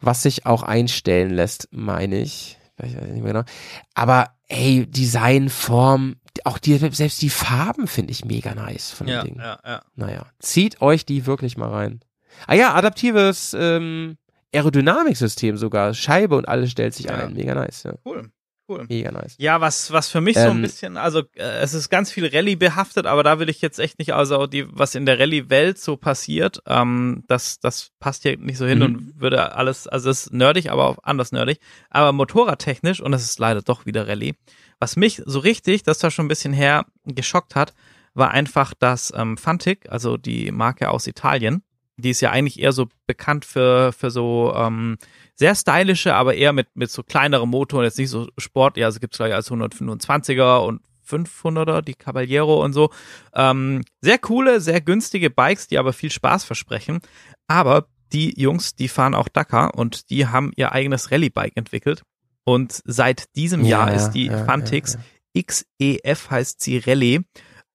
was sich auch einstellen lässt, meine ich. Ich weiß nicht mehr genau. Aber ey, Design, Form, auch die, selbst die Farben finde ich mega nice von dem Ja, Ding. ja, ja. Naja, zieht euch die wirklich mal rein. Ah ja, adaptives ähm, Aerodynamiksystem sogar. Scheibe und alles stellt sich ein. Mega nice, ja. Cool, cool. Mega nice. Ja, was, was für mich so ein Ähm, bisschen, also äh, es ist ganz viel Rallye behaftet, aber da will ich jetzt echt nicht, also die, was in der Rallye-Welt so passiert, ähm, das, das passt hier nicht so hin Mhm. und würde alles, also es ist nerdig, aber auch anders nerdig. Aber motorradtechnisch, und das ist leider doch wieder Rallye, was mich so richtig, das war schon ein bisschen her, geschockt hat, war einfach, dass ähm, Fantic, also die Marke aus Italien, die ist ja eigentlich eher so bekannt für, für so ähm, sehr stylische, aber eher mit, mit so kleinerem Motor, jetzt nicht so Sport, ja, also gibt's glaube ich als 125er und 500er, die Caballero und so. Ähm, sehr coole, sehr günstige Bikes, die aber viel Spaß versprechen. Aber die Jungs, die fahren auch Dakar und die haben ihr eigenes Rallye-Bike entwickelt. Und seit diesem Ja, Jahr ja, ist die ja, Fantix ja, XEF heißt sie Rallye.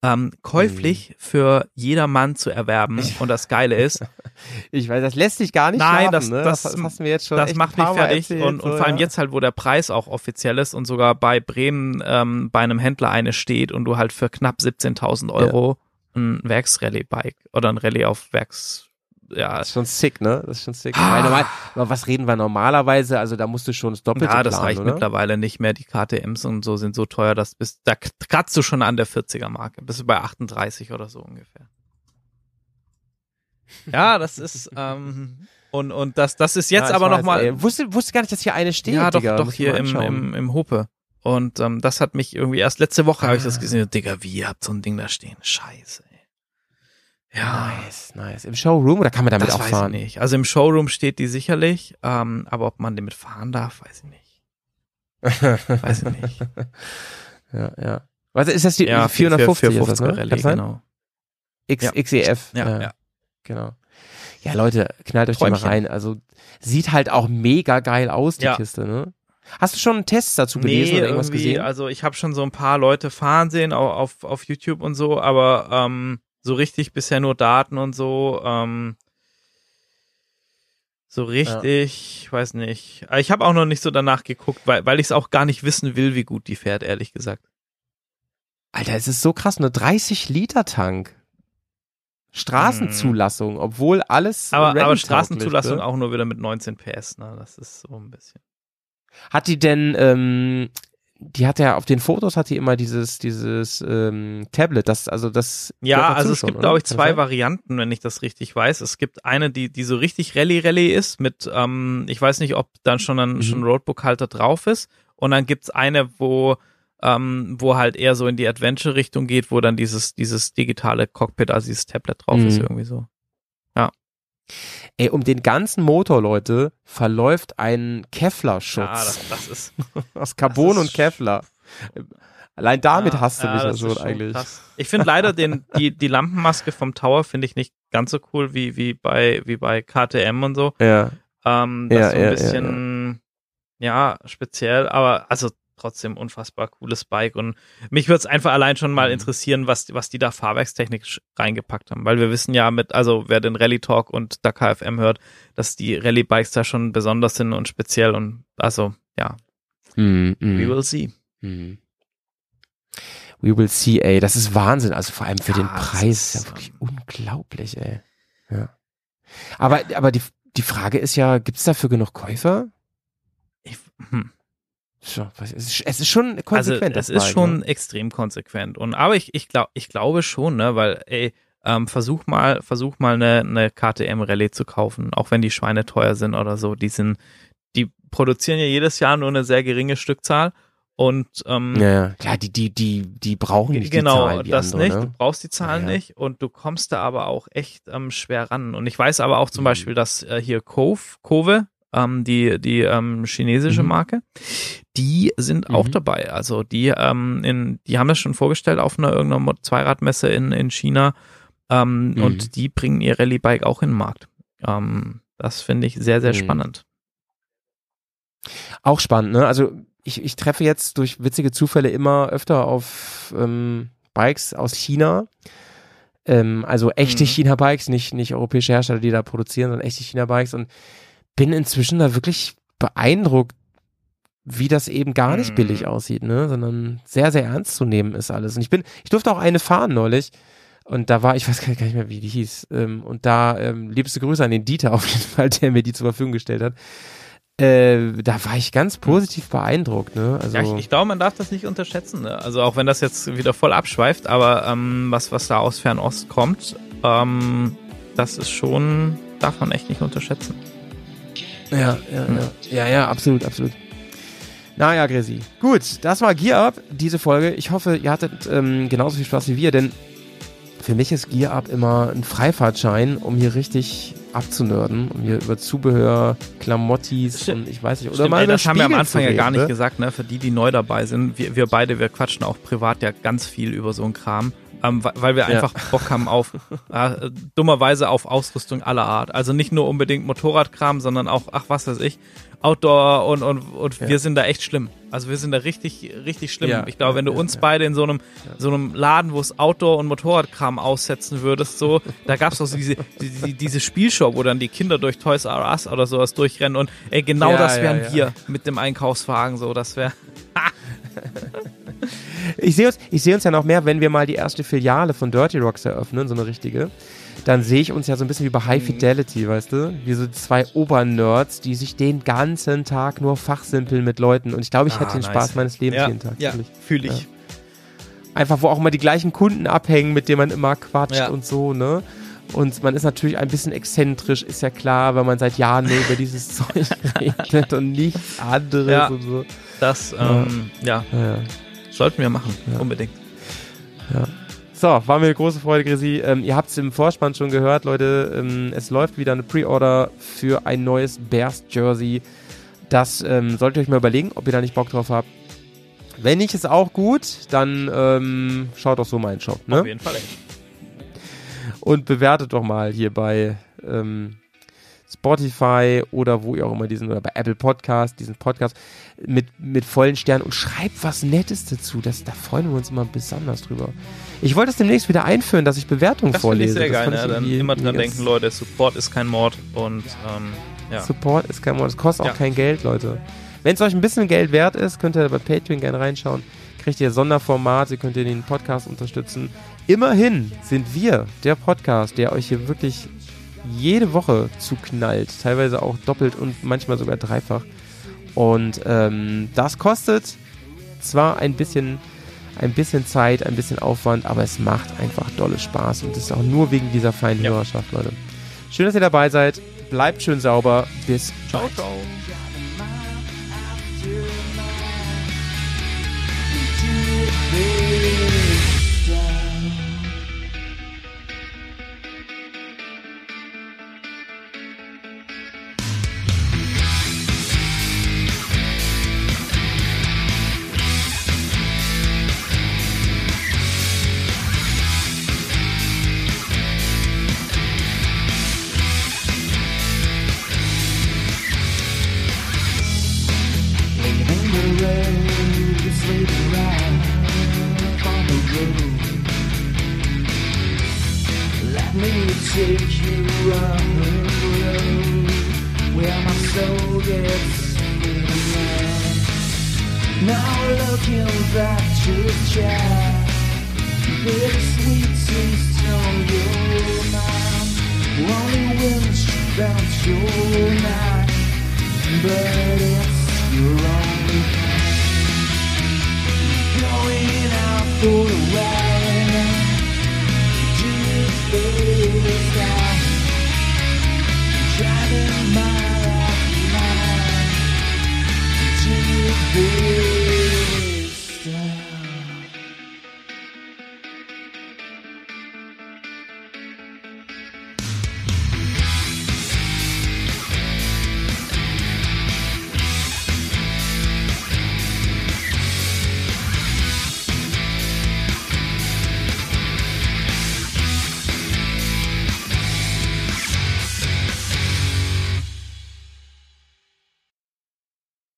Ähm, käuflich für jedermann zu erwerben. Und das Geile ist, Ich weiß, das lässt sich gar nicht Nein, schlafen, das, ne? das, das du mir jetzt schon das macht mich fertig erzählt, und, und so, vor allem ja. jetzt halt, wo der Preis auch offiziell ist und sogar bei Bremen ähm, bei einem Händler eine steht und du halt für knapp 17.000 Euro ein Werksrallye-Bike oder ein Rallye auf Werks, ja, Das ist schon sick, ne? Das ist schon sick. Ah. Normal, aber was reden wir normalerweise? Also da musst du schon das Doppelte ja, das planen, reicht oder? mittlerweile nicht mehr. Die KTMs und so sind so teuer, dass bis, da kratzt du schon an der 40er Marke. Bist du bei 38 oder so ungefähr. Ja, das ist, ähm, und, und das, das ist jetzt Ja, aber nochmal. Wusste, wusste gar nicht, dass hier eine steht, Ja, doch, Digga. doch, hier im, im, im Hope. Und ähm, das hat mich irgendwie erst letzte Woche habe ich Ah. das gesehen. Digga, wie ihr habt so ein Ding da stehen? Scheiße. Ja, Nice, nice. Im Showroom oder kann man damit das auch weiß fahren? ich nicht. Also im Showroom steht die sicherlich, ähm, aber ob man damit fahren darf, weiß ich nicht. Weiß ich nicht. ja, ja. Was ist das die Ja, 450 ist das, 450er ne? Rallye, Kann genau. X, Ja. XEF. Ja, ja. Genau. Ja, Leute, knallt euch die Träumchen. mal rein. Also sieht halt auch mega geil aus, die Ja. Kiste, ne? Hast du schon Tests dazu gelesen nee, oder irgendwas gesehen? Also ich habe schon so ein paar Leute fahren sehen auf, auf, auf YouTube und so, aber ähm, so richtig bisher nur Daten und so. Ähm, so richtig, ich weiß nicht. Aber Ich habe auch noch nicht so danach geguckt, weil, weil ich es auch gar nicht wissen will, wie gut die fährt, ehrlich gesagt. Alter, es ist so krass, eine 30 Liter Tank. Straßenzulassung, obwohl alles Aber, aber Straßenzulassung auch nur wieder mit 19 PS, ne? Das ist so ein bisschen. Hat die denn, ähm, die hat ja auf den Fotos hat die immer dieses, dieses ähm, Tablet, das, also das Ja, also es schon, gibt, glaube ich, zwei? Varianten, wenn ich das richtig weiß. Es gibt eine, die, die so richtig Rallye-Rallye ist, mit, ähm, ich weiß nicht, ob dann schon ein Mhm. schon ein Roadbook-Halter drauf ist. Und dann gibt's eine, wo, ähm, wo halt eher so in die Adventure-Richtung geht, wo dann dieses, dieses digitale Cockpit, also dieses Tablet drauf ist, Mhm. irgendwie so. Ey, um den ganzen Motor, Leute, verläuft ein Kevlar-Schutz. Ja, das, das ist. Aus Carbon das und ist- Kevlar. Allein damit Ja, hasst du ja, mich ja schon ist eigentlich. krass. Ich finde leider den, die, die Lampenmaske vom Tower finde ich nicht ganz so cool wie, wie bei, wie bei KTM und so. Ja. Ähm, das Ja, ist so ein bisschen, ja, speziell, aber also trotzdem unfassbar cooles Bike und mich würde es einfach allein schon Mhm. mal interessieren, was, was die da fahrwerkstechnisch reingepackt haben, weil wir wissen ja mit, also wer den Rallye Talk und Dakar FM hört, dass die Rallye Bikes da schon besonders sind und speziell und also, ja, Mm, mm. we will see. Mhm. We will see, ey. Das ist Wahnsinn. Also vor allem für den Ja, das Preis. ist, ist ja wirklich unglaublich, ey. Ja. Aber, aber die, die Frage ist ja, gibt's dafür genug Käufer? Ich, hm. Es, ist, schon Also konsequent. es das ist schon Ne? extrem konsequent. Und aber ich, ich glaube, ich glaube schon, ne, weil, ey, ähm, versuch mal, versuch mal eine, eine KTM Rallye zu kaufen, auch wenn die Schweine teuer sind oder so. Die sind, die produzieren ja jedes Jahr nur eine sehr geringe Stückzahl. Und ähm, Ja, ja. Klar, die, die, die, die brauchen nicht genau, die Zahlen wie das andere, nicht. Du Ne? brauchst die Zahlen Ja, ja. nicht und du kommst da aber auch echt ähm, schwer ran. Und ich weiß aber auch Mhm. zum Beispiel, dass äh, hier Cove, Kove, ähm, die, die ähm, chinesische Mhm. Marke, die sind auch Mhm. dabei. Also die, ähm, in, die haben das schon vorgestellt auf einer irgendeiner Zweiradmesse in, in China ähm, Mhm. und die bringen ihr Rallye-Bike auch in den Markt. Ähm, das finde ich sehr, sehr Mhm. spannend. Auch spannend, ne? Also ich, ich treffe jetzt durch witzige Zufälle immer öfter auf ähm, Bikes aus China. Ähm, also echte Mhm. China-Bikes, nicht, nicht europäische Hersteller, die da produzieren, sondern echte China-Bikes und bin inzwischen da wirklich beeindruckt, wie das eben gar nicht Mhm. billig aussieht, ne? Sondern sehr, sehr ernst zu nehmen ist alles. Und ich bin, ich durfte auch eine fahren neulich. Und da war, ich weiß gar nicht mehr, wie die hieß. Ähm, und da, ähm, liebste Grüße an den Dieter auf jeden Fall, der mir die zur Verfügung gestellt hat. Äh, da war ich ganz positiv beeindruckt, ne? Also, Ja, ich, ich glaube, man darf das nicht unterschätzen. Ne? Also auch wenn das jetzt wieder voll abschweift, aber ähm, was, was da aus Fernost kommt, ähm, das ist schon, darf man echt nicht unterschätzen. Ja, ja, ja, ja, ja, absolut, absolut. Naja, Gresi. Gut, das war Gear Up, diese Folge. Ich hoffe, ihr hattet ähm, genauso viel Spaß wie wir, denn für mich ist Gear Up immer ein Freifahrtschein, um hier richtig abzunörden, um hier über Zubehör, Klamottis Stimmt. und ich weiß nicht, oder Stimmt, mal ey, das haben wir am Spiegel Anfang zu ja gar reden, nicht ne? gesagt, ne? Für die, die neu dabei sind, wir, wir beide, wir quatschen auch privat ja ganz viel über so einen Kram, ähm, weil wir Ja. einfach Bock haben auf, äh, dummerweise auf Ausrüstung aller Art. Also nicht nur unbedingt Motorradkram, sondern auch, ach was weiß ich, Outdoor und, und, und Ja. wir sind da echt schlimm. Also wir sind da richtig, richtig schlimm. Ja, ich glaube, wenn du ja, uns ja. beide in so einem, so einem Laden, wo es Outdoor und Motorradkram aussetzen würdest, so, da gab's doch so diese, die, diese Spielshop, wo dann die Kinder durch Toys R Us oder sowas durchrennen und ey, genau Ja, das ja, wären ja. wir mit dem Einkaufswagen, so, das wäre. Ich sehe uns, ich sehe uns ja noch mehr, wenn wir mal die erste Filiale von Dirty Rocks eröffnen, so eine richtige. Dann sehe ich uns ja so ein bisschen wie bei Mhm. High Fidelity, weißt du? Wie so zwei Obernerds, die sich den ganzen Tag nur fachsimpeln mit Leuten. Und ich glaube, ich Ah, hätte den nice. Spaß meines Lebens Ja, jeden Tag. ja, fühle ich. Einfach, wo auch immer die gleichen Kunden abhängen, mit denen man immer quatscht Ja. und so, ne? Und man ist natürlich ein bisschen exzentrisch, ist ja klar, weil man seit Jahren nur über dieses Zeug redet und nichts anderes Ja. und so. Das, ähm, ja, Ja, ja. Sollten wir machen, unbedingt. So, war mir eine große Freude, Grisi. Ähm, ihr habt es im Vorspann schon gehört, Leute. Ähm, es läuft wieder eine Pre-Order für ein neues Bears-Jersey. Das ähm, solltet ihr euch mal überlegen, ob ihr da nicht Bock drauf habt. Wenn nicht, ist auch gut. Dann ähm, schaut doch so meinen Shop. Ne? Auf jeden Fall. Ey. Und bewertet doch mal hier bei ähm, Spotify oder wo ihr auch immer diesen, oder bei Apple Podcast, diesen Podcast mit, mit vollen Sternen und schreibt was Nettes dazu. Das, da freuen wir uns immer besonders drüber. Ich wollte es demnächst wieder einführen, dass ich Bewertungen Das finde ich vorlese. sehr Das geil, ne? Dann immer dran denken, Leute, Support ist kein Mord und ähm, ja. Support ist kein Mord. Es kostet auch Ja. kein Geld, Leute. Wenn es euch ein bisschen Geld wert ist, könnt ihr bei Patreon gerne reinschauen. Kriegt ihr Sonderformate, könnt ihr den Podcast unterstützen. Immerhin sind wir der Podcast, der euch hier wirklich jede Woche zuknallt. Teilweise auch doppelt und manchmal sogar dreifach. Und ähm, das kostet zwar ein bisschen, ein bisschen Zeit, ein bisschen Aufwand, aber es macht einfach dolle Spaß. Und das ist auch nur wegen dieser feinen Ja. Hörerschaft, Leute. Schön, dass ihr dabei seid. Bleibt schön sauber. Bis Ciao, ciao.